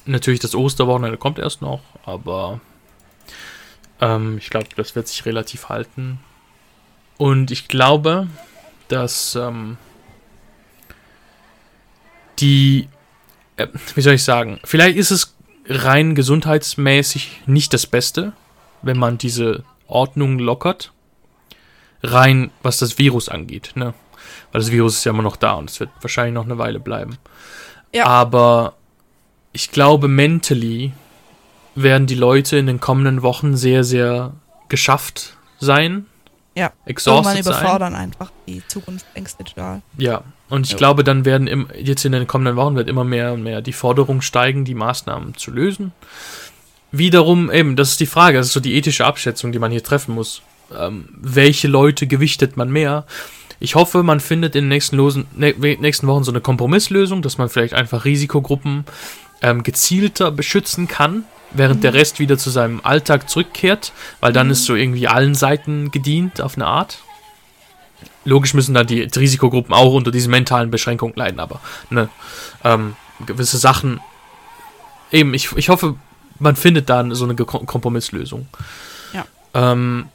natürlich das Osterwochenende kommt erst noch, aber ähm, ich glaube, das wird sich relativ halten. Und ich glaube, dass ähm, die, äh, wie soll ich sagen, vielleicht ist es rein gesundheitsmäßig nicht das Beste, wenn man diese Ordnung lockert. Rein, was das Virus angeht, ne? Weil das Virus ist ja immer noch da und es wird wahrscheinlich noch eine Weile bleiben. Ja. Aber ich glaube, mentally werden die Leute in den kommenden Wochen sehr, sehr geschafft sein. Ja. Irgendwann Exhausted sein. überfordern einfach die Zukunftsängste total. Ja, und ich Ja. glaube, dann werden im, jetzt in den kommenden Wochen wird immer mehr und mehr die Forderung steigen, die Maßnahmen zu lösen. Wiederum, eben, das ist die Frage, das ist so die ethische Abschätzung, die man hier treffen muss. Ähm, welche Leute gewichtet man mehr? Ich hoffe, man findet in den nächsten, Losen, nächsten Wochen so eine Kompromisslösung, dass man vielleicht einfach Risikogruppen ähm, gezielter beschützen kann, während der Rest wieder zu seinem Alltag zurückkehrt, weil dann ist so irgendwie allen Seiten gedient auf eine Art. Logisch müssen dann die Risikogruppen auch unter diesen mentalen Beschränkungen leiden, aber ne, ähm, gewisse Sachen. Eben, ich, ich hoffe, man findet dann so eine Kompromisslösung. Ja. Ähm,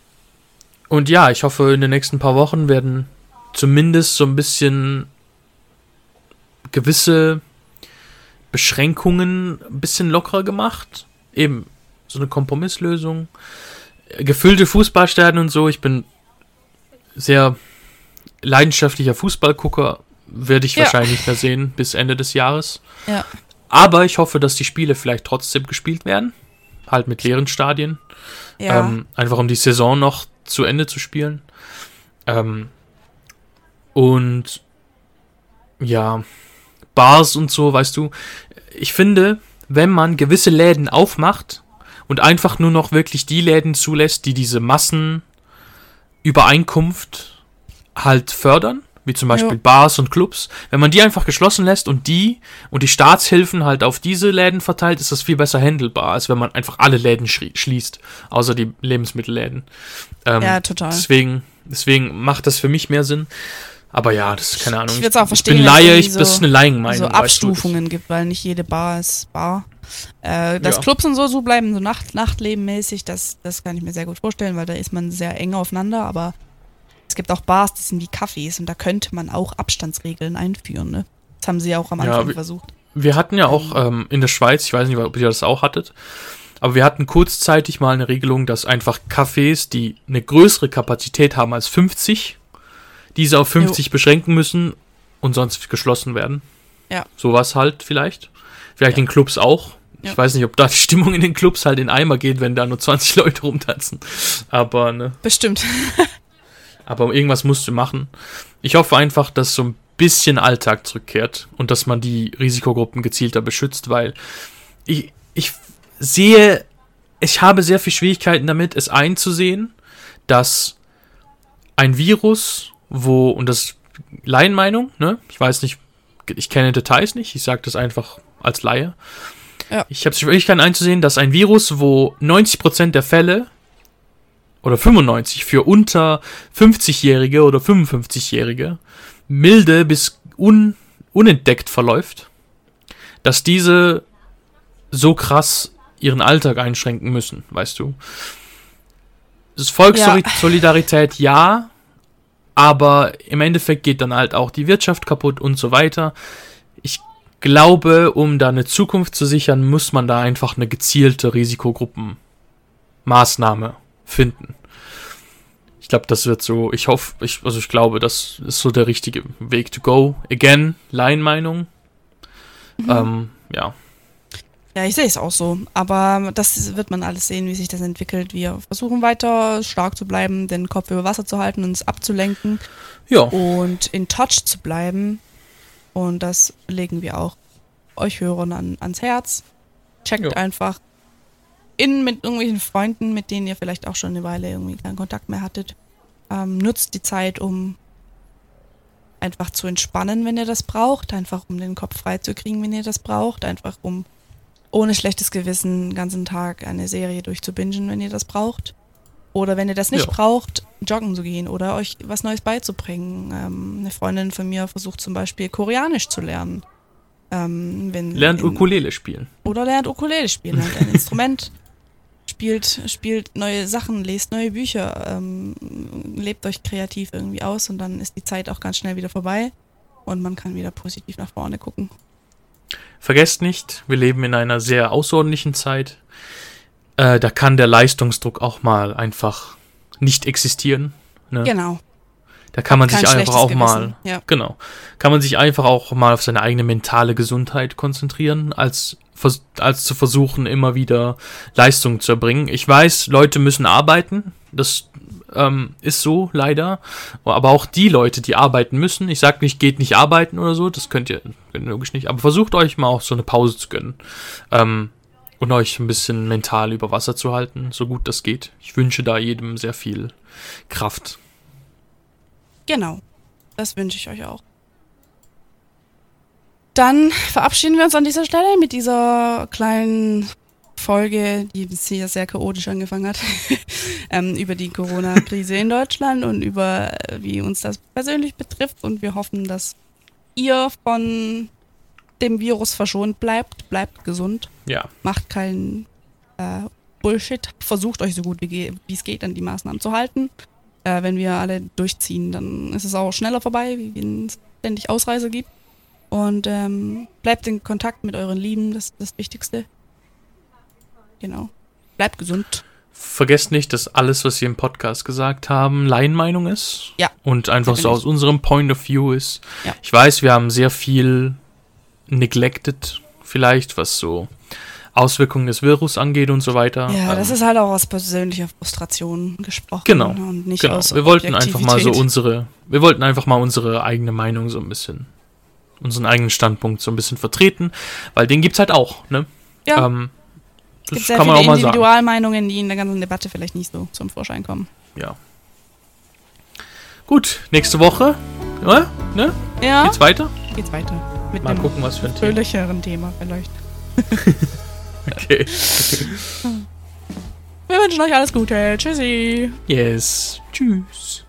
und ja, ich hoffe, in den nächsten paar Wochen werden zumindest so ein bisschen gewisse Beschränkungen ein bisschen lockerer gemacht. Eben so eine Kompromisslösung. Gefüllte Fußballstadien und so. Ich bin sehr leidenschaftlicher Fußballgucker. Werde ich Ja. wahrscheinlich nicht mehr sehen bis Ende des Jahres. Ja. Aber ich hoffe, dass die Spiele vielleicht trotzdem gespielt werden. Halt mit leeren Stadien. Ja. Ähm, einfach um die Saison noch zu Ende zu spielen. Ähm, und ja, Bars und so, weißt du, ich finde, wenn man gewisse Läden aufmacht und einfach nur noch wirklich die Läden zulässt, die diese Massenübereinkunft halt fördern, wie zum Beispiel Ja. Bars und Clubs, wenn man die einfach geschlossen lässt und die und die Staatshilfen halt auf diese Läden verteilt, ist das viel besser handelbar, als wenn man einfach alle Läden schließt, außer die Lebensmittelläden. Ähm, ja, total. Deswegen, deswegen macht das für mich mehr Sinn. Aber ja, das ist keine Ahnung. Ich würd's auch verstehen, Ich bin Laie, ich, das so- ist eine Laienmeinung. so Abstufungen gibt, weil nicht jede Bar ist Bar. Äh, dass Ja. Clubs und so so bleiben, so Nacht, Nachtlebenmäßig, das, das kann ich mir sehr gut vorstellen, weil da ist man sehr eng aufeinander, aber es gibt auch Bars, die sind wie Cafés und da könnte man auch Abstandsregeln einführen, ne? Das haben sie auch am Ja, Anfang wie- versucht. Wir hatten ja auch ähm, in der Schweiz, ich weiß nicht, ob ihr das auch hattet, aber wir hatten kurzzeitig mal eine Regelung, dass einfach Cafés, die eine größere Kapazität haben als 50, diese auf 50 beschränken müssen und sonst geschlossen werden. Ja. Sowas halt vielleicht. Vielleicht Ja. in Clubs auch. Ich Ja. weiß nicht, ob da die Stimmung in den Clubs halt in Eimer geht, wenn da nur 20 Leute rumtanzen. Aber, ne. Bestimmt. Aber irgendwas musst du machen. Ich hoffe einfach, dass so ein bisschen Alltag zurückkehrt und dass man die Risikogruppen gezielter beschützt, weil ich, ich sehe, ich habe sehr viel Schwierigkeiten damit, es einzusehen, dass ein Virus, wo, und das ist Laienmeinung, ne? Ich weiß nicht, ich kenne Details nicht, ich sage das einfach als Laie. Ja. Ich habe Schwierigkeiten einzusehen, dass ein Virus, wo 90% der Fälle oder 95 für unter 50-Jährige oder 55-Jährige milde bis un, unentdeckt verläuft, dass diese so krass ihren Alltag einschränken müssen, weißt du. Das Volkssolidarität, ja, aber im Endeffekt geht dann halt auch die Wirtschaft kaputt und so weiter. Ich glaube, um da eine Zukunft zu sichern, muss man da einfach eine gezielte Risikogruppenmaßnahme finden. Ich glaube, das wird so, ich hoffe, ich, also ich glaube, das ist so der richtige Weg to go. Again, Laienmeinung. Mhm. Ähm, ja. Ja, ich sehe es auch so. Aber das wird man alles sehen, wie sich das entwickelt. Wir versuchen weiter stark zu bleiben, den Kopf über Wasser zu halten, uns abzulenken. Ja. Und in Touch zu bleiben. Und das legen wir auch euch Hörern an, ans Herz. Checkt ja. einfach in mit irgendwelchen Freunden, mit denen ihr vielleicht auch schon eine Weile irgendwie keinen Kontakt mehr hattet. Ähm, nutzt die Zeit, um einfach zu entspannen, wenn ihr das braucht. Einfach um den Kopf frei zu kriegen, wenn ihr das braucht. Einfach um ohne schlechtes Gewissen den ganzen Tag eine Serie durchzubingen, wenn ihr das braucht. Oder wenn ihr das nicht ja. braucht, joggen zu gehen oder euch was Neues beizubringen. Ähm, eine Freundin von mir versucht zum Beispiel Koreanisch zu lernen. Ähm, wenn, lernt in, Ukulele spielen. Oder lernt Ukulele spielen, lernt ein Instrument, spielt, spielt neue Sachen, lest neue Bücher, ähm, lebt euch kreativ irgendwie aus und dann ist die Zeit auch ganz schnell wieder vorbei und man kann wieder positiv nach vorne gucken. Vergesst nicht, wir leben in einer sehr außerordentlichen Zeit. Äh, da kann der Leistungsdruck auch mal einfach nicht existieren. Ne? Genau. Da kann man sich einfach auch Gewissen. mal, ja. genau, kann man sich einfach auch mal auf seine eigene mentale Gesundheit konzentrieren, als, als zu versuchen, immer wieder Leistung zu erbringen. Ich weiß, Leute müssen arbeiten, das ähm, ist so leider, aber auch die Leute, die arbeiten müssen, ich sag nicht, geht nicht arbeiten oder so, das könnt ihr, könnt ihr logisch nicht, aber versucht euch mal auch so eine Pause zu gönnen. Ähm, und euch ein bisschen mental über Wasser zu halten, so gut das geht. Ich wünsche da jedem sehr viel Kraft. Genau. Das wünsche ich euch auch. Dann verabschieden wir uns an dieser Stelle mit dieser kleinen Folge, die hier sehr chaotisch angefangen hat, ähm, über die Corona-Krise in Deutschland und über, äh, wie uns das persönlich betrifft. Und wir hoffen, dass ihr von dem Virus verschont bleibt. Bleibt gesund. Ja. Macht keinen äh, Bullshit. Versucht euch so gut wie es geht an die Maßnahmen zu halten äh, wenn wir alle durchziehen, dann ist es auch schneller vorbei, wie wenn es ständig Ausreise gibt. Und ähm, bleibt in Kontakt mit euren Lieben, das ist das Wichtigste. Genau. Bleibt gesund. Vergesst nicht, dass alles, was wir im Podcast gesagt haben, Laienmeinung ist. Ja. Und einfach so aus unserem Point of View ist. Ja. Ich weiß, wir haben sehr viel neglected, vielleicht, was so Auswirkungen des Virus angeht und so weiter. Ja, ähm, das ist halt auch aus persönlicher Frustration gesprochen. Genau. Und nicht genau. Aus wir wollten einfach mal so unsere, wir wollten einfach mal unsere eigene Meinung so ein bisschen, unseren eigenen Standpunkt so ein bisschen vertreten, weil den gibt's halt auch, ne? Ja. Ähm, das gibt kann man auch mal sagen. Individualmeinungen, die in der ganzen Debatte vielleicht nicht so zum Vorschein kommen. Ja. Gut, nächste Woche, ja, ne? Ja. Geht's weiter? Geht's weiter. Mit mal gucken, was für ein Thema. Thema vielleicht. Okay. Wir wünschen euch alles Gute. Tschüssi. Yes. Tschüss.